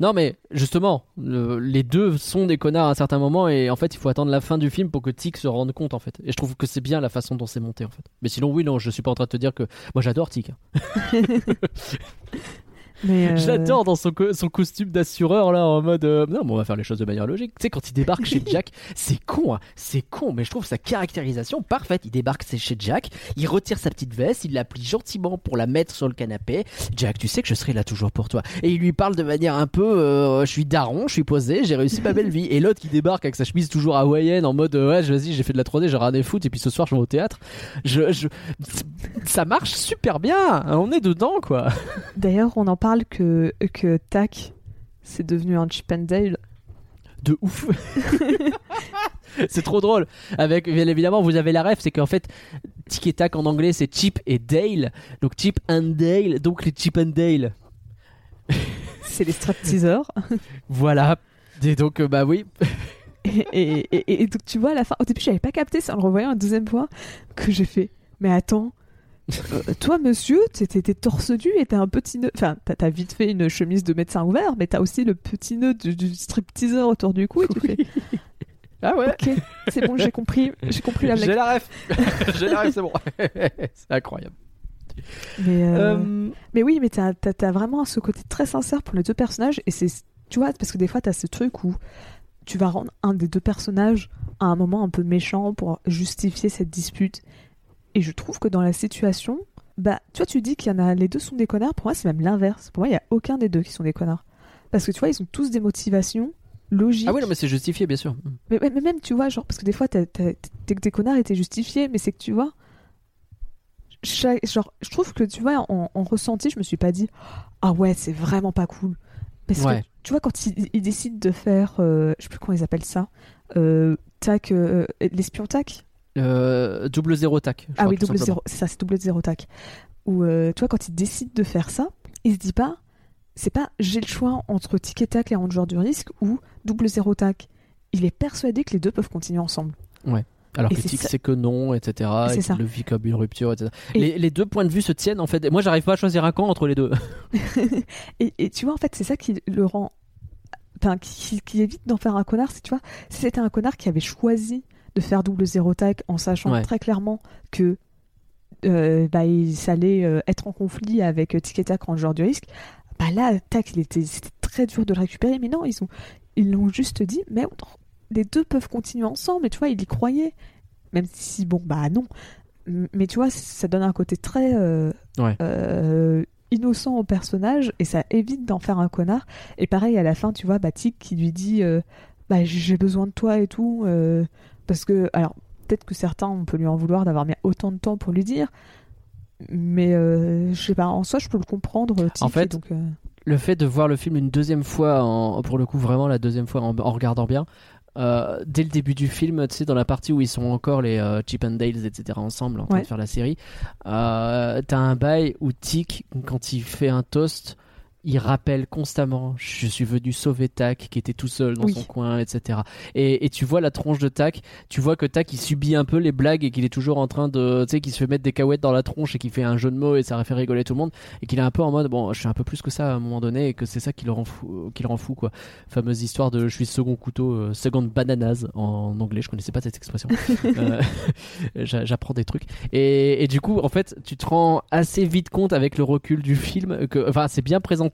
Non, mais justement, le- les deux sont des connards à un certain moment et en fait, il faut attendre la fin du film pour que Tic se rende compte en fait. Et je trouve que c'est bien la façon dont c'est monté en fait. Mais sinon, oui, non, je suis pas en train de te dire que moi j'adore Tic. hein. [LAUGHS] Mais, euh, J'adore dans son, co- son costume d'assureur là en mode euh, non, mais on va faire les choses de manière logique. Tu sais, quand il débarque chez [LAUGHS] Jack, c'est con, hein, c'est con, mais je trouve sa caractérisation parfaite. Il débarque c'est chez Jack, il retire sa petite veste, il la plie gentiment pour la mettre sur le canapé. Jack, tu sais que je serai là toujours pour toi. Et il lui parle de manière un peu euh, je suis daron, je suis posé, j'ai réussi ma belle vie. Et l'autre qui débarque avec sa chemise toujours hawaïenne en mode euh, ouais, vas-y, j'ai fait de la 3D, j'ai à foutre et puis ce soir je vais au théâtre. Je, je... Ça marche super bien, on est dedans quoi. D'ailleurs, on en parle que, que Tac, c'est devenu un Chip and Dale. de ouf. [LAUGHS] c'est trop drôle. Avec bien évidemment, vous avez la ref, c'est qu'en fait, Tic et Tac en anglais, c'est Chip et Dale. Donc Chip and Dale, donc les Chip and Dale. C'est les stripteasers. [LAUGHS] Voilà. Et donc euh, bah oui. [LAUGHS] et, et, et- et donc, tu vois, à la fin, au début, j'avais pas capté, c'est en le revoyant une deuxième fois que j'ai fait. Mais attends, euh, toi, monsieur, t'es torse nu et t'as un petit nœud. Enfin, t'as vite fait une chemise de médecin ouvert, mais t'as aussi le petit nœud du, du stripteaser autour du cou et tu fais. Ah ouais. Ok, c'est bon, j'ai compris, j'ai compris la J'ai blague. la ref. [LAUGHS] J'ai la ref, c'est bon. [LAUGHS] c'est incroyable. Mais, euh, Euh, mais oui, mais t'as vraiment ce côté très sincère pour les deux personnages et c'est, tu vois, parce que des fois t'as ce truc où tu vas rendre un des deux personnages à un moment un peu méchant pour justifier cette dispute. Et je trouve que dans la situation, bah, tu vois, tu dis qu'il y en a, les deux sont des connards. Pour moi, c'est même l'inverse. Pour moi, il y a aucun des deux qui sont des connards. Parce que tu vois, ils ont tous des motivations logiques. Ah oui, non, mais c'est justifié, bien sûr. Mais, mais- mais même, tu vois, genre, parce que des fois, t'es que des connards et t'es justifié, mais c'est que tu vois, chaque- genre, je trouve que tu vois, en, en ressenti, je me suis pas dit, ah ouais, c'est vraiment pas cool. Parce Ouais. que, tu vois, quand ils, ils décident de faire, euh, je sais plus comment ils appellent ça, euh, tac, euh, l'espion tac? Euh, double zéro tac. Ah oui, double zéro, c'est ça, c'est double zéro tac. Ou, euh, tu vois, quand ils décident de faire ça, ils se disent pas, c'est pas j'ai le choix entre tic et tac et Ranger du risque ou double zéro tac. Il est persuadé que les deux peuvent continuer ensemble. Alors Et que c'est Tic c'est que non, etc. C'est Et ça. le vit comme une rupture, etc. Et- Les, les deux points de vue se tiennent en fait. Moi, j'arrive pas à choisir un camp entre les deux. [LAUGHS] [LAUGHS] et, et tu vois, en fait, c'est ça qui le rend. Enfin, qui, qui évite d'en faire un connard. C'est, tu vois, si c'était un connard qui avait choisi de faire double zéro tac en sachant Ouais. très clairement que euh, bah, il allait euh, être en conflit avec Tic et Tac Ranger du risque, bah là, Tac, il était, c'était très dur de le récupérer. Mais non, ils ont, ils l'ont juste dit, mais les deux peuvent continuer ensemble. Et tu vois, il y croyait. Même si, bon, bah non. Mais tu vois, ça donne un côté très. euh, Ouais. euh, innocent au personnage et ça évite d'en faire un connard. Et pareil, à la fin, tu vois, Batik qui lui dit bah, J'ai besoin de toi et tout. euh, parce que, alors, peut-être que certains, on peut lui en vouloir d'avoir mis autant de temps pour lui dire. Mais euh, je sais pas, en soi, je peux le comprendre. Tic, En fait, donc, euh, le fait de voir le film une deuxième fois, en, pour le coup vraiment la deuxième fois en, en regardant bien, euh, dès le début du film, tu sais, dans la partie où ils sont encore les euh, Chip and Dales, etc., ensemble en train Ouais. de faire la série, euh, t'as un bail où Tic, quand il fait un toast, il rappelle constamment je suis venu sauver Tac qui était tout seul dans Oui. son coin etc et, et tu vois la tronche de Tac tu vois que Tac il subit un peu les blagues et qu'il est toujours en train de tu sais qu'il se fait mettre des cahuètes dans la tronche et qu'il fait un jeu de mots et ça fait rigoler tout le monde et qu'il est un peu en mode bon je suis un peu plus que ça à un moment donné et que c'est ça qui le rend fou, qui le rend fou quoi. Fameuse histoire de je suis second couteau euh, second bananas en anglais je connaissais pas cette expression. [LAUGHS] Euh, [LAUGHS] j'a- j'apprends des trucs. Et, et du coup en fait tu te rends assez vite compte avec le recul du film que enfin c'est bien présenté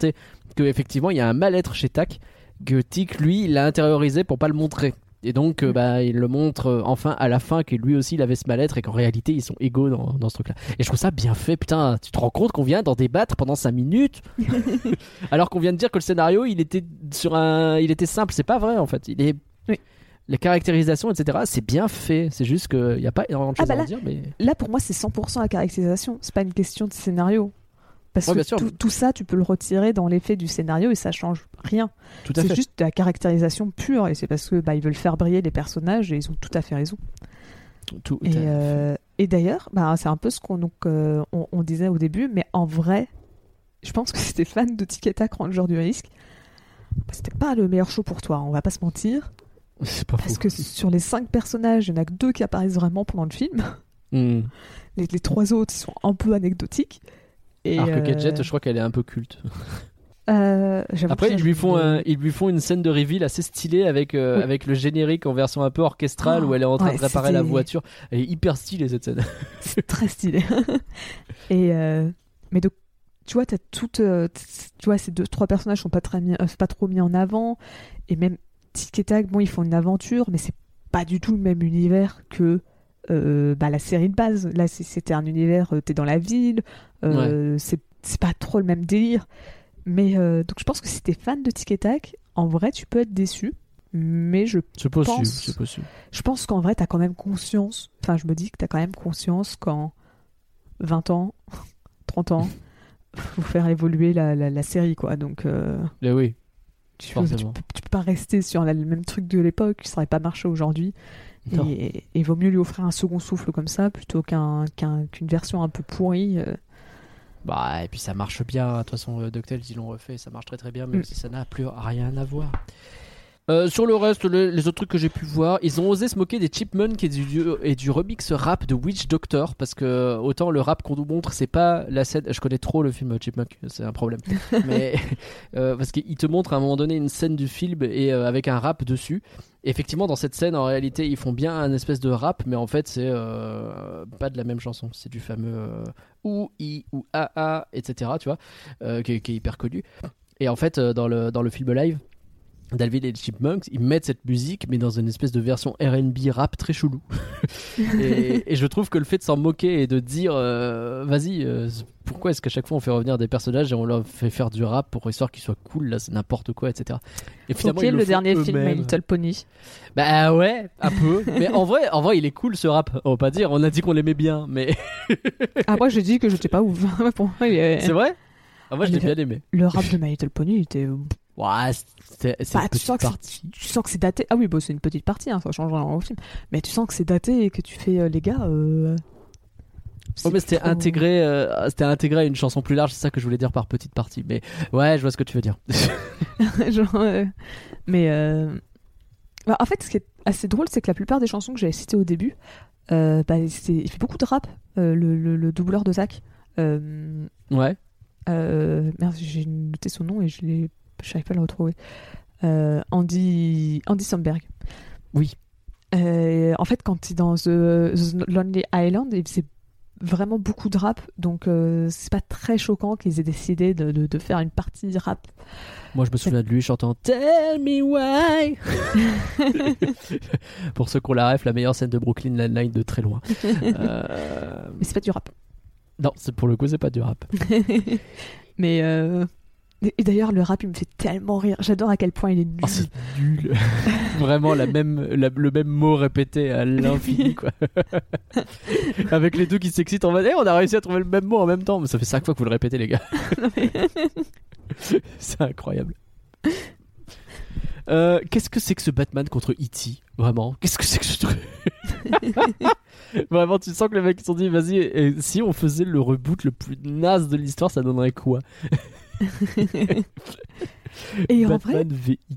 que effectivement il y a un mal-être chez Tac que Tic lui il l'a intériorisé pour pas le montrer et donc euh, bah, il le montre euh, enfin à la fin que lui aussi il avait ce mal-être et qu'en réalité ils sont égaux dans, dans ce truc là et je trouve ça bien fait putain tu te rends compte qu'on vient d'en débattre pendant 5 minutes [LAUGHS] alors qu'on vient de dire que le scénario il était sur un il était simple c'est pas vrai en fait il est Oui. les caractérisations etc c'est bien fait c'est juste qu'il n'y a pas énormément de Ah choses bah à en là- dire mais Là, pour moi, c'est 100% la caractérisation. C'est pas une question de scénario. Parce Ouais, que tout, tout ça, tu peux le retirer dans l'effet du scénario et ça change rien. C'est juste de la caractérisation pure et c'est parce que bah, ils veulent faire briller les personnages et ils ont tout à fait raison. Tout Et, euh, et d'ailleurs, bah, c'est un peu ce qu'on euh, on, on disait au début, mais en vrai, je pense que [LAUGHS] si t'es fan de Tic et Tac Ranger du risque, bah, c'était pas le meilleur show pour toi, on va pas se mentir. c'est pas Parce que sur les cinq personnages, il y en a que deux qui apparaissent vraiment pendant le film. Hmm. Les, les trois autres, ils sont un peu anecdotiques. Et, alors que euh, Gadget je crois qu'elle est un peu culte euh, Après, ils lui, font un- ils lui font une scène de reveal assez stylée avec, euh, Oui. avec le générique en version un peu orchestrale Oh, où elle est en train ouais, de réparer la voiture. Elle est hyper stylée cette scène. [LAUGHS] C'est très stylé. [LAUGHS] et euh, mais donc, tu vois, t'as toutes, tu vois, ces deux, trois personnages sont pas très mis, pas trop mis en avant, et même Tic et Tac, bon, ils font une aventure, mais c'est pas du tout le même univers que euh, bah, la série de base. Là, c'était un univers, euh, t'es dans la ville, euh, c'est c'est pas trop le même délire. Mais donc, je pense que si t'es fan de Tic et Tac, en vrai, tu peux être déçu. Mais je possible, pense- possible. je pense qu'en vrai, t'as quand même conscience. Enfin, je me dis que t'as quand même conscience qu'en 20 ans, [LAUGHS] 30 ans, [LAUGHS] faut faire évoluer la, la, la série, quoi. Donc, Mais oui, tu, tu, Forcément. peux, tu peux pas rester sur la- le même truc de l'époque, qui serait pas marché aujourd'hui. Et il vaut mieux lui offrir un second souffle comme ça plutôt qu'un- qu'un- qu'une version un peu pourrie. euh. Bah, et puis ça marche bien. De toute façon, euh, DuckTales, ils l'ont refait. Ça marche très très bien, même Mm. si ça n'a plus rien à voir. Euh, sur le reste, le- les autres trucs que j'ai pu voir, ils ont osé se moquer des Chipmunks et du, et du remix rap de Witch Doctor parce que autant le rap qu'on nous montre, c'est pas la scène. Je connais trop le film Chipmunk, c'est un problème. [LAUGHS] Mais [LAUGHS] euh, parce qu'il te montre à un moment donné une scène du film et euh, avec un rap dessus. Effectivement, dans cette scène, en réalité, ils font bien un espèce de rap, mais en fait, c'est euh, pas de la même chanson. C'est du fameux euh, ou i ou a a, etc. Tu vois, euh, qui, est- qui est hyper connu. Et en fait, euh, dans le dans le film live. Dalvin et les Chipmunks, ils mettent cette musique, mais dans une espèce de version RB rap très chelou. [LAUGHS] et, et je trouve que le fait de s'en moquer et de dire, euh, vas-y, euh, pourquoi est-ce qu'à chaque fois on fait revenir des personnages et on leur fait faire du rap pour histoire qu'ils soient cool, là c'est n'importe quoi, etc. Et Ok, ils le, font dernier film, My. Little Pony? Bah ouais, un peu. mais en vrai, en vrai, il est cool ce rap. On va pas dire, on a dit qu'on l'aimait bien, mais [LAUGHS] Ah, moi, j'ai dit que j'étais pas ouf. [LAUGHS] Pour moi, il est- c'est vrai? Ah, moi je l'ai bien aimé. Le rap de My Little Pony, était. Ouais, c'est Bah, une tu petite sens que partie. tu sens que c'est daté. Ah oui, bon, c'est une petite partie, hein, ça change rien au film. Mais tu sens que c'est daté et que tu fais, euh, les gars. Euh... Ouais, c'est mais c'était trop- intégré, euh, c'était intégré à une chanson plus large, c'est ça que je voulais dire par petite partie. Mais ouais, je vois ce que tu veux dire. [LAUGHS] Genre, euh, Mais euh, bah, en fait, ce qui est assez drôle, c'est que la plupart des chansons que j'avais citées au début, euh, bah, il fait beaucoup de rap, euh, le, le- le doubleur de Zach. Euh, ouais. euh, merde, j'ai noté son nom et je l'ai, je n'arrive pas à le retrouver. Euh, Andy, Andy Samberg. Oui. Euh, en fait, quand il est dans The, The Lonely Island, il faisait vraiment beaucoup de rap, donc euh, c'est pas très choquant qu'ils aient décidé de, de- de faire une partie rap. Moi, je me souviens de lui chantant Tell me why. [LAUGHS] [LAUGHS] Pour ceux qui ont la ref, la meilleure scène de Brooklyn Nine-Nine de très loin. [LAUGHS] Euh, Mais c'est pas du rap. Non, pour le coup, c'est pas du rap. Mais euh, et d'ailleurs, le rap, il me fait tellement rire. J'adore à quel point il est nul. Oh, c'est nul. [LAUGHS] Vraiment la même, la- le même mot répété à l'infini, quoi. [LAUGHS] Avec les deux qui s'excitent en mode, Eh, on a réussi à trouver le même mot en même temps. Mais ça fait cinq fois que vous le répétez, les gars. [LAUGHS] c'est incroyable. Euh, Qu'est-ce que c'est que ce Batman contre E.T. Vraiment? Qu'est-ce que c'est que ce truc? Vraiment, tu sens que les mecs ils se sont dit, vas-y, si on faisait le reboot le plus naze de l'histoire, ça donnerait quoi? Et en vrai, Batman v E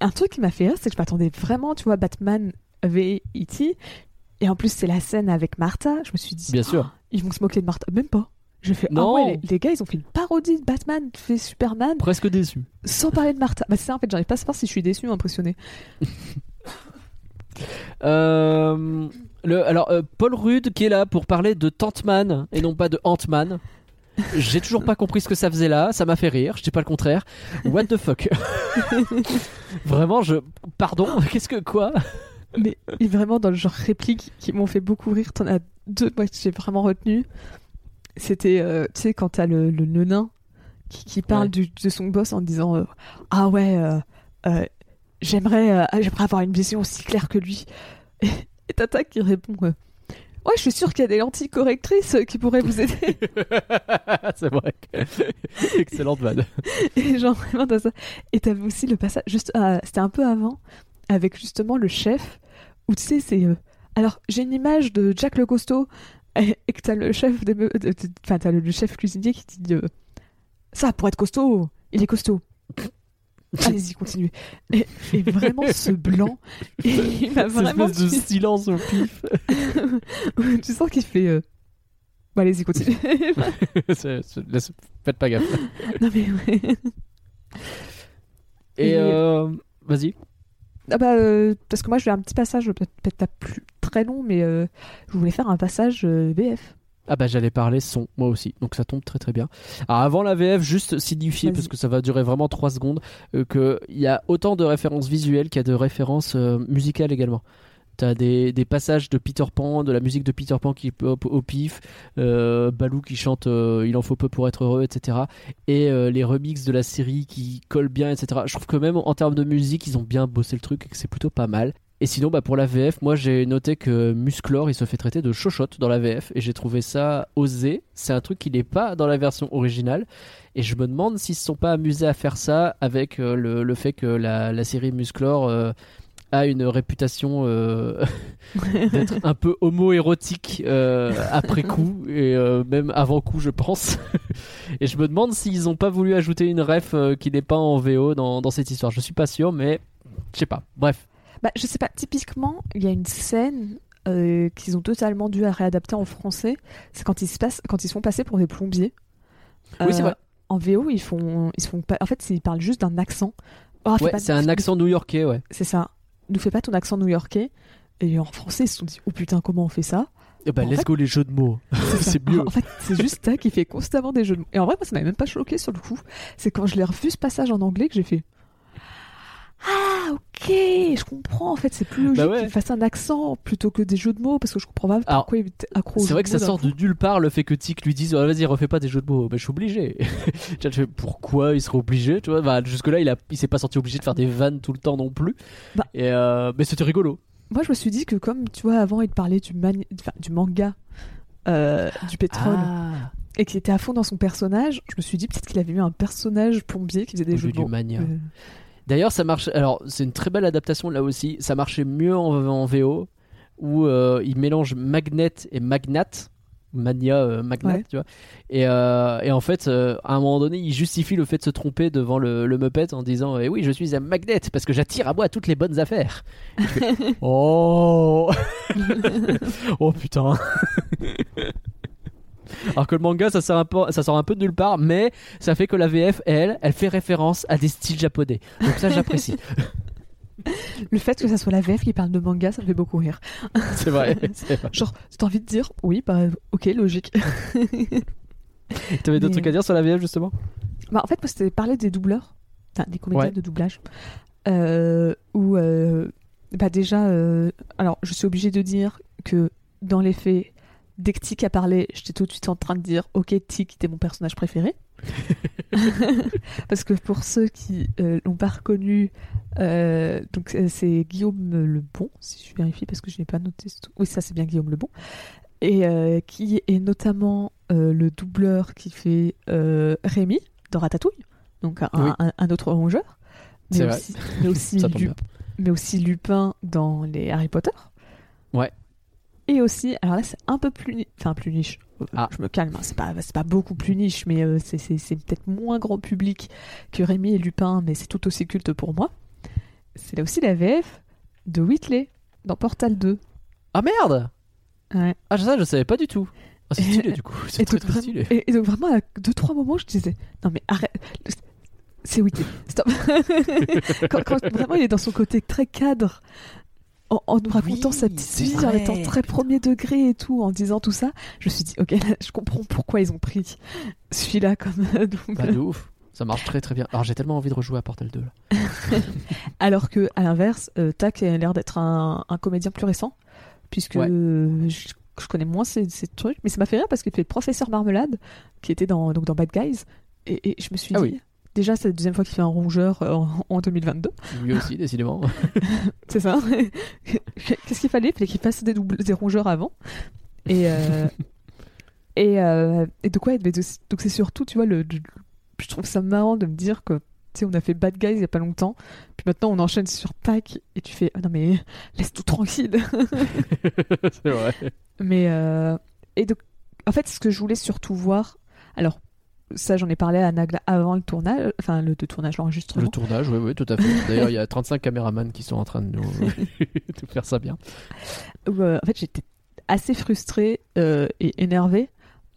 un truc qui m'a fait rire, c'est que je m'attendais vraiment, tu vois, Batman v E.T. Et en plus, c'est la scène avec Martha. Je me suis dit, Bien sûr. Oh, [GASPS] ils vont se moquer de Martha. Même pas. Je fais, ah Non. ouais, les, les gars, ils ont fait une parodie de Batman fait Superman Presque déçu. sans parler de Martha. Bah, c'est ça, en fait, j'arrive pas à savoir si je suis déçu ou impressionné. [LAUGHS] Euh, le, alors, euh, Paul Rudd qui est là pour parler de Tantman et non pas de Ant-Man. J'ai toujours pas compris ce que ça faisait là, ça m'a fait rire, je dis pas le contraire. What the fuck? [LAUGHS] Vraiment, je. Pardon, [LAUGHS] qu'est-ce que quoi? Mais vraiment, dans le genre réplique qui m'ont fait beaucoup rire, t'en as deux, moi, que j'ai vraiment retenu. C'était, euh, tu sais, quand t'as le, le, le nain qui, qui parle Ouais. du- de son boss en disant euh, Ah ouais, euh, j'aimerais j'aimerais avoir une vision aussi claire que lui. Et, et Tata qui répond Ouais, je suis sûr qu'il y a des lentilles correctrices qui pourraient vous aider. [LAUGHS] C'est vrai. [LAUGHS] Excellente vanne. Et genre vraiment dans ça. Et t'avais aussi le passage, juste, euh, c'était un peu avant, avec justement le chef, où tu sais, c'est. euh, alors, j'ai une image de Jack le costaud, et, [LAUGHS] et que t'as le chef, des enfin, t'as le, le chef cuisinier qui dit euh, Ça, pour être costaud, il est costaud. [LAUGHS] Allez-y, continuez. Et, et vraiment, ce blanc, [LAUGHS] il m'a vraiment. espèce de silence au pif. [LAUGHS] tu sens qu'il fait. euh, Bon, allez-y, continuez. Faites pas gaffe. non, mais ouais. Et Et- euh, vas-y. Ah bah, euh, parce que moi, je vais un petit passage, peut-être pas plus très long, mais euh, je voulais faire un passage euh, BF. Ah bah j'allais parler son, moi aussi, donc ça tombe très très bien. Alors avant la VF, juste signifier, parce que ça va durer vraiment 3 secondes, euh, qu'il y a autant de références visuelles qu'il y a de références euh, musicales également. T'as des, des passages de Peter Pan, de la musique de Peter Pan qui pop au pif, euh, Balou qui chante euh, Il en faut peu pour être heureux, etc. Et euh, les remixes de la série qui collent bien, etc. Je trouve que même en termes de musique, ils ont bien bossé le truc et que c'est plutôt pas mal. Et sinon, bah, pour la VF, moi j'ai noté que Musclor il se fait traiter de chochotte dans la VF et j'ai trouvé ça osé. C'est un truc qui n'est pas dans la version originale. Et je me demande s'ils se sont pas amusés à faire ça avec euh, le, fait que la, série Musclor euh, a une réputation euh, [LAUGHS] d'être un peu homo-érotique après coup et même avant coup, je pense. [LAUGHS] et je me demande s'ils ont pas voulu ajouter une ref qui n'est pas en VO dans, dans cette histoire. Je suis pas sûr, mais je sais pas. Bref. Bah, je sais pas, typiquement, il y a une scène euh, qu'ils ont totalement dû à réadapter en français. C'est quand ils se passent, quand ils se font passer pour des plombiers. Oui, c'est Euh, vrai. En VO, ils font, ils font pas. En fait, ils parlent juste d'un accent. Oh, Ouais, c'est un accent new-yorkais, ouais. C'est ça. Nous fais pas ton accent new-yorkais. Et en français, ils se sont dit, oh putain, comment on fait ça? Eh ben, En let's fait- go les jeux de mots. [LAUGHS] [LAUGHS] c'est mieux. En fait, c'est juste ça qui fait constamment des jeux de mots. Et en vrai, moi, ça m'a même pas choqué sur le coup. C'est quand je l'ai revu ce passage en anglais que j'ai fait. Ah, ok, je comprends. En fait, c'est plus logique Bah ouais. qu'il fasse un accent plutôt que des jeux de mots parce que je comprends pas Alors, pourquoi il était accro C'est vrai que ça sort de nulle part le fait que Tic lui dise oh, vas-y refais pas des jeux de mots. Ben, je suis obligé. [LAUGHS] Pourquoi il serait obligé tu vois? Bah, Jusque là il, a, il s'est pas senti obligé de faire des vannes tout le temps non plus. Bah. Et, euh, mais c'était rigolo. Moi, je me suis dit que comme tu vois, avant, il te parlait du, mani- enfin, du manga, euh, du pétrole, Ah, et qu'il était à fond dans son personnage, je me suis dit peut-être qu'il avait eu un personnage plombier qui faisait des Au jeux de du mots. mania. Euh, D'ailleurs ça marche. Alors c'est une très belle adaptation là aussi. Ça marchait mieux en, en VO où euh, il mélange magnet et magnat. Mania, euh, magnat, Ouais. tu vois. Et, euh, et en fait, euh, à un moment donné, il justifie le fait de se tromper devant le, le Muppet en disant eh Oui, je suis un magnet parce que j'attire à moi toutes les bonnes affaires. Fais, [LAUGHS] oh [LAUGHS] [LAUGHS] Oh putain Alors que le manga, ça sort, un peu, ça sort un peu de nulle part, mais ça fait que la VF, elle, elle fait référence à des styles japonais. Donc ça, j'apprécie. [LAUGHS] Le fait que ça soit la VF qui parle de manga, ça me fait beaucoup rire. [LAUGHS] C'est vrai. [LAUGHS] c'est vrai. Genre, t'as envie de dire, oui, bah, ok, logique. T'avais d'autres Mais- trucs à dire sur la VF, justement? Bah, en fait, moi, c'était parler des doubleurs, enfin, des comédiens Ouais. de doublage, euh, où, euh, bah, déjà, euh, alors, je suis obligée de dire que dans les faits, dès que Tic a parlé, j'étais tout de suite en train de dire, ok, Tic, t'es mon personnage préféré. [LAUGHS] [LAUGHS] Parce que pour ceux qui euh, l'ont pas reconnu, euh, donc euh, c'est Guillaume Lebon, si je vérifie parce que je n'ai pas noté. ce- Oui, ça c'est bien Guillaume Lebon, et euh, qui est notamment le doubleur qui fait Rémi dans Ratatouille, donc un, Oui. un- un autre rongeur, aussi, aussi mais aussi Lupin dans les Harry Potter. Et aussi, alors là c'est un peu plus, enfin plus niche. Euh, Ah. Je me calme, hein, c'est pas, c'est pas beaucoup plus niche, mais euh, c'est, c'est- c'est peut-être moins grand public que Rémi et Lupin, mais c'est tout aussi culte pour moi. C'est là aussi la VF de Whitley dans Portal 2. Ah merde Ouais. Ah ça je savais pas du tout. Ah, c'est stylé du coup. C'est Et très donc, très vraiment, stylé. et, et donc vraiment à deux trois moments je disais non mais arrête c'est Whitley stop [LAUGHS] quand, quand vraiment il est dans son côté très cadre en, en nous racontant Oui, sa petite vie en vrai, étant très putain. premier degré et tout en disant tout ça je me suis dit ok là, je comprends pourquoi ils ont pris celui-là comme euh, [LAUGHS] double. Bah de ouf. Ça marche très très bien. Alors j'ai tellement envie de rejouer à Portal 2 là. [LAUGHS] alors que à l'inverse euh, Tac a l'air d'être un, un comédien plus récent puisque Ouais. je, je connais moins ces, ces trucs mais ça m'a fait rire parce qu'il fait le professeur Marmelade qui était dans, donc dans Bad Guys et, et je me suis Ah dit oui. Déjà c'est la deuxième fois qu'il fait un rongeur euh, en, en 2022 Lui aussi [LAUGHS] décidément. [LAUGHS] c'est ça. [LAUGHS] Qu'est-ce qu'il fallait? Il fallait qu'il fasse des, doubles, des rongeurs avant. Et euh, et, euh, et de quoi donc c'est surtout tu vois le, le- je trouve ça marrant de me dire que on a fait Bad Guys il y a pas longtemps puis maintenant on enchaîne sur Tac et tu fais ah non mais laisse tout tranquille. C'est vrai. mais euh, et donc en fait ce que je voulais surtout voir alors ça j'en ai parlé à Nagla avant le tournage enfin le, le tournage l'enregistrement Le tournage, oui, oui, tout à fait. D'ailleurs, il y a 35 caméramans qui sont en train de nous, [LAUGHS] [LAUGHS] de faire ça bien. euh, en fait j'étais assez frustrée euh, et énervée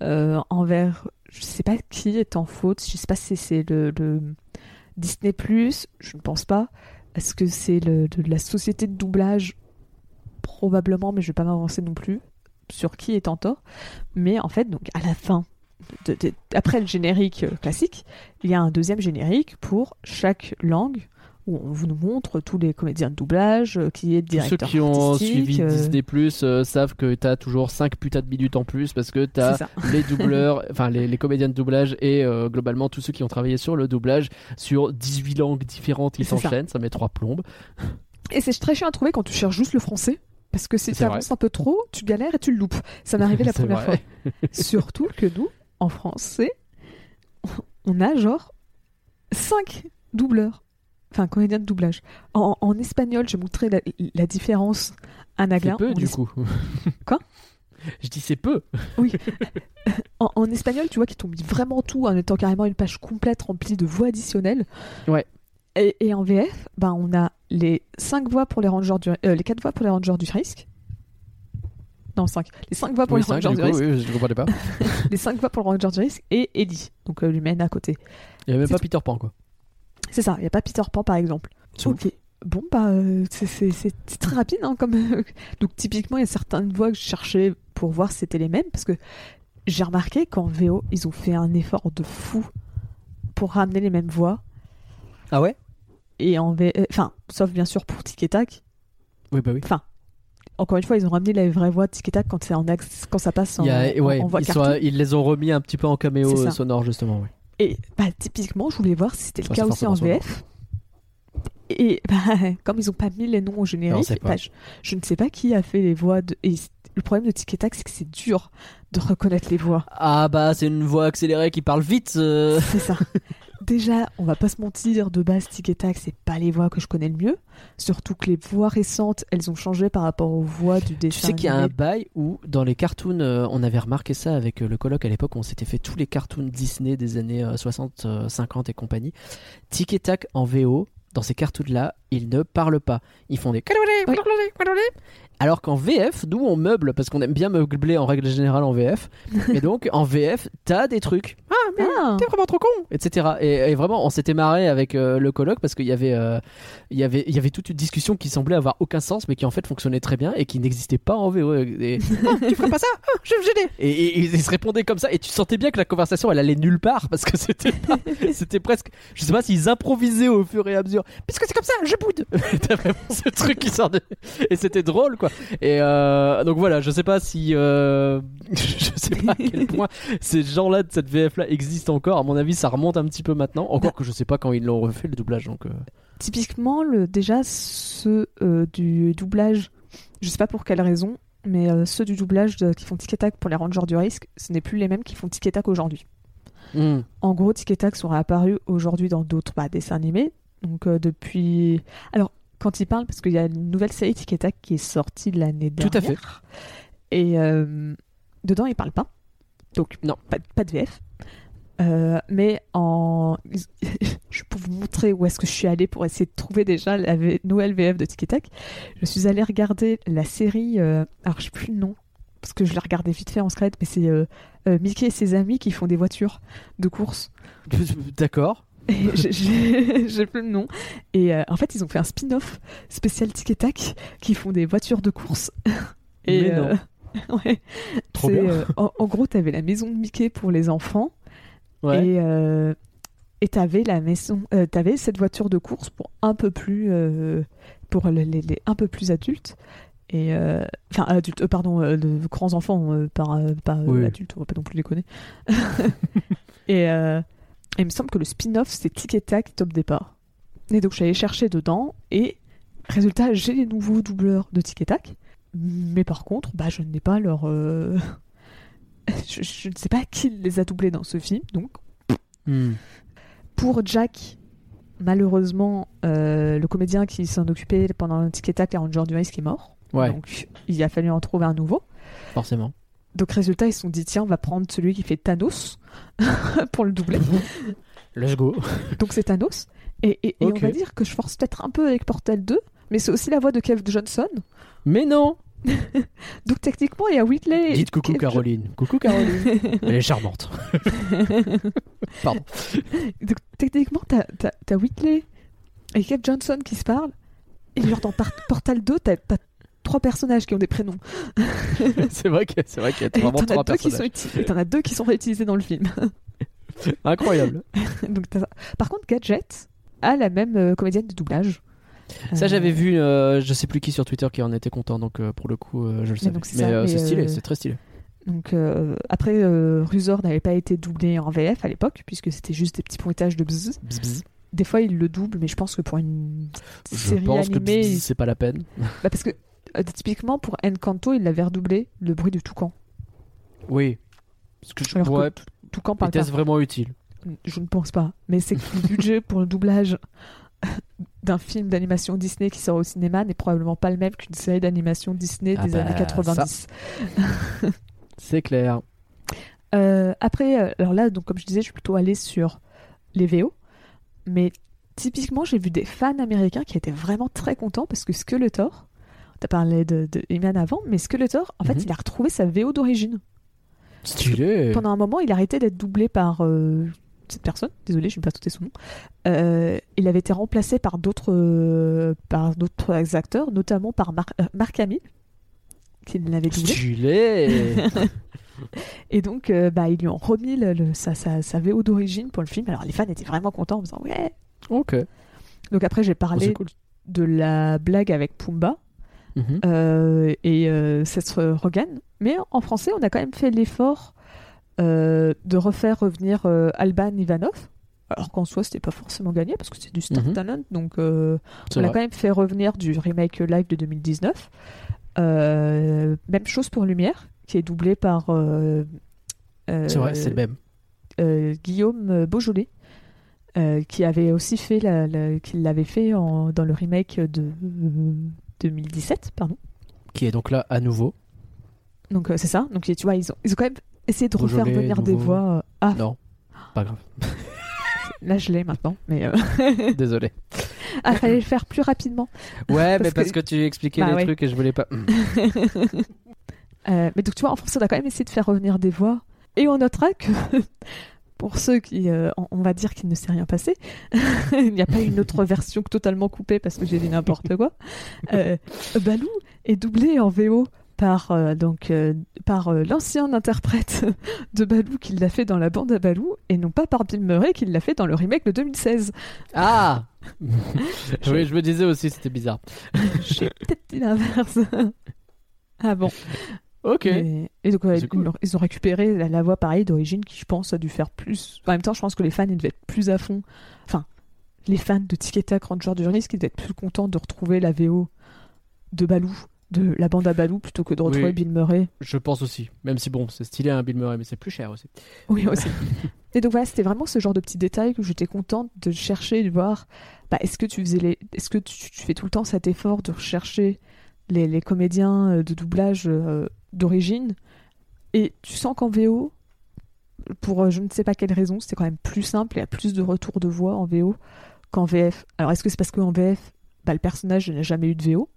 euh, envers je sais pas qui est en faute je sais pas si c'est le, le Disney Plus je ne pense pas est-ce que c'est le, de la société de doublage? Probablement mais je vais pas m'avancer non plus sur qui est en tort mais en fait donc à la fin de- de- après le générique euh, classique il y a un deuxième générique pour chaque langue où on vous montre tous les comédiens de doublage euh, qui est Tous ceux directeur qui ont suivi euh, Disney Plus savent que t'as toujours 5 putains de minutes en plus parce que c'est ça. [LAUGHS] les doubleurs, [LAUGHS] enfin les, les comédiens de doublage et euh, globalement tous ceux qui ont travaillé sur le doublage sur 18 langues différentes qui ça. s'enchaînent, ça. met trois plombes. Et c'est très chiant à trouver quand tu cherches juste le français. Parce que si tu avances un peu trop, tu galères et tu le loupes. Ça m'est [LAUGHS] arrivé la première vrai. fois. Surtout que nous, en français, on a genre 5 doubleurs. Enfin, comédiens de doublage. En, en espagnol, je montrais la, la différence à C'est peu du coup. Quoi? Je dis c'est peu. [LAUGHS] En, en espagnol, tu vois qu'ils t'ont mis vraiment tout en étant carrément une page complète remplie de voix additionnelles. Ouais. Et, et en VF, ben, on a les 5 voix pour les rangers du, euh, les 4 voix pour les rangers du risque. Non, 5. Les 5 voix pour Oui, les cinq, du coup, risque. oui, je comprenais pas. [LAUGHS] Les 5 voix pour le ranger du risque et Ellie, donc euh, l'humaine à côté. Il y avait même pas Peter Pan quoi. C'est ça, il n'y a pas Peter Pan par exemple. Ok. Bon, bah, euh, c'est- très rapide. Hein, comme... Donc, typiquement, il y a certaines voix que je cherchais pour voir si c'était les mêmes. Parce que j'ai remarqué qu'en VO, ils ont fait un effort de fou pour ramener les mêmes voix. Ah ouais? Et en V... euh, Enfin, sauf bien sûr pour Tic et Tac. Oui bah oui. Encore une fois, ils ont ramené la vraie voix de Tac quand, c'est en quand ça passe en, a- ouais, voix ils, sont- ils les ont remis un petit peu en caméo euh, sonore justement. Et bah, typiquement, je voulais voir si c'était le cas aussi en VF. Et bah, [LAUGHS] comme ils ont pas mis les noms au générique, bah, je, je ne sais pas qui a fait les voix. De... Et le problème de Tic et Tac, c'est que c'est dur de reconnaître les voix. Ah bah c'est une voix accélérée qui parle vite. euh. C'est ça. [LAUGHS] Déjà, on va pas se mentir, de base, Tic et Tac, c'est pas les voix que je connais le mieux. Surtout que les voix récentes, elles ont changé par rapport aux voix du Tu dessin. sais qu'il y a un bail où dans les cartoons, euh, on avait remarqué ça avec euh, le colloque à l'époque, on s'était fait tous les cartoons Disney des années euh, 60, euh, 50 et compagnie. Tic et tac en VO, dans ces cartoons-là, ils ne parlent pas. Ils font des Oui. Alors qu'en VF, nous on meuble parce qu'on aime bien meubler en règle générale en VF. [LAUGHS] et donc en VF, t'as des trucs. Ah mais Ah. t'es vraiment trop con, etc. Et, et vraiment, on s'était marré avec euh, le colloque parce qu'il y avait, euh, il y avait, il y avait toute une discussion qui semblait avoir aucun sens, mais qui en fait fonctionnait très bien et qui n'existait pas en VO. Et, Ah, [LAUGHS] tu ferais pas ça? Ah, Je vais me gêner. Et, et- et ils se répondaient comme ça, et tu sentais bien que la conversation elle allait nulle part parce que c'était, pas- [LAUGHS] c'était presque, je sais pas s'ils improvisaient au fur et à mesure. Puisque c'est comme ça, je boude. T'as vraiment ce truc qui sort de. Et c'était drôle, quoi. Et euh, donc voilà, je sais pas si. euh, [LAUGHS] je sais pas à quel [LAUGHS] point ces gens-là de cette VF-là existent encore. À mon avis, ça remonte un petit peu maintenant. Encore que je sais pas quand ils l'ont refait le doublage. Donc, euh, Typiquement, le, déjà, ceux du doublage, je sais pas pour quelle raison, mais ceux du doublage de- qui font Tic et Tac pour les Rangers du risque, ce n'est plus les mêmes qui font Tic et Tac aujourd'hui. hmm. En gros, Tic et Tac sont apparus aujourd'hui dans d'autres bah, dessins animés. Donc euh, depuis. Alors, quand ils parlent, parce qu'il y a une nouvelle série Tic et Tac qui est sortie l'année Tout dernière. à fait. Et euh, dedans, ils parlent pas. Donc, Non. pas, pas de VF. Euh, mais en. [LAUGHS] je peux vous montrer où est-ce que je suis allée pour essayer de trouver déjà la V- nouvelle VF de Tic et Tac. Je suis allée regarder la série. euh, Alors, je sais plus le nom. Parce que je l'ai regardé vite fait en secret, mais c'est Mickey et ses amis qui font des voitures de course. [LAUGHS] D'accord. [LAUGHS] J'ai- plus le nom. Et euh, en fait, ils ont fait un spin-off spécial Tic et Tac qui font des voitures de course. [LAUGHS] Et Mais non. [LAUGHS] ouais. Trop bien. euh, en, en gros, t'avais la maison de Mickey pour les enfants Ouais. et euh, et t'avais la maison, euh, t'avais cette voiture de course pour un peu plus euh, pour les, les- les un peu plus adultes. Et euh, enfin adultes, euh, pardon, euh, de grands enfants, euh, par euh, pas euh, Oui. adultes, on va pas non plus les connaître. et euh, il me semble que le spin-off c'est Tic et Tac top départ. Et donc je suis allée chercher dedans et résultat j'ai les nouveaux doubleurs de Tic et Tac, mais par contre bah je n'ai pas leur euh, [LAUGHS] je, je ne sais pas qui les a doublés dans ce film donc Hmm. pour Jack, malheureusement, euh, le comédien qui s'en occupait pendant le Tic et Tac, Rangers du Risque est mort. Ouais, Donc il a fallu en trouver un nouveau. forcément. Donc résultat, ils se sont dit tiens, on va prendre celui qui fait Thanos [LAUGHS] pour le doubler. [LAUGHS] Let's go. Donc c'est Thanos. Et, et- on va dire que je force peut-être un peu avec Portal 2, mais c'est aussi la voix de Kev Johnson. Mais non [LAUGHS] Donc techniquement, il y a Whitley. Dites coucou Kev Jo- Caroline. Coucou Caroline. Elle est charmante. Pardon. Donc techniquement, t'as, t'as Whitley et Kev Johnson qui se parlent. Et genre dans Portal 2, t'as, t'as trois personnages qui ont des prénoms. [LAUGHS] c'est vrai qu'il y a Et vraiment trois personnages. et t'en as deux qui sont réutilisés dans le film. [LAUGHS] Incroyable. [LAUGHS] Donc. Par contre, Gadget a la même euh, comédienne de doublage. Ça Euh, j'avais vu, euh, je sais plus qui sur Twitter qui en était content, donc euh, pour le coup je le savais. c'est Mais c'est stylé, c'est très stylé. Donc euh, après, euh, Rusor n'avait pas été doublé en VF à l'époque, puisque c'était juste des petits pointages de bzz. Bzz, bzz. Des fois, il le double, mais je pense que pour une Je série pense que animée, c'est pas la peine. bah, parce que typiquement pour Encanto, il l'avait redoublé le bruit du toucan. Oui. Parce que je... Ouais, Toucan parle était-ce vraiment utile Je ne pense pas. Mais c'est que le [LAUGHS] budget pour le doublage [LAUGHS] d'un film d'animation Disney qui sort au cinéma n'est probablement pas le même qu'une série d'animation Disney Ah des bah, années 90. [LAUGHS] C'est clair. Euh, après, euh, alors là, donc comme je disais, je suis plutôt allée sur les VO, mais typiquement, j'ai vu des fans américains qui étaient vraiment très contents parce que Skeletor, t'as parlé de, de He-Man avant, mais Skeletor, en fait, Mhm. il a retrouvé sa VO d'origine. Stylé. Pendant un moment, il a arrêté d'être doublé par euh, cette personne. Désolé, je ne vais pas sauter son nom. Euh, il avait été remplacé par d'autres euh, par d'autres acteurs, notamment par Mar- euh, Marc Hamill, qui l'avait doublé. Stylé. [LAUGHS] Et donc, bah, ils lui ont remis le, le- sa, sa, sa VO d'origine pour le film. Alors, les fans étaient vraiment contents en disant ouais. ok. Donc après, j'ai Oh, parlé cool. de la blague avec Pumba Mhm. euh, et euh, Seth Rogen. Mais en français, on a quand même fait l'effort euh, de refaire revenir euh, Alban Ivanov. Alors qu'en soi, c'était pas forcément gagné parce que c'est du Star Mhm. Talent. Donc, on l'a quand même fait revenir du remake live de 2019. Euh, même chose pour Lumière, qui est doublé par. C'est vrai, c'est le même. Guillaume Beaujolais, euh, qui avait aussi fait, la, la- qui l'avait fait en- dans le remake de euh, 2017, pardon. Qui est donc là à nouveau. Donc euh, c'est ça. Donc tu vois, ils ont, ils ont quand même essayé de refaire venir des voix. euh, Ah, Non, pas grave. [LAUGHS] là je l'ai maintenant, mais euh, [LAUGHS] Désolé. ah, fallait le faire plus rapidement. Ouais, Parce mais parce que- que tu expliquais Bah les ouais. trucs et je voulais pas. [LAUGHS] Euh, mais donc tu vois, en français, on a quand même essayé de faire revenir des voix. Et on notera que, pour ceux qui, euh, on- va dire qu'il ne s'est rien passé, [LAUGHS] il n'y a pas une autre version totalement coupée parce que j'ai dit n'importe quoi. [LAUGHS] Euh, Balou est doublé en VO par euh, donc euh, par l'ancien interprète de Balou qui l'a fait dans la bande à Balou et non pas par Bill Murray qui l'a fait dans le remake de 2016. Ah [LAUGHS] Oui, je me disais aussi, c'était bizarre. J'ai peut-être dit l'inverse. ah bon. Ok. Et, et donc ouais, ils, cool. l'ont- ils ont récupéré la, la voix pareille d'origine qui je pense a dû faire plus. En même temps, je pense que les fans ils devaient être plus à fond. Enfin, les fans de Tic et Tac Ranger du risque ils devaient être plus contents de retrouver la VO de Balou, de la bande à Balou plutôt que de retrouver Oui. Bill Murray. Je pense aussi. Même si bon, c'est stylé un Bill Murray, mais c'est plus cher aussi. Oui, aussi. [LAUGHS] et donc voilà, c'était vraiment ce genre de petits détails que j'étais contente de chercher, de voir. Bah, est-ce que tu faisais les, est-ce que tu, tu fais tout le temps cet effort de rechercher les, les comédiens euh, de doublage euh, d'origine et tu sens qu'en VO, pour euh, je ne sais pas quelle raison, c'était quand même plus simple, il y a plus de retours de voix en VO qu'en VF. Alors est-ce que c'est parce qu'en VF, bah, le personnage n'a jamais eu de VO,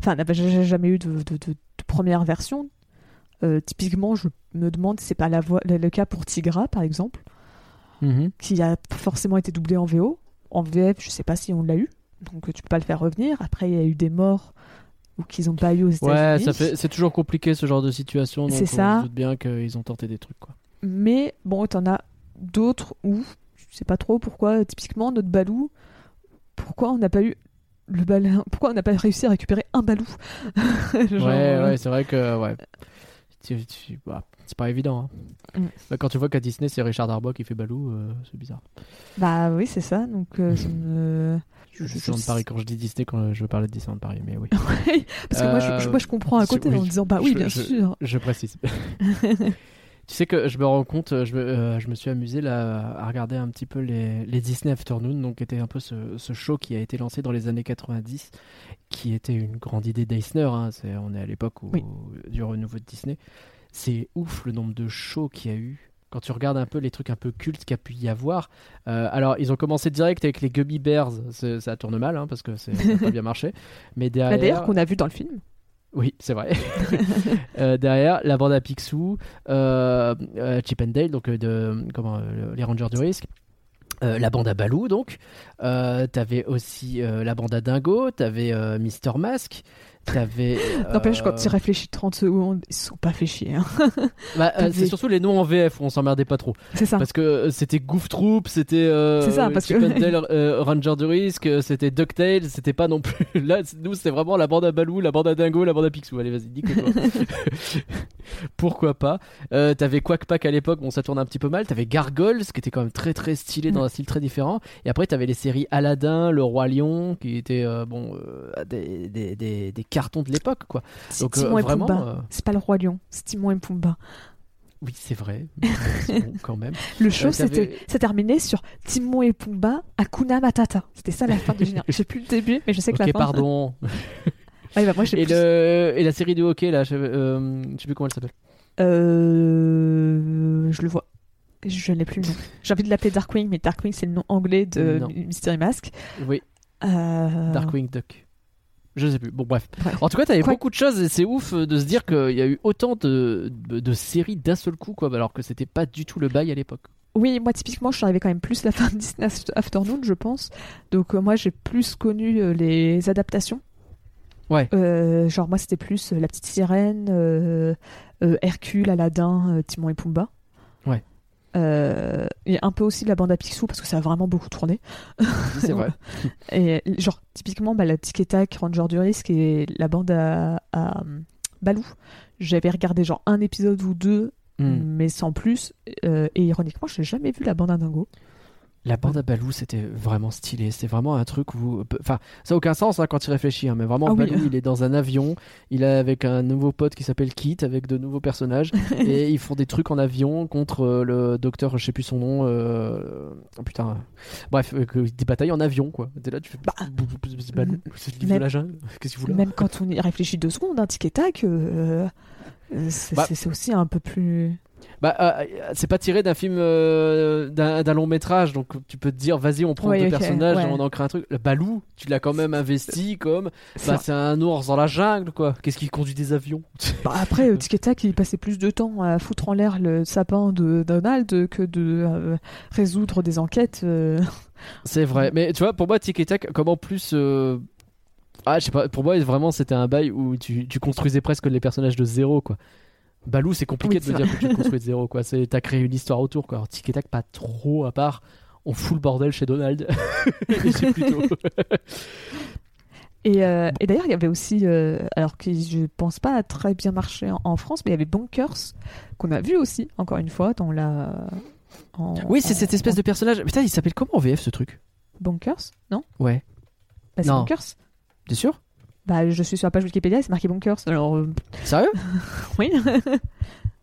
enfin n'a jamais eu de, de- de- de première version. Euh, typiquement, je me demande si c'est pas la voix, le, cas pour Tigra par exemple, Mhm. qui a forcément été doublé en VO. En VF, je sais pas si on l'a eu, donc tu peux pas le faire revenir. Après, il y a eu des morts ou qu'ils ont pas eu aux États-Unis. Ouais, c'est toujours compliqué ce genre de situation. C'est on ça. se doute bien qu'ils ont tenté des trucs quoi. Mais bon, t'en as d'autres où je sais pas trop pourquoi. Typiquement, notre Balou, pourquoi on n'a pas eu le bal... [LAUGHS] Pourquoi on n'a pas réussi à récupérer un Balou? [LAUGHS] Genre, ouais, euh, ouais, c'est vrai que ouais. Bah, c'est pas évident. hein. Mm. Bah, quand tu vois qu'à Disney c'est Richard Darbois qui fait Balou, euh, c'est bizarre. Bah oui, c'est ça. Donc, euh, ça me- Je je- suis de Paris quand je dis Disney, quand je veux parler de Disneyland Paris, mais oui. [LAUGHS] Parce que moi, je, je- moi, je comprends à Euh, côté oui. en disant bah oui, Je- bien je- sûr. Je précise. [LAUGHS] [LAUGHS] tu sais que je me rends compte, je me, euh, je me suis amusé là à regarder un petit peu les, les Disney Afternoon, donc qui était un peu ce, ce show qui a été lancé dans les années 90, qui était une grande idée d'Eisner. hein, on est à l'époque Oui. du renouveau de Disney. C'est ouf le nombre de shows qu'il y a eu. Quand tu regardes un peu les trucs un peu cultes qu'il y a pu y avoir, Euh, alors ils ont commencé direct avec les Gummy Bears, ça tourne mal hein, parce que ça n'a pas bien marché. [LAUGHS] Mais Bah, derrière, D'ailleurs, qu'on a vu dans le film. oui, c'est vrai. [LAUGHS] Euh, derrière, la bande à Picsou, euh, Chip and Dale, donc de comment les Rangers du risque. Euh, la bande à Balou, donc. Euh, t'avais aussi euh, la bande à Dingo, t'avais Mister Mask, t'avais. [LAUGHS] N'empêche, euh, quand tu réfléchis 30 secondes, ils se sont pas fait chier. hein. [LAUGHS] bah, euh, c'est surtout les noms en VF où on s'emmerdait pas trop. C'est ça. Parce que euh, c'était Goof Troop, c'était euh, C'est ça, parce que- [LAUGHS] euh, Ranger du risque, euh, c'était DuckTales, c'était pas non plus. Là, nous, c'était vraiment la bande à Balou, la bande à Dingo, la bande à Picsou. Allez, vas-y, nique-toi. Pourquoi pas euh, T'avais Quack Pack à l'époque, bon, ça tourne un petit peu mal. T'avais Gargoyles, qui était quand même très très stylé dans un style très différent. Et après, t'avais les séries Aladdin, Le Roi Lion, qui étaient euh, bon euh, des, des, des, des cartons de l'époque, quoi. C'est Donc, euh, et Pumba. euh, C'est pas le roi lion, c'est Timon et Pumba. Oui, c'est vrai. mais c'est bon, [LAUGHS] quand même. Le show, Euh, c'était, ça terminait sur Timon et Pumba, Hakuna Matata. C'était ça la fin du générique. [LAUGHS] Je sais plus le début, mais je sais que Ok, la fin. pardon. [LAUGHS] Ouais, bah, moi, j'ai Et, plus- le... et la série de hockey, là, je, je sais plus comment elle s'appelle. Je le vois. Je n'ai plus le nom. J'ai envie de l'appeler Darkwing, mais Darkwing, c'est le nom anglais de Non. Mystery Mask. Oui, Euh, Darkwing Duck. Je sais plus. Bon, bref. En tout cas, t'avais beaucoup de choses et c'est ouf de se dire qu'il y a eu autant de, de, de séries d'un seul coup, quoi, alors que c'était pas du tout le bail à l'époque. Oui, moi typiquement, je suis arrivée quand même plus à la fin de Disney Afternoon, je pense. Donc euh, moi, j'ai plus connu euh, les adaptations. Ouais. Euh, genre moi, c'était plus euh, La Petite Sirène, euh, euh, Hercule, Aladdin, euh, Timon et Pumba. Euh, et un peu aussi la bande à Picsou parce que ça a vraiment beaucoup tourné. C'est vrai. [LAUGHS] Et genre typiquement bah, la Tic et Tac, Ranger du risque et la bande à, à, euh, Balou. J'avais regardé genre un épisode ou deux, Hmm. mais sans plus. Euh, et ironiquement, j'ai jamais vu la bande à Dingo. La bande à Balou, c'était vraiment stylé. C'était vraiment un truc où. Enfin, ça n'a aucun sens hein, quand il réfléchit, hein, mais vraiment, Ah oui. Balou, il est dans un avion. Il est avec un nouveau pote qui s'appelle Kit, avec de nouveaux personnages. [LAUGHS] et ils font des trucs en avion contre euh, le docteur, je sais plus son nom. euh, oh, putain. Bref, euh, que- des batailles en avion, quoi. T'es là, tu fais. Bah, Balou, c'est le livre de la jungle. [LAUGHS] Qu'est-ce qu'il là Même quand on y réfléchit deux secondes, un tic et tac, euh, euh, c'est aussi un peu plus. Bah, euh, c'est pas tiré d'un film, euh, d'un long métrage, donc tu peux te dire, vas-y, on prend Ouais, deux personnages ouais. et on en crée un truc. Le Balou, tu l'as quand même investi comme, C'est bah, c'est un ours dans la jungle, quoi. Qu'est-ce qui conduit des avions? [LAUGHS] Bah, après, euh, tac, il passait plus de temps à foutre en l'air le sapin de Donald que de euh, résoudre des enquêtes. euh. C'est vrai, mais tu vois, pour moi, Tic et Tac, comme en plus. euh, Ah, je sais pas, pour moi, vraiment, c'était un bail où tu, tu construisais presque les personnages de zéro, quoi. Balou, c'est compliqué Oui, de me dire que tu construis de zéro, quoi. C'est- T'as créé une histoire autour, quoi. Alors, Tic et Tac, pas trop, à part, on fout le bordel chez Donald. [LAUGHS] Et c'est plutôt. [LAUGHS] Et, euh, et d'ailleurs, il y avait aussi, euh, alors que je pense pas a très bien marché en, en France, mais il y avait Bonkers, qu'on a vu aussi, encore une fois, dans la. en- Oui, c'est en- cette espèce en- de personnage. Putain, il s'appelle comment en VF ce truc? Bonkers Non? Ouais. bah, C'est Non. Bonkers T'es sûr? Bah, je suis sur la page Wikipédia, c'est marqué Bonkers. Alors, euh, Sérieux [LAUGHS] oui.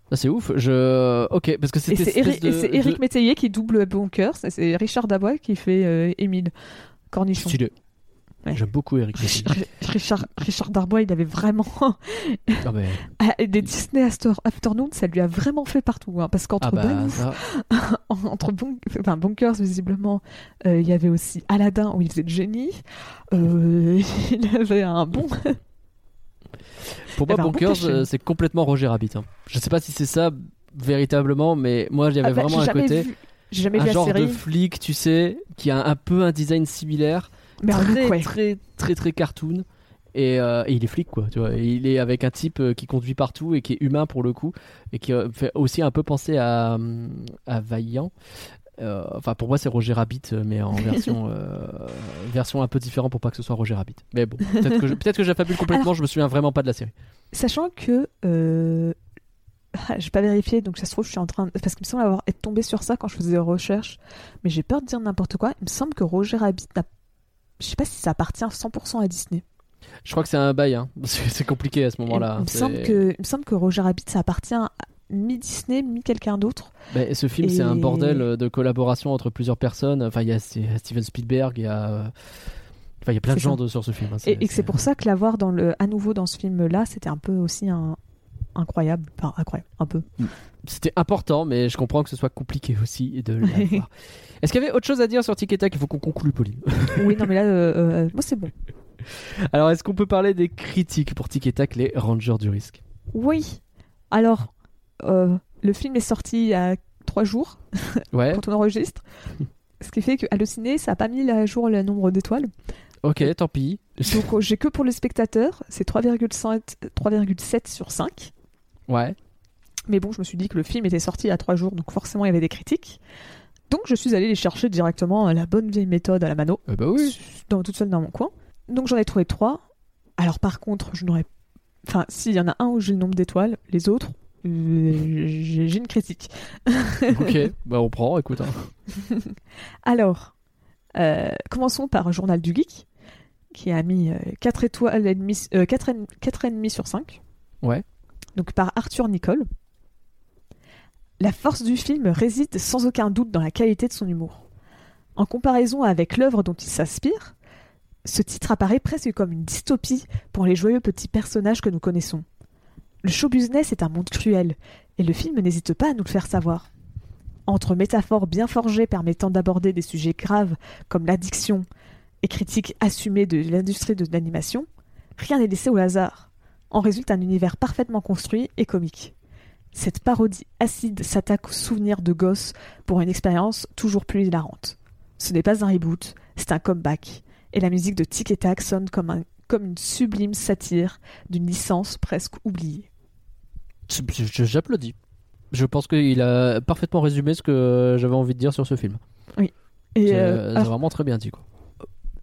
Ah, C'est ouf. Je. Ok, parce que Et c'était. c'est Eric, et c'est Eric Métayer qui double Bonkers, et c'est Richard Dabois qui fait euh, Émile Cornichon. Stylé. J'aime beaucoup Eric. Richard, Richard Darbois, il avait vraiment. Ah, mais- [LAUGHS] Ah, Des Disney After- Afternoon, ça lui a vraiment fait partout. hein, parce qu'entre ah bah, Balou, ça- [LAUGHS] entre bon... enfin, Bonkers, visiblement, euh, il y avait aussi Aladdin où il faisait le génie. Euh, [LAUGHS] il avait un bon. Pour moi, ben, Bonkers, montage. euh, c'est complètement Roger Rabbit. hein. Je sais pas si c'est ça véritablement, mais moi, avait Ah bah, vraiment un côté. vu- J'ai jamais un vu la genre série. de flic, tu sais, qui a un peu un design similaire, très, ouais. très, très, très cartoon. Et, euh, et il est flic, quoi. Tu vois. Et il est avec un type euh, qui conduit partout et qui est humain pour le coup, et qui euh, fait aussi un peu penser à, à Vaillant. Euh, enfin, pour moi, c'est Roger Rabbit, mais en version, [LAUGHS] version un peu différente pour pas que ce soit Roger Rabbit. Mais bon, peut-être que je- [LAUGHS] peut-être que j'affabule complètement. Alors- je me souviens vraiment pas de la série. Sachant que. Ah, J'ai pas vérifié, donc ça se trouve, je suis en train. de- Parce qu'il me semble avoir être tombé sur ça quand je faisais des recherches, mais j'ai peur de dire n'importe quoi. Il me semble que Roger Rabbit n'a. Je sais pas si ça appartient 100% à Disney. Je crois que c'est un bail, hein. C'est compliqué à ce moment-là. il me semble que, il me semble que Roger Rabbit, ça appartient à mi-Disney, mi-quelqu'un d'autre. Ben, ce film, c'est un bordel euh, de collaboration entre plusieurs personnes. Enfin, il y a Steven Spielberg, il y a. Enfin, il y a plein de gens de- sur ce film. hein. Et, et c'est pour ça que l'avoir dans le, à nouveau dans ce film-là, c'était un peu aussi un, incroyable. Enfin, incroyable, un peu. C'était important, mais je comprends que ce soit compliqué aussi de l'avoir. [LAUGHS] Est-ce qu'il y avait autre chose à dire sur Tic et Tac Il faut qu'on conclue, Pauline? [LAUGHS] oui, non, mais là, euh, euh, moi, c'est bon. [LAUGHS] Alors, est-ce qu'on peut parler des critiques pour Tic et Tac, les Rangers du risque? Oui. Alors, euh, le film est sorti il y a trois jours Ouais, quand on enregistre. Ce qui fait qu'à le ciné, ça n'a pas mis à jour le nombre d'étoiles. ok, tant pis. Donc, euh, j'ai que pour le spectateur, c'est 3,7 3,7 sur 5. Ouais, Mais bon, je me suis dit que le film était sorti a trois jours, donc forcément il y avait des critiques. Donc je suis allée les chercher directement à la bonne vieille méthode à la mano, Euh, bah oui. dans, toute seule dans mon coin. Donc j'en ai trouvé trois. Alors par contre, je n'aurais. Enfin, s'il y en a un où j'ai le nombre d'étoiles, les autres, euh, j'ai une critique. [LAUGHS] Ok, [LAUGHS] bah on prend, écoute. hein. [LAUGHS] Alors, euh, commençons par Journal du Geek, qui a mis 4 étoiles et demie, euh, 4 et, 4 et demi sur 5. Ouais. Donc par Arthur Nicole. La force du film réside sans aucun doute dans la qualité de son humour. En comparaison avec l'œuvre dont il s'inspire, ce titre apparaît presque comme une dystopie pour les joyeux petits personnages que nous connaissons. Le show business est un monde cruel, et le film n'hésite pas à nous le faire savoir. Entre métaphores bien forgées permettant d'aborder des sujets graves comme l'addiction et critiques assumées de l'industrie de l'animation, rien n'est laissé au hasard. En résulte un univers parfaitement construit et comique. Cette parodie acide s'attaque aux souvenirs de gosses pour une expérience toujours plus hilarante. Ce n'est pas un reboot, c'est un comeback, et la musique de Tic et Tac sonne comme, un- comme une sublime satire d'une licence presque oubliée. J'applaudis. Je pense qu'il a parfaitement résumé ce que j'avais envie de dire sur ce film. Et C'est euh, alors, vraiment très bien dit, quoi.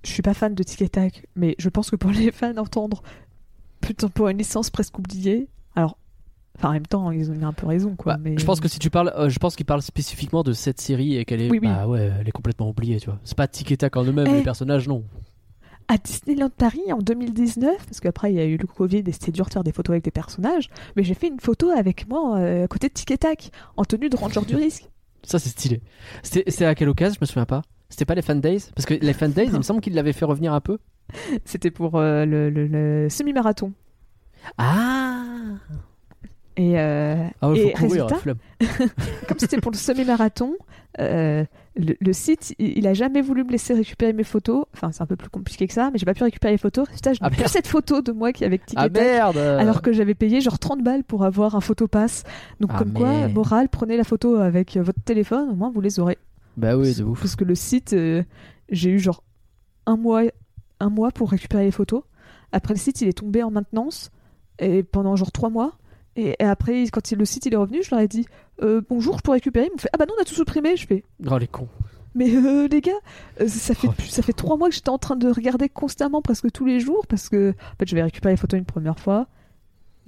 je suis pas fan de Tic et Tac, mais je pense que pour les fans entendre plutôt pour une licence presque oubliée, alors, enfin en même temps ils ont eu un peu raison quoi. Bah, mais Je pense que si tu parles, euh, je pense qu'il parle spécifiquement de cette série et qu'elle est, Oui, oui. bah ouais, elle est complètement oubliée, tu vois. C'est pas Tic et Tac en eux-mêmes, Eh. les personnages, non. à Disneyland Paris en 2019, parce qu'après il y a eu le Covid et c'était dur de faire des photos avec des personnages, mais j'ai fait une photo avec moi euh, à côté de Tic et Tac en tenue de Ranger du risque. Ça, c'est stylé. C'était c'était à quelle occasion Je me souviens pas. C'était pas les Fan Days? Parce que les Fan Days, il me semble qu'ils l'avaient fait revenir un peu. [LAUGHS] C'était pour euh, le, le- le semi-marathon. Ah Et, euh, Ah ouais, et faut courir, résultat, flemme. [LAUGHS] comme c'était pour le semi-marathon, euh, le, le site, il, il a jamais voulu me laisser récupérer mes photos. Enfin, c'est un peu plus compliqué que ça, mais j'ai pas pu récupérer les photos. Résultat, je n'ai Ah, plus merde. cette photo de moi qui avec Tic Ah merde Alors que j'avais payé genre 30 balles pour avoir un photopass. Donc Ah, comme quoi, merde. morale, prenez la photo avec euh, votre téléphone, au moins vous les aurez. Bah oui, de ouf. Parce que le site, euh, j'ai eu genre un mois, un mois pour récupérer les photos. Après, le site, il est tombé en maintenance et pendant genre trois mois. Et, et après, quand il- le site il est revenu, je leur ai dit Euh, bonjour, je peux récupérer? Ils m'ont fait ah bah non, on a tout supprimé. Je fais Oh les cons. mais euh, les gars, euh, ça fait Oh, plus- ça fait trois mois que j'étais en train de regarder constamment, presque tous les jours, parce que en fait, je vais récupérer les photos une première fois.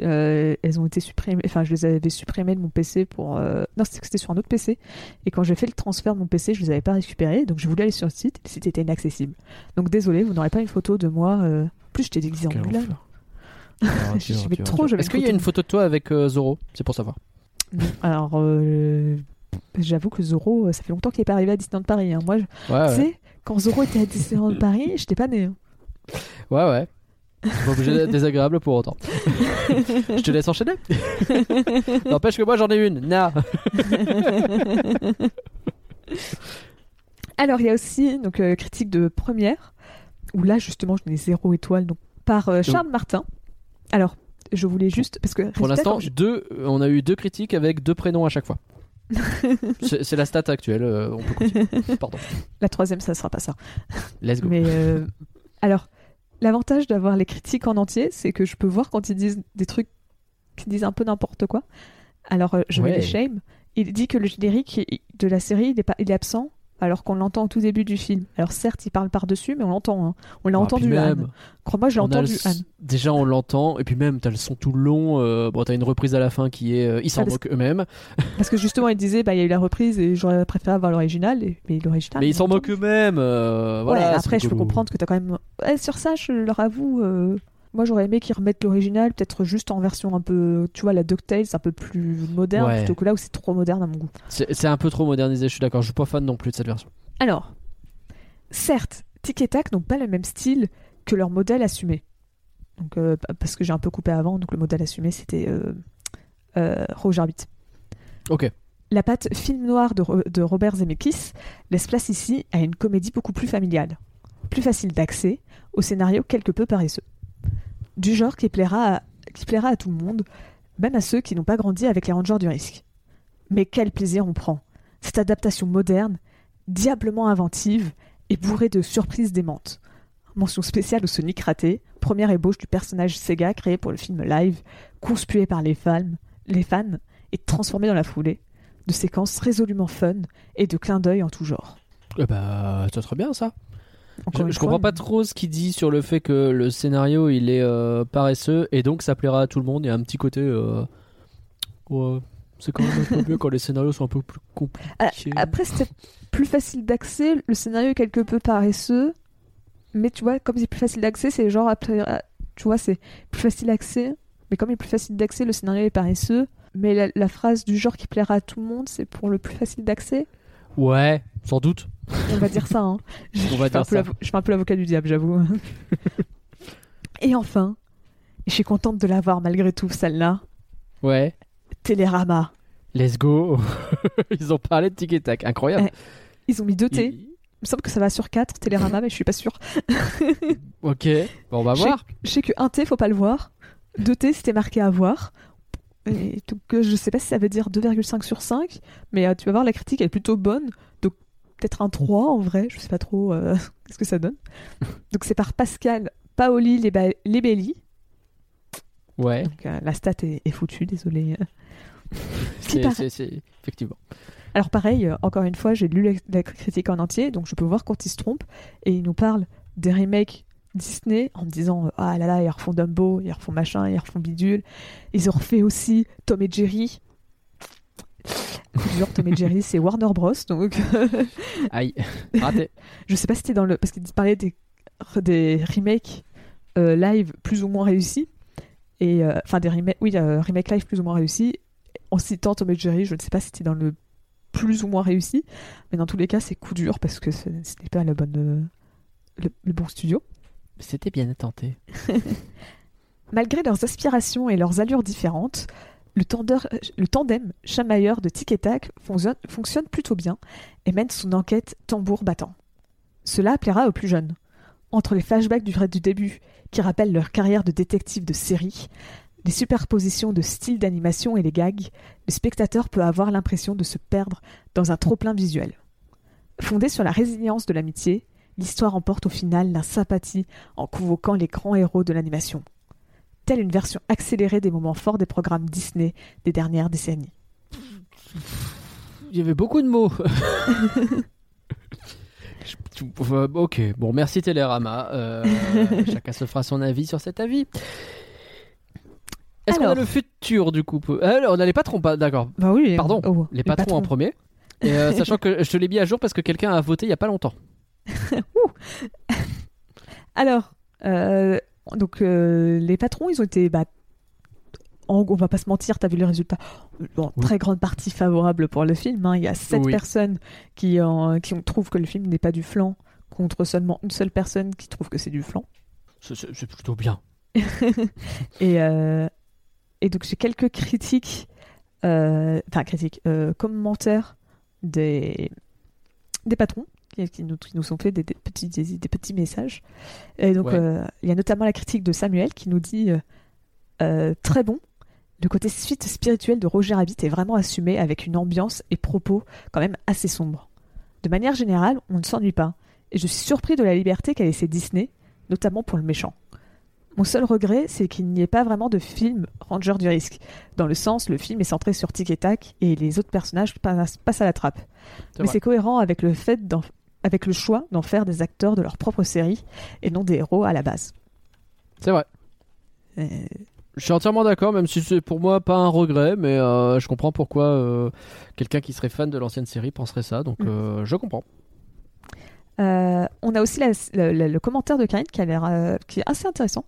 Euh, elles ont été supprimées, enfin, je les avais supprimées de mon PC pour. euh, Non, c'était c'était sur un autre PC. Et quand j'ai fait le transfert de mon PC, je les avais pas récupérées, donc je voulais aller sur le site. Le site était inaccessible. Donc désolé, vous n'aurez pas une photo de moi. euh, En plus, j'étais déguisée en Mulan. [LAUGHS] Ah, Je suis trop, Est-ce qu'il y a photo. une photo de toi avec euh, Zoro C'est pour savoir. Non. Alors, euh, j'avoue que Zoro, ça fait longtemps qu'il est pas arrivé à Disneyland Paris. hein. Moi, je- Ouais, tu ouais. sais, quand Zoro était à Disneyland Paris, j'étais pas née. hein. Ouais, ouais. Pas obligé d'être désagréable pour autant. Je te laisse enchaîner. [LAUGHS] N'empêche que moi j'en ai une. Na. Alors, il y a aussi donc euh, critique de première, où là justement je n'ai zéro étoile, donc par euh, Charles Martin. Alors, je voulais juste parce que Pour l'instant, je- deux, on a eu deux critiques avec deux prénoms à chaque fois. [LAUGHS] C'est la stat actuelle. euh, on peut continuer. [LAUGHS] Pardon. la troisième, ça sera pas ça. Let's go. Mais euh, alors, l'avantage d'avoir les critiques en entier, c'est que je peux voir quand ils disent des trucs qui disent un peu n'importe quoi. Alors, euh, je Ouais. les shame. Il dit que le générique de la série, il est, pas, il est absent. Alors qu'on l'entend au tout début du film. Alors certes, il parle par-dessus, mais on l'entend. hein. On l'a Ah, entendu, même, Anne. Crois-moi, je l'ai le entendu, Anne. Déjà, on l'entend. Et puis même, t'as le son tout le long. euh, bon, t'as une reprise à la fin qui est. euh, ils s'en Ah, moquent eux-mêmes. [LAUGHS] Parce que justement, il disait, bah, il y a eu la reprise et j'aurais préféré avoir l'original. Et... Mais l'original. mais ils s'en moquent eux-mêmes. euh, voilà, après, je peux comprendre que t'as quand même. Sur ça, je leur avoue. Moi, j'aurais aimé qu'ils remettent l'original, peut-être juste en version un peu. Tu vois, la DuckTales, un peu plus moderne, Ouais. plutôt que là où c'est trop moderne à mon goût. C'est un peu trop modernisé, je suis d'accord. Je suis pas fan non plus de cette version. Alors, certes, Tic et Tac n'ont pas le même style que leur modèle assumé. Donc, euh, pa- parce que j'ai un peu coupé avant, donc le modèle assumé, c'était euh, euh, Roger Rabbit. Ok. La patte film noir de, de Robert Zemeckis laisse place ici à une comédie beaucoup plus familiale, plus facile d'accès, au scénario quelque peu paresseux. Du genre qui plaira, à, qui plaira à tout le monde, même à ceux qui n'ont pas grandi avec les Rangers du risque. Mais quel plaisir on prend Cette adaptation moderne, diablement inventive et bourrée de surprises démentes. Mention spéciale au Sonic raté, première ébauche du personnage Sega créé pour le film live, conspué par les fans, les fans et transformé dans la foulée, de séquences résolument fun et de clins d'œil en tout genre. Eh bah, ça serait bien ça. Je, je comprends pas trop ce qu'il dit sur le fait que le scénario il est euh, paresseux et donc ça plaira à tout le monde. Il y a un petit côté. euh, ouais, c'est quand même un peu mieux quand les scénarios sont un peu plus compliqués. Ah, Après, c'était plus facile d'accès, le scénario est quelque peu paresseux, mais tu vois, comme c'est plus facile d'accès, c'est genre, après, ah, tu vois, c'est plus facile d'accès, mais comme il est plus facile d'accès, le scénario est paresseux, mais la, la phrase du genre qui plaira à tout le monde, c'est pour le plus facile d'accès, Ouais, sans doute. On va dire ça, hein. Je, On va je fais un dire peu ça. l'avo- je fais un peu l'avocat du diable, j'avoue. Et enfin, je suis contente de l'avoir malgré tout, celle-là, Ouais, Télérama. let's go. [LAUGHS] Ils ont parlé de Tic et Tac, incroyable. Ils ont mis deux T. Il- Il me semble que ça va sur 4, Télérama, mais je suis pas sûre. [LAUGHS] Ok, bon, on va voir. Je sais que un T, faut pas le voir. Deux T, c'était marqué à voir. Et donc, euh, je sais pas si ça veut dire 2,5 sur 5, mais euh, tu vas voir, la critique elle est plutôt bonne. Donc, peut-être un 3 en vrai, je sais pas trop euh, [LAUGHS] ce que ça donne. Donc, c'est par Pascal Paoli Lebelli. Ouais, Donc, euh, la stat est, est foutue, désolé. [LAUGHS] c'est, paraît- c'est- c'est- effectivement. Alors, pareil, euh, encore une fois, j'ai lu la, la critique en entier, donc je peux voir quand il se trompe. Et il nous parle des remakes Disney en me disant euh, Ah là là, ils refont Dumbo, ils refont machin, ils refont Bidule. Ils ont refait aussi Tom et Jerry. Coup dur, Tom et Jerry, c'est Warner Bros. Donc, [LAUGHS] Aïe, raté. je sais pas si c'était dans le. Parce qu'il parlait des, des remakes euh, live plus ou moins réussis. Et euh, enfin, des remakes, oui, euh, remake live plus ou moins réussis. En citant Tom et Jerry, je ne sais pas si c'était dans le plus ou moins réussi. Mais dans tous les cas, c'est coup dur parce que ce, ce n'est pas la bonne, euh, le, le bon studio. C'était bien tenté. [LAUGHS] Malgré leurs aspirations et leurs allures différentes, le, tendeur- le tandem chamailleur de Tic et Tac fonctionne, plutôt bien et mène son enquête tambour battant. Cela plaira aux plus jeunes. Entre les flashbacks du du début, qui rappellent leur carrière de détective de série, les superpositions de styles d'animation et les gags, le spectateur peut avoir l'impression de se perdre dans un trop-plein visuel. Fondé sur la résilience de l'amitié, l'histoire emporte au final la sympathie en convoquant les grands héros de l'animation. Telle une version accélérée des moments forts des programmes Disney des dernières décennies? Il y avait beaucoup de mots. [LAUGHS] Ok, bon, merci Télérama. Euh, [LAUGHS] chacun se fera son avis sur cet avis. Est-ce qu'on a Alors. le futur du coup Euh, On a les patrons, pas d'accord. Bah oui. Pardon, oh, Les patrons, en premier. Et euh, [LAUGHS] sachant que je te l'ai mis à jour parce que quelqu'un a voté il y a pas longtemps. Alors, euh, donc euh, les patrons, ils ont été, bah, en, on va pas se mentir, t'as vu le résultat, en Oui. très grande partie favorable pour le film. hein. Il y a sept Oui. personnes qui, en- qui ont- trouvent que le film n'est pas du flan, contre seulement une seule personne qui trouve que c'est du flan. C'est- plutôt bien. [LAUGHS] Et, euh, et donc j'ai quelques critiques, euh, enfin critiques, commentaires des, des patrons qui, qui nous, qui nous ont fait des, des petits, des, des petits messages. Et donc Ouais. euh, il y a notamment la critique de Samuel qui nous dit euh, euh, très bon. Le côté suite spirituel de Roger Rabbit est vraiment assumé avec une ambiance et propos quand même assez sombres. De manière générale, on ne s'ennuie pas. Et je suis surpris de la liberté qu'a laissé Disney, notamment pour le méchant. Mon seul regret, c'est qu'il n'y ait pas vraiment de film Ranger du risque. Dans le sens, le film est centré sur Tic et Tac et les autres personnages passent, à la trappe. Mais c'est cohérent avec le fait d'en- avec le choix d'en faire des acteurs de leur propre série et non des héros à la base. C'est vrai. Euh, Je suis entièrement d'accord, même si c'est pour moi pas un regret, mais euh, je comprends pourquoi euh, quelqu'un qui serait fan de l'ancienne série penserait ça, donc Mm. euh, je comprends. on a aussi la- le, commentaire de Karine qui a l'air qui est assez intéressant.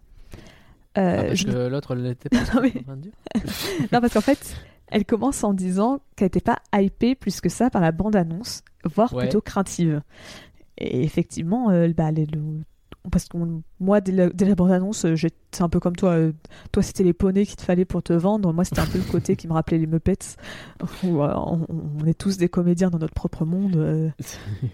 Ah, parce je- que l'autre elle n'était pas. [LAUGHS] Mais-. [LAUGHS] Non, parce qu'en fait, elle commence en disant qu'elle n'était pas hypée plus que ça par la bande-annonce, voire Ouais. plutôt craintive. Et effectivement, euh, bah, le- parce que moi, dès la, dès la bande-annonce, euh, c'est un peu comme toi. euh, toi, c'était les poneys qu'il te fallait pour te vendre. Moi, c'était un peu le côté qui me rappelait les Muppets. Où, euh, on, on est tous des comédiens dans notre propre monde. euh,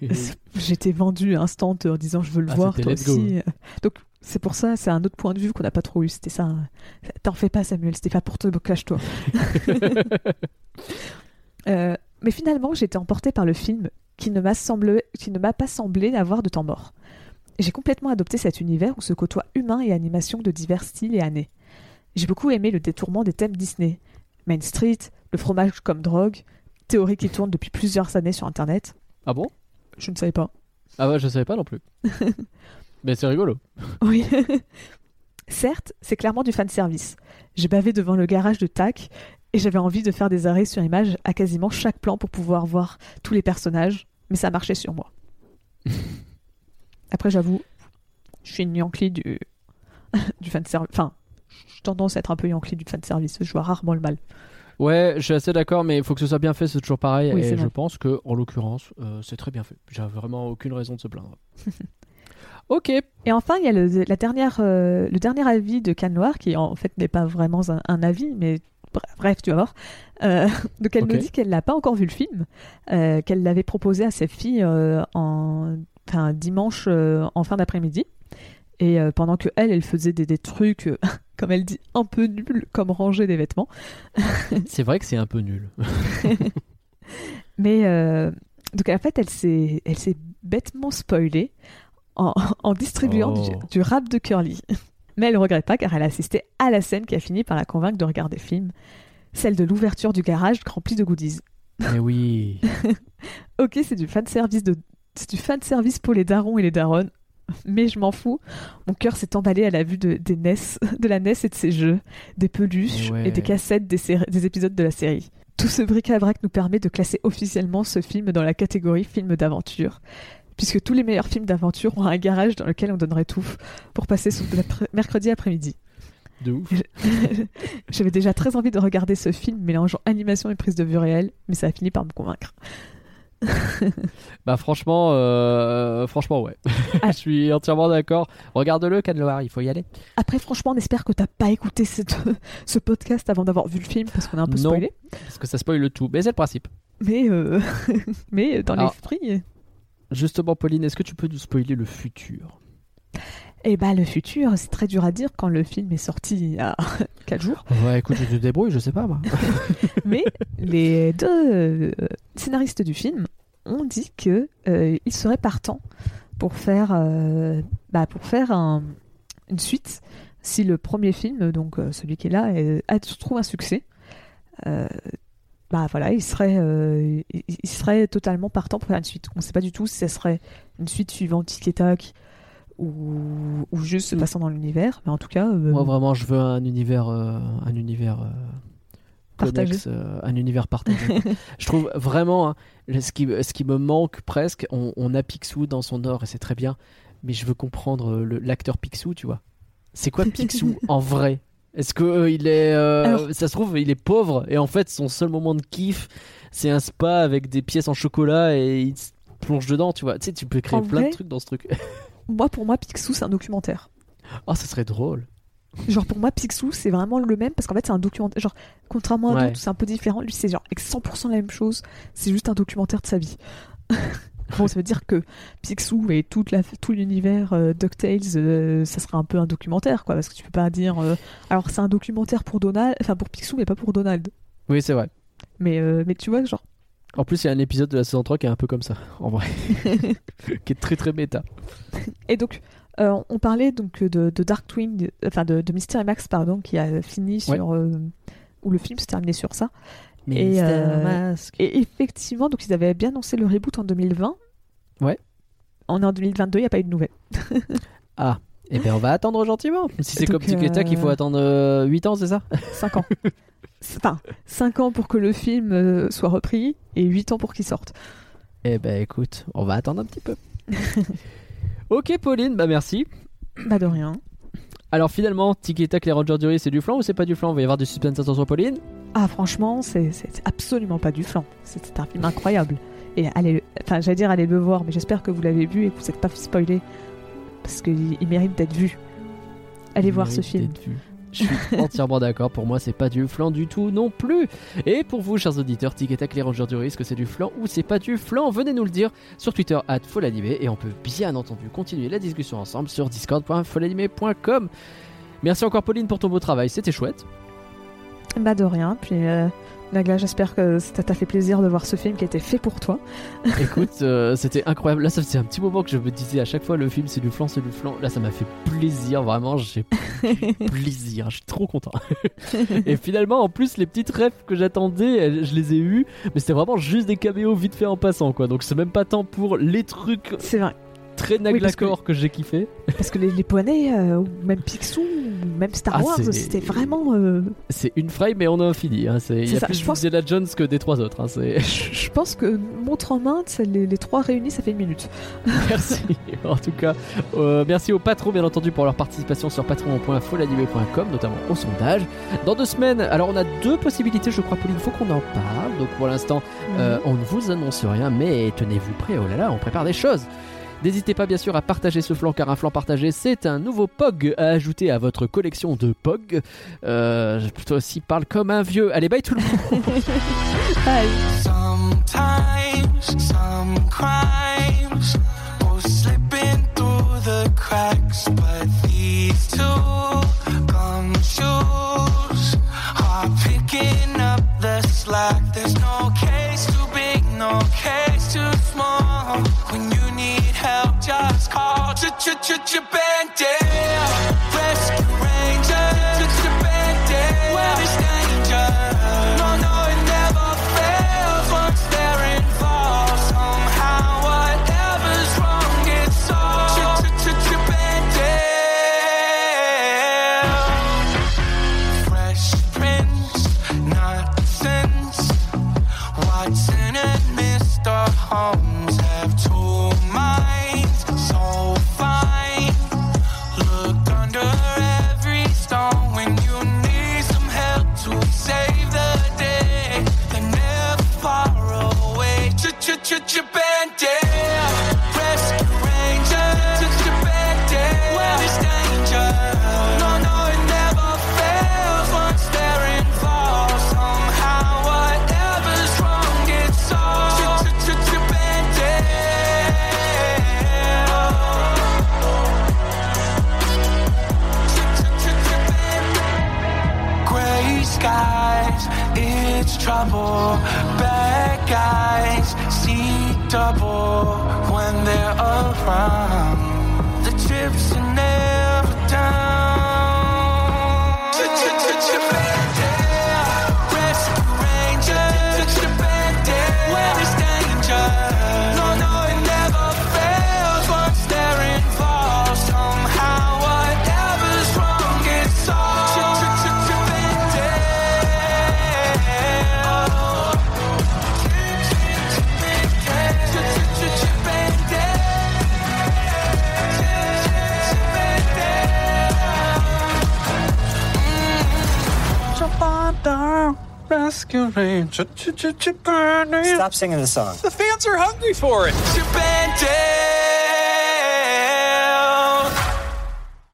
[LAUGHS] J'étais vendue instant en disant je veux le Ah, voir, toi aussi. Donc, c'est pour ça, c'est un autre point de vue qu'on n'a pas trop eu. C'était ça. hein. T'en fais pas, Samuel, c'était pas pour te cache-toi. [LAUGHS] Mais finalement, j'ai été emportée par le film qui ne m'a pas semblé n'avoir de temps mort. J'ai complètement adopté cet univers où se côtoient humains et animations de divers styles et années. J'ai beaucoup aimé le détournement des thèmes Disney. Main Street, le fromage comme drogue, théorie qui tourne depuis plusieurs années sur Internet. ah bon? Je ne savais pas. Ah bah je savais pas non plus. [LAUGHS] mais c'est rigolo. Oui. [LAUGHS] Certes, c'est clairement du fanservice. J'ai bavé devant le garage de Tac et j'avais envie de faire des arrêts sur image à quasiment chaque plan pour pouvoir voir tous les personnages, mais ça marchait sur moi. [LAUGHS] Après, j'avoue, je suis une Yankee du, [LAUGHS] du fanservice. Enfin, j'ai tendance à être un peu Yankee du fanservice. Je vois rarement le mal. Ouais, je suis assez d'accord, mais il faut que ce soit bien fait, c'est toujours pareil. Oui, et je pense que, en l'occurrence, euh, c'est très bien fait. J'ai vraiment aucune raison de se plaindre. [LAUGHS] ok. Et enfin, il y a le, la dernière, euh, le dernier avis de Cannes Noir, qui en fait n'est pas vraiment un, un avis, mais bre- bref, tu vas voir. Euh, [LAUGHS] donc elle nous dit qu'elle n'a pas encore vu le film, qu'elle l'avait proposé à ses filles en, enfin, dimanche euh, en fin d'après-midi. Et euh, pendant que elle, elle faisait des, des trucs, euh, [LAUGHS] comme elle dit, un peu nuls, comme ranger des vêtements. [LAUGHS] C'est vrai que c'est un peu nul. [LAUGHS] Mais euh, donc en fait, elle s'est, elle s'est bêtement spoilée en, en distribuant du, Oh. du rap de Curly. Mais elle ne regrette pas car elle a assisté à la scène qui a fini par la convaincre de regarder le film, celle de l'ouverture du garage rempli de goodies. Mais oui. Ok, c'est du fan service de, c'est du fan service pour les darons et les daronnes. Mais je m'en fous. Mon cœur s'est emballé à la vue de, des NES, [LAUGHS] de la NES et de ses jeux, des peluches Et ouais. et des cassettes des, épisodes de la série. Tout ce bric-à-brac nous permet de classer officiellement ce film dans la catégorie film d'aventure. Puisque tous les meilleurs films d'aventure ont un garage dans lequel on donnerait tout pour passer son l'après- mercredi après-midi. De ouf. [LAUGHS] J'avais déjà très envie de regarder ce film mélangeant animation et prise de vue réelle, mais ça a fini par me convaincre. Bah franchement, euh, franchement ouais. Ah. [LAUGHS] je suis entièrement d'accord. Regarde-le, Canloar, il faut y aller. Après, franchement, on espère que t'as pas écouté cette- [LAUGHS] ce podcast avant d'avoir vu le film parce qu'on a un peu Non. spoilé. Parce que ça spoil le tout. Mais c'est le principe. Mais, euh, [LAUGHS] mais dans l'esprit, Justement, Pauline, est-ce que tu peux nous spoiler le futur? Eh bah, le futur, c'est très dur à dire quand le film est sorti il y a [LAUGHS] 4 jours. Ouais, écoute, je te débrouille, je sais pas moi. [LAUGHS] Mais les deux euh, scénaristes du film ont dit que euh, seraient partants pour faire, euh, bah, pour faire un- une suite. Si le premier film, donc euh, celui qui est là, est- trouve un succès, euh, bah voilà, il serait, euh, il, il serait totalement partant pour faire une suite. On ne sait pas du tout si ce serait une suite suivant Tic et Tac ou, ou juste se passant dans l'univers, mais en tout cas, euh, Moi vraiment, je veux un univers, euh, un univers euh, Partagé. euh, un univers partagé. [LAUGHS] je trouve vraiment hein, ce qui, ce qui me manque presque. On, on a Picsou dans son or et c'est très bien, mais je veux comprendre euh, l'acteur Picsou, tu vois. C'est quoi Picsou [LAUGHS] en vrai? Est-ce que euh, il est, euh, Alors- ça se trouve, il est pauvre et en fait son seul moment de kiff, c'est un spa avec des pièces en chocolat et il se plonge dedans, tu vois. Tu sais, tu peux créer En plein de trucs dans ce truc. [LAUGHS] moi pour moi, Picsou c'est un documentaire. Oh, ça serait drôle. Genre pour moi, Picsou, c'est vraiment le même parce qu'en fait, c'est un documentaire. Genre, contrairement à Ouais. d'autres, c'est un peu différent. Lui, c'est genre avec 100% la même chose. C'est juste un documentaire de sa vie. [LAUGHS] bon, ça veut dire que Picsou et toute la, tout l'univers euh, DuckTales, euh, ça sera un peu un documentaire, quoi. Parce que tu peux pas dire. euh, alors, c'est un documentaire pour Donald, enfin pour Picsou, mais pas pour Donald. Oui, c'est vrai. Mais, euh, mais tu vois, genre. En plus, il y a un épisode de la saison 3 qui est un peu comme ça, en vrai. [LAUGHS] qui est très très méta. Et donc, euh, on parlait donc de, de Darkwing, enfin de, de Mystery Max, pardon, qui a fini sur. euh, où le film se terminait sur ça. Et, euh, Mask. Et effectivement, donc ils avaient bien annoncé le reboot en 2020. Ouais. On est en 2022, il n'y a pas eu de nouvelles. Ah, eh bien on va attendre gentiment. Si c'est comme Tic et Tac, il faut euh, attendre 8 ans, c'est ça? 5 ans. [LAUGHS] enfin, 5 ans pour que le film euh, soit repris et 8 ans pour qu'il sorte. Eh ben écoute, on va attendre un petit peu. [LAUGHS] ok Pauline, bah merci. Bah de rien. Alors finalement, Tic et Tac, les Rangers du Riz, c'est du flan ou c'est pas du flan On va y avoir du suspense attention Pauline. Ah franchement, c'est absolument pas du flan. C'est un film incroyable. Et allez, le- enfin j'allais dire allez le voir, mais j'espère que vous l'avez vu et que vous n'êtes pas spoilé. Parce qu'il il mérite d'être vu. Allez Il voir ce film. Je suis [LAUGHS] entièrement d'accord, pour moi c'est pas du flan du tout non plus. Et pour vous, chers auditeurs, Tic et Tac, les Rangers du Riz, est-ce que c'est du flan ou c'est pas du flan Venez nous le dire sur Twitter, at Folanimé, et on peut bien entendu continuer la discussion ensemble sur discord.folanimé.com. Merci encore Pauline pour ton beau travail, c'était chouette. Bah de rien. Puis euh, Nagla, j'espère que ça t'a fait plaisir de voir ce film qui a été fait pour toi. [LAUGHS] Écoute, euh, c'était incroyable. Là, ça faisait un petit moment que je me disais à chaque fois le film c'est du flan, c'est du flan. Là, ça m'a fait plaisir, vraiment. J'ai [LAUGHS] plaisir. Je suis trop content. [LAUGHS] Et finalement, en plus, les petites rêves que j'attendais, je les ai eues. Mais c'était vraiment juste des caméos vite fait en passant, quoi. Donc, c'est même pas tant pour les trucs C'est vrai. Très que- naglacor que, j'ai kiffé. Parce que les, les poneys, euh, même Picsou, ou même Star Ah, Wars, c'était vraiment. euh, C'est une frame, mais on a fini. Hein. Il y a ça, plus je pense- Indiana Jones que des trois autres. Hein. [LAUGHS] Je pense que montre en main, les, les trois réunis, ça fait une minute. [LAUGHS] Merci. En tout cas, euh, merci aux patrons, bien entendu, pour leur participation sur patreon.folanimé.com, notamment au sondage. Dans deux semaines, alors on a deux possibilités, je crois, Pauline, il faut qu'on en parle. Donc pour l'instant, euh, on ne vous annonce rien, mais tenez-vous prêts, oh là là, on prépare des choses. N'hésitez pas bien sûr à partager ce flanc car un flanc partagé c'est un nouveau POG à ajouter à votre collection de POG. Euh, toi aussi parle comme un vieux. Allez bye tout le monde. [LAUGHS] Bye. Sometimes some crimes go slipping through the cracks, but these two gumshoes are picking up the slack. There's no case too big, no case Ch Ch Ch Ch Rescue Ranger. Ch Ch Where is danger? No, no, it never fails once they're involved. Somehow, whatever's wrong, it's solved. Ch Ch Ch Ch Fresh Prince, nonsense. Watson and Mr. Home. Ch-ch-ch-ch-Bandit. Rescue Rangers. Ch-ch-Bandit. Where there's danger. No, no, it never fails once they're involved. Somehow, whatever's wrong solved. Ch-ch-ch-Bandit. Gray skies, it's trouble. Bad guys when they're around. The trips and Rescue Ranger. Stop singing the song. The fans are hungry for it. Bandit.